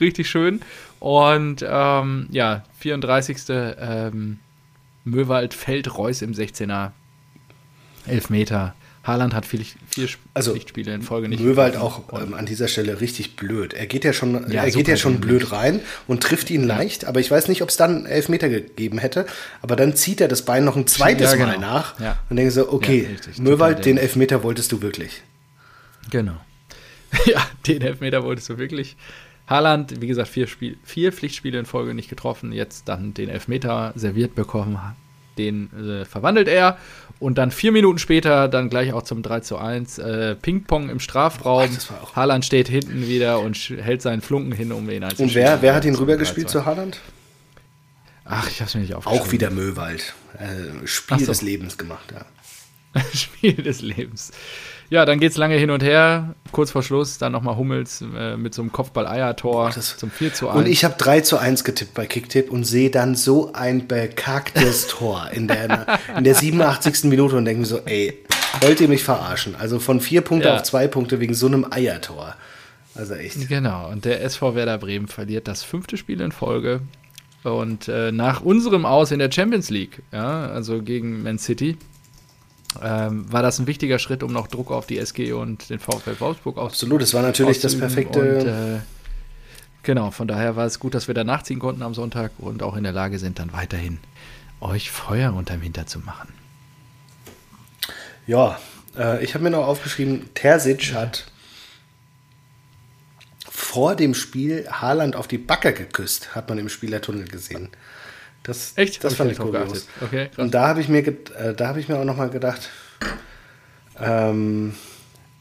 Richtig schön. Und ähm, ja, 34. Ähm, Möwald fällt Reus im 16er. Elfmeter. Haaland hat vier Sp- Also, Pflichtspiele in Folge nicht. Möwald auch ähm, an dieser Stelle richtig blöd. Er geht ja schon, Ja, er geht ja schon blöd rein und trifft ihn leicht, aber ich weiß nicht, ob es dann einen Elfmeter gegeben hätte. Aber dann zieht er das Bein noch ein zweites Ja, genau. Mal nach Ja. und denke so, okay, richtig. Möwald, den. Elfmeter wolltest du wirklich. Genau. ja, den Elfmeter wolltest du wirklich. Haaland, wie gesagt, vier, Spiel, vier Pflichtspiele in Folge nicht getroffen, jetzt dann den Elfmeter serviert bekommen, den äh, verwandelt er und dann vier Minuten später dann gleich auch zum 3 zu 1 äh, Ping-Pong im Strafraum. Auch- Haaland steht hinten wieder und hält seinen Flunken hin, um ihn Und einzuschieben. wer, wer hat ihn rübergespielt 3 zu Haaland? Ach, ich hab's mir nicht aufgeschrieben. Auch wieder Möwald. Äh, Spiel Ach so. des Lebens gemacht, ja. Spiel des Lebens. Ja, dann geht's lange hin und her. Kurz vor Schluss dann nochmal Hummels äh, mit so einem Kopfball-Eiertor zum 4 zu 1. Und ich habe 3 zu 1 getippt bei Kicktipp und sehe dann so ein bekacktes Tor in der, in der 87. Minute und denke mir so, ey, wollt ihr mich verarschen? Also von vier Punkte Ja. auf zwei Punkte wegen so einem Eiertor. Also echt. Genau, und der SV Werder Bremen verliert das fünfte Spiel in Folge. Und äh, nach unserem Aus in der Champions League, ja, also gegen Man City, ähm, war das ein wichtiger Schritt, um noch Druck auf die SG und den VfL Wolfsburg auszuüben. Absolut, das war natürlich das perfekte. Und, äh, genau, von daher war es gut, dass wir da nachziehen konnten am Sonntag und auch in der Lage sind, dann weiterhin euch Feuer unterm Hinter zu machen. ja, äh, ich habe mir noch aufgeschrieben, Terzic hat vor dem Spiel Haaland auf die Backe geküsst, hat man im Spielertunnel gesehen. Das, Echt? Das fand ich kurios. Okay, Und da habe ich, mir, äh, hab ich mir auch nochmal gedacht, ähm,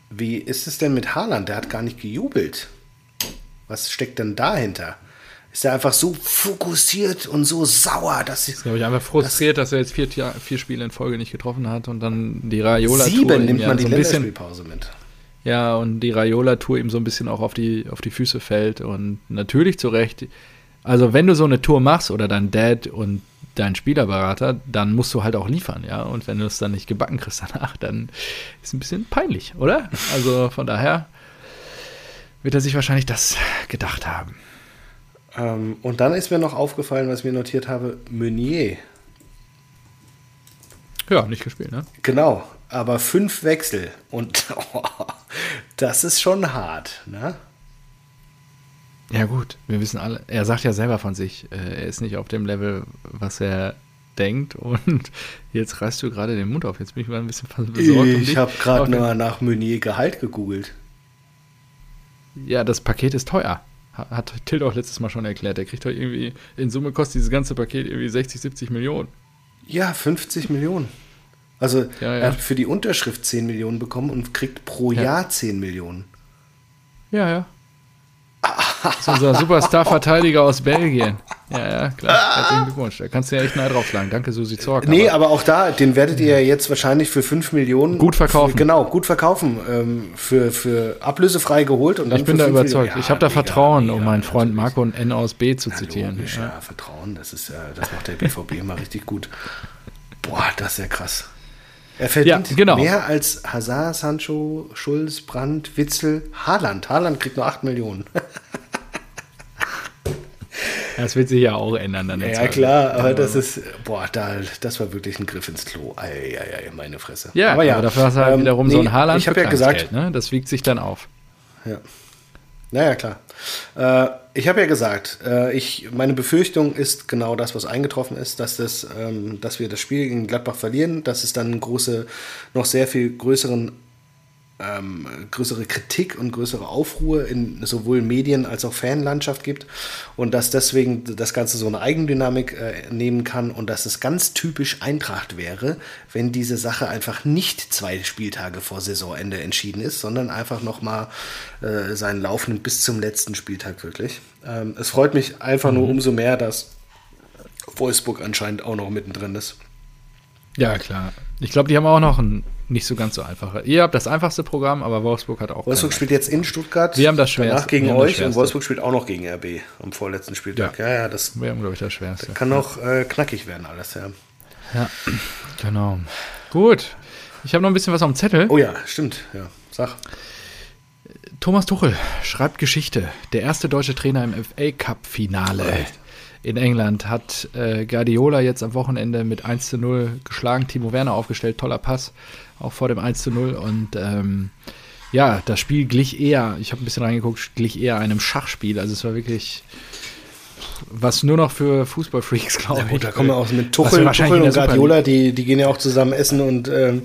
wie ist es denn mit Haaland? Der hat gar nicht gejubelt. Was steckt denn dahinter? Ist er einfach so fokussiert und so sauer, dass ich. glaube ich einfach frustriert, dass, dass er jetzt vier, vier Spiele in Folge nicht getroffen hat und dann die Raiola Sieben nimmt man die so Länderspielpause mit. Ja, und die Raiola-Tour ihm so ein bisschen auch auf die, auf die Füße fällt und natürlich zu Recht. Also, wenn du so eine Tour machst oder dein Dad und dein Spielerberater, dann musst du halt auch liefern, ja. Und wenn du es dann nicht gebacken kriegst danach, dann ist es ein bisschen peinlich, oder? Also von daher wird er sich wahrscheinlich das gedacht haben. Ähm, und dann ist mir noch aufgefallen, was ich mir notiert habe, Meunier. Ja, nicht gespielt, ne? Genau, aber fünf Wechsel und oh, das ist schon hart, ne? Ja gut, wir wissen alle, er sagt ja selber von sich, äh, er ist nicht auf dem Level, was er denkt und jetzt reißt du gerade den Mund auf, jetzt bin ich mal ein bisschen besorgt. Ich habe gerade nur nach Meunier Gehalt gegoogelt. Ja, das Paket ist teuer. Hat Tilt auch letztes Mal schon erklärt. Der kriegt doch irgendwie, in Summe kostet dieses ganze Paket irgendwie 60, 70 Millionen. Ja, 50 Millionen. Also ja, ja. er hat für die Unterschrift 10 Millionen bekommen und kriegt pro ja. Jahr 10 Millionen. Ja, ja. Das ist unser Superstar-Verteidiger aus Belgien. Ja, ja, klar. Herzlichen Glückwunsch. Da kannst du ja echt nah draufschlagen. Danke, Susi Zorc. Nee, aber, aber auch da, den werdet ihr ja jetzt wahrscheinlich für 5 Millionen. Gut verkaufen. Für, genau, gut verkaufen. Ähm, für, für ablösefrei geholt. Und dann ich bin da überzeugt. Ja, ich habe da Vertrauen, mega, um meinen Freund Marco und N aus B zu zitieren. Logisch, ja. ja, Vertrauen. Das, ist, ja, das macht der BVB immer richtig gut. Boah, das ist ja krass. Er verdient ja, genau. mehr als Hazard, Sancho, Schulz, Brandt, Witzel, Haaland. Haaland kriegt nur 8 Millionen. Das wird sich ja auch ändern dann. Ja, klar, aber das ist, boah, da, das war wirklich ein Griff ins Klo. Ei, ei, ei, meine Fresse. Ja, aber, ja, aber dafür hast du halt ähm, wiederum nee, so ein Haaland Ich habe ja gesagt, ne? das wiegt sich dann auf. Ja. Naja, klar. Äh, ich habe ja gesagt, äh, ich, meine Befürchtung ist genau das, was eingetroffen ist, dass, das, ähm, dass wir das Spiel gegen Gladbach verlieren, dass es dann große, noch sehr viel größeren ähm, größere Kritik und größere Aufruhr in sowohl Medien als auch Fanlandschaft gibt und dass deswegen das Ganze so eine Eigendynamik äh, nehmen kann und dass es ganz typisch Eintracht wäre, wenn diese Sache einfach nicht zwei Spieltage vor Saisonende entschieden ist, sondern einfach nochmal äh, seinen Lauf nimmt bis zum letzten Spieltag wirklich. Ähm, es freut mich einfach mhm. nur umso mehr, dass Wolfsburg anscheinend auch noch mittendrin ist. Ja, klar. Ich glaube, die haben auch noch ein nicht so ganz so einfache. Ihr habt das einfachste Programm, aber Wolfsburg hat auch. Wolfsburg spielt jetzt in Stuttgart. Wir haben das schwerste. Danach gegen euch und Wolfsburg spielt auch noch gegen RB am vorletzten Spieltag. Ja, ja, ja das. Wir haben, glaube ich, das schwerste. Kann noch äh, knackig werden, alles, ja. Ja, genau. Gut. Ich habe noch ein bisschen was auf dem Zettel. Oh ja, stimmt. Ja, sag. Thomas Tuchel schreibt Geschichte. Der erste deutsche Trainer im FA Cup-Finale. Oh, in England hat äh, Guardiola jetzt am Wochenende mit 1 zu 0 geschlagen, Timo Werner aufgestellt, toller Pass, auch vor dem 1 zu 0 und ähm, ja, das Spiel glich eher, ich habe ein bisschen reingeguckt, glich eher einem Schachspiel, also es war wirklich was nur noch für Fußballfreaks, glaube ja, gut, ich. Da kommen wir auch mit Tuchel, Tuchel und Guardiola, die, die gehen ja auch zusammen essen und ähm,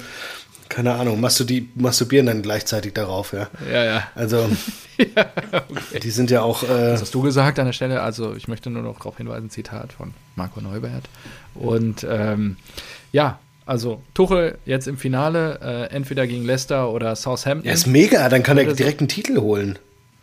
keine Ahnung, masturbieren dann gleichzeitig darauf, ja. Ja, ja. Also, ja, okay. die sind ja auch. Äh Was hast du gesagt an der Stelle? Also, ich möchte nur noch darauf hinweisen: Zitat von Marco Neubert. Und ähm, ja, also Tuchel jetzt im Finale, äh, entweder gegen Leicester oder Southampton. Ja, ist mega, dann kann er direkt einen Titel holen.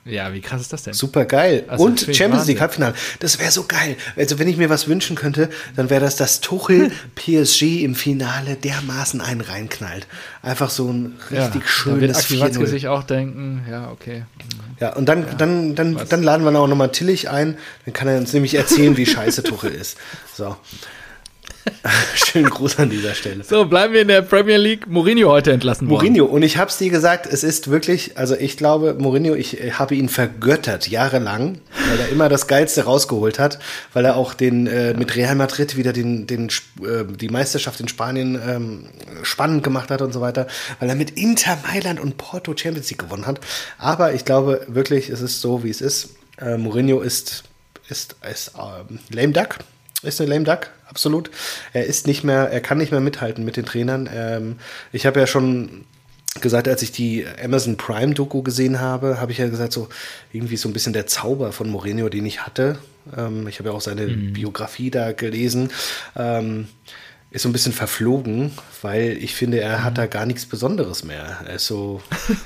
Ja, wie krass ist das denn? Super geil. Also, und Champions League Halbfinale. Das wäre so geil. Also, wenn ich mir was wünschen könnte, dann wäre das, dass Tuchel PSG im Finale dermaßen einen reinknallt. Einfach so ein richtig ja, schönes Da wird sich auch denken, ja, okay. Ja, und dann, ja, dann, dann, dann laden wir auch nochmal Tillich ein. Dann kann er uns nämlich erzählen, wie scheiße Tuchel ist. So. Schönen Gruß an dieser Stelle. So, bleiben wir in der Premier League. Mourinho heute entlassen worden. Mourinho, und ich habe es dir gesagt, es ist wirklich, also ich glaube, Mourinho, ich habe ihn vergöttert, jahrelang, weil er immer das Geilste rausgeholt hat, weil er auch den äh, mit Real Madrid wieder den, den, äh, die Meisterschaft in Spanien ähm, spannend gemacht hat und so weiter, weil er mit Inter Mailand und Porto Champions League gewonnen hat. Aber ich glaube wirklich, es ist so, wie es ist. Äh, Mourinho ist, ist, ist ähm, lame duck, ist eine lame duck absolut. Er ist nicht mehr, er kann nicht mehr mithalten mit den Trainern. Ähm, ich habe ja schon gesagt, als ich die Amazon Prime Doku gesehen habe, habe ich ja gesagt, so irgendwie so ein bisschen der Zauber von Mourinho, den ich hatte. Ähm, ich habe ja auch seine mhm. Biografie da gelesen. Ähm, ist so ein bisschen verflogen, weil ich finde, er hat da gar nichts Besonderes mehr. so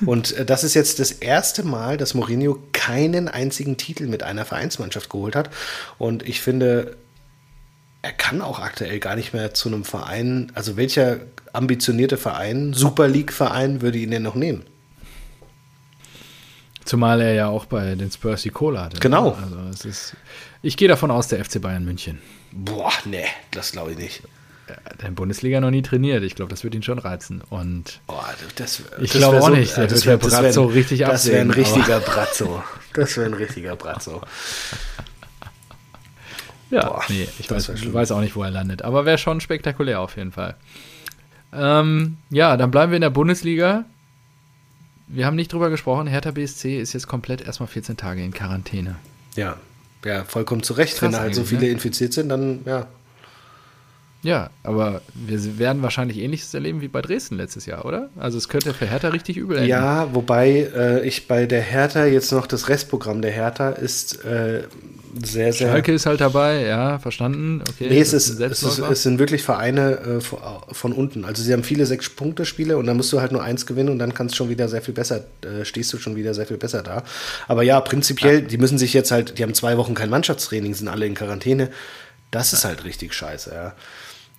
und äh, das ist jetzt das erste Mal, dass Mourinho keinen einzigen Titel mit einer Vereinsmannschaft geholt hat. Und ich finde, er kann auch aktuell gar nicht mehr zu einem Verein, also welcher ambitionierte Verein, Super League-Verein würde ihn denn noch nehmen? Zumal er ja auch bei den Spurs die Cola hatte. Genau. Also es ist, ich gehe davon aus, der FC Bayern München. Boah, nee, das glaube ich nicht. Der in Bundesliga noch nie trainiert. Ich glaube, das wird ihn schon reizen. Und Boah, das, ich glaube auch so, nicht. Der das wird wär, Brazzo wär, richtig Das wäre ein richtiger Brazzo. Das wäre ein richtiger Brazzo. Ja, Boah, nee, ich weiß, weiß, auch nicht, wo er landet. Aber wäre schon spektakulär auf jeden Fall. Ähm, ja, dann bleiben wir in der Bundesliga. Wir haben nicht drüber gesprochen. Hertha BSC ist jetzt komplett erstmal 14 Tage in Quarantäne. Ja, ja, vollkommen zu Recht. Krass Wenn halt so viele ne? infiziert sind, dann ja. Ja, aber wir werden wahrscheinlich Ähnliches erleben wie bei Dresden letztes Jahr, oder? Also es könnte für Hertha richtig übel enden. Ja, wobei äh, ich bei der Hertha jetzt noch das Restprogramm der Hertha ist äh, sehr, sehr. Schalke ist halt dabei, ja, verstanden. Okay, nee, es, ist, es, ist, es sind wirklich Vereine äh, von, von, unten. Also sie haben viele Sechs-Punkte-Spiele und dann musst du halt nur eins gewinnen und dann kannst du schon wieder sehr viel besser, äh, stehst du schon wieder sehr viel besser da. Aber ja, prinzipiell, ja. die müssen sich jetzt halt, die haben zwei Wochen kein Mannschaftstraining, sind alle in Quarantäne. Das ist halt richtig scheiße, ja.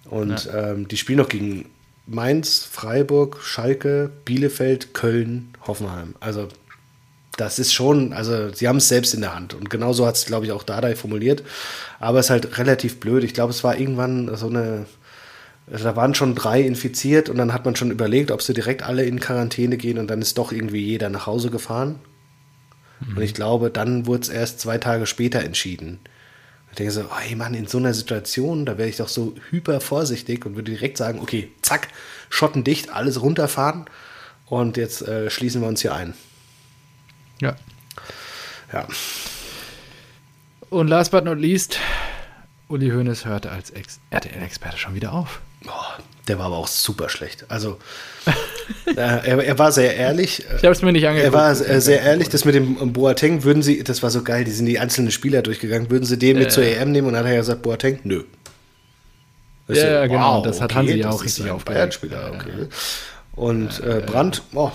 Und ja. ähm, die spielen noch gegen Mainz, Freiburg, Schalke, Bielefeld, Köln, Hoffenheim. Also das ist schon, also sie haben es selbst in der Hand. Und genauso hat es, glaube ich, auch Dardai formuliert. Aber es ist halt relativ blöd. Ich glaube, es war irgendwann so eine, also da waren schon drei infiziert und dann hat man schon überlegt, ob sie direkt alle in Quarantäne gehen und dann ist doch irgendwie jeder nach Hause gefahren. Mhm. Und ich glaube, dann wurde es erst zwei Tage später entschieden. Ich denke so, hey Mann, in so einer Situation, da wäre ich doch so hyper vorsichtig und würde direkt sagen, okay, zack, Schotten dicht, alles runterfahren und jetzt äh, schließen wir uns hier ein. Ja. Ja. Und last but not least, Uli Hoeneß hörte als RTL-Experte schon wieder auf. Boah, der war aber auch super schlecht. Also, äh, er, er, war sehr ehrlich. Ich habe es mir nicht angeguckt. Er war äh, sehr ehrlich. Das mit dem Boateng, würden sie, das war so geil, die sind die einzelnen Spieler durchgegangen, würden sie den äh, mit zur EM nehmen und dann hat er gesagt, Boateng, nö. ja, so, genau. Wow, das hat okay, Hansi ja auch richtig. Spieler, okay. Und äh, Brandt, oh,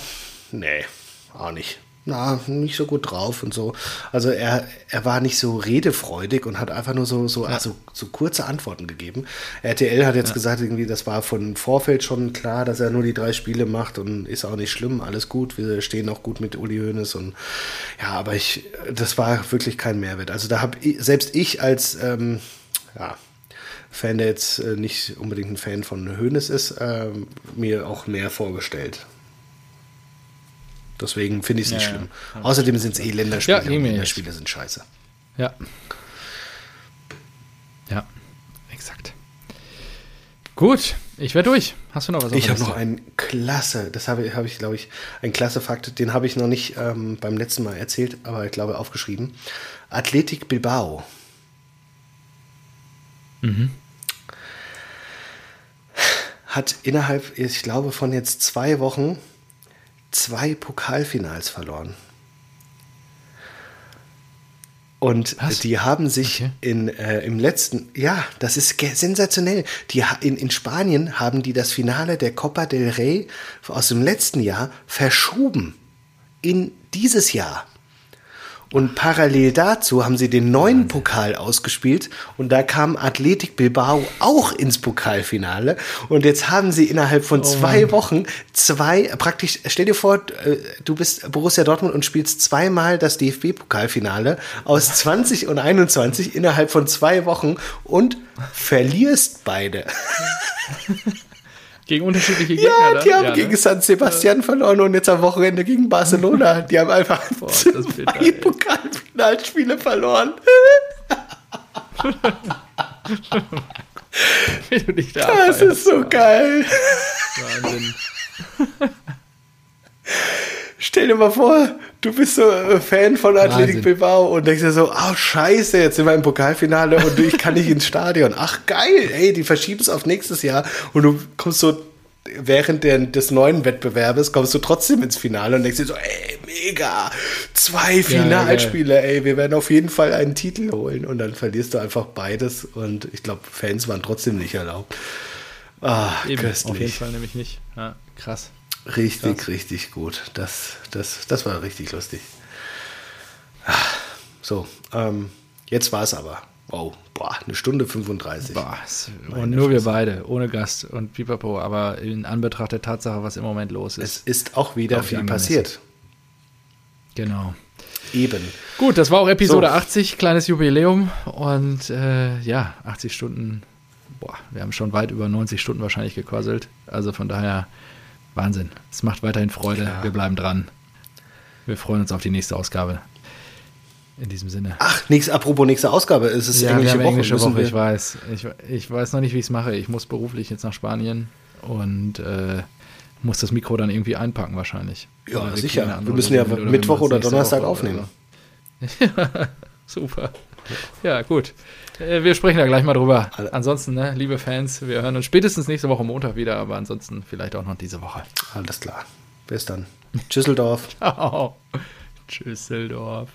nee, auch nicht na, nicht so gut drauf und so. Also er, er war nicht so redefreudig und hat einfach nur so, so, ja. also, so kurze Antworten gegeben. RTL hat jetzt ja. gesagt, irgendwie, das war von Vorfeld schon klar, dass er nur die drei Spiele macht und ist auch nicht schlimm, alles gut. Wir stehen auch gut mit Uli Hoeneß und ja, aber ich, das war wirklich kein Mehrwert. Also da habe selbst ich als ähm, ja, Fan, der jetzt äh, nicht unbedingt ein Fan von Hoeneß ist, äh, mir auch mehr vorgestellt. Deswegen finde ich es nicht ja, schlimm. Ja. Außerdem sind es eh Länderspiele. Ja, Länderspiele sind scheiße. Ja. Ja, exakt. Gut, ich werde durch. Hast du noch was? Ich habe noch einen klasse, das habe hab ich, glaube ich, ein klasse Fakt, den habe ich noch nicht ähm, beim letzten Mal erzählt, aber ich glaube aufgeschrieben. Athletik Bilbao. Mhm. Hat innerhalb, ich glaube, von jetzt zwei Wochen zwei Pokalfinals verloren. Und Was? die haben sich okay. in, äh, im letzten, ja, das ist sensationell. Die, in, in Spanien haben die das Finale der Copa del Rey aus dem letzten Jahr verschoben in dieses Jahr. Und parallel dazu haben sie den neuen Pokal ausgespielt und da kam Athletic Bilbao auch ins Pokalfinale. Und jetzt haben sie innerhalb von oh zwei Mann. Wochen zwei, praktisch, stell dir vor, äh, du bist Borussia Dortmund und spielst zweimal das DFB-Pokalfinale aus 20 und 21 innerhalb von zwei Wochen und verlierst beide. Gegen unterschiedliche Gegner. Ja, die haben ja, gegen ne? San Sebastian verloren und jetzt am Wochenende gegen Barcelona. Die haben einfach Boah, zwei Pokalfinalspiele verloren. Wie du dich da das ist so geil. Wahnsinn. Stell dir mal vor, du bist so äh, Fan von Athletic Bilbao und denkst dir so, oh scheiße, jetzt sind wir im Pokalfinale und ich kann nicht ins Stadion. Ach geil, ey, die verschieben es auf nächstes Jahr und du kommst so während der, des neuen Wettbewerbes kommst du trotzdem ins Finale und denkst dir so, ey, mega, zwei Finalspiele, ja, ey, wir werden auf jeden Fall einen Titel holen. Und dann verlierst du einfach beides und ich glaube, Fans waren trotzdem nicht erlaubt. Ah, Eben, köstlich. Auf jeden Fall nämlich nicht. Ja, krass. Richtig, krass. richtig gut. Das, das, das war richtig lustig. Ah, so, ähm, jetzt war es aber. Wow, boah, eine Stunde 35. Boah, und nur wir beide, ohne Gast und pipapo. Aber in Anbetracht der Tatsache, was im Moment los ist. Es ist auch wieder viel passiert. Genau. Eben. Gut, das war auch Episode so. 80, kleines Jubiläum. Und äh, ja, 80 Stunden. Boah, wir haben schon weit über 90 Stunden wahrscheinlich gequasselt. Also von daher Wahnsinn. Es macht weiterhin Freude. Ja. Wir bleiben dran. Wir freuen uns auf die nächste Ausgabe. In diesem Sinne. Ach, nächst, apropos nächste Ausgabe, es ist ja, englische, Woche. englische Woche. Ich weiß. Ich, ich weiß noch nicht, wie ich es mache. Ich muss beruflich jetzt nach Spanien und äh, muss das Mikro dann irgendwie einpacken wahrscheinlich. Ja, sicher. Wir müssen ja oder Mittwoch oder Donnerstag Woche aufnehmen. ja, super. Ja, gut. Äh, wir sprechen da gleich mal drüber. Ansonsten, ne, liebe Fans, wir hören uns spätestens nächste Woche Montag wieder, aber ansonsten vielleicht auch noch diese Woche. Alles klar. Bis dann. Tschüsseldorf. Ciao. Tschüsseldorf.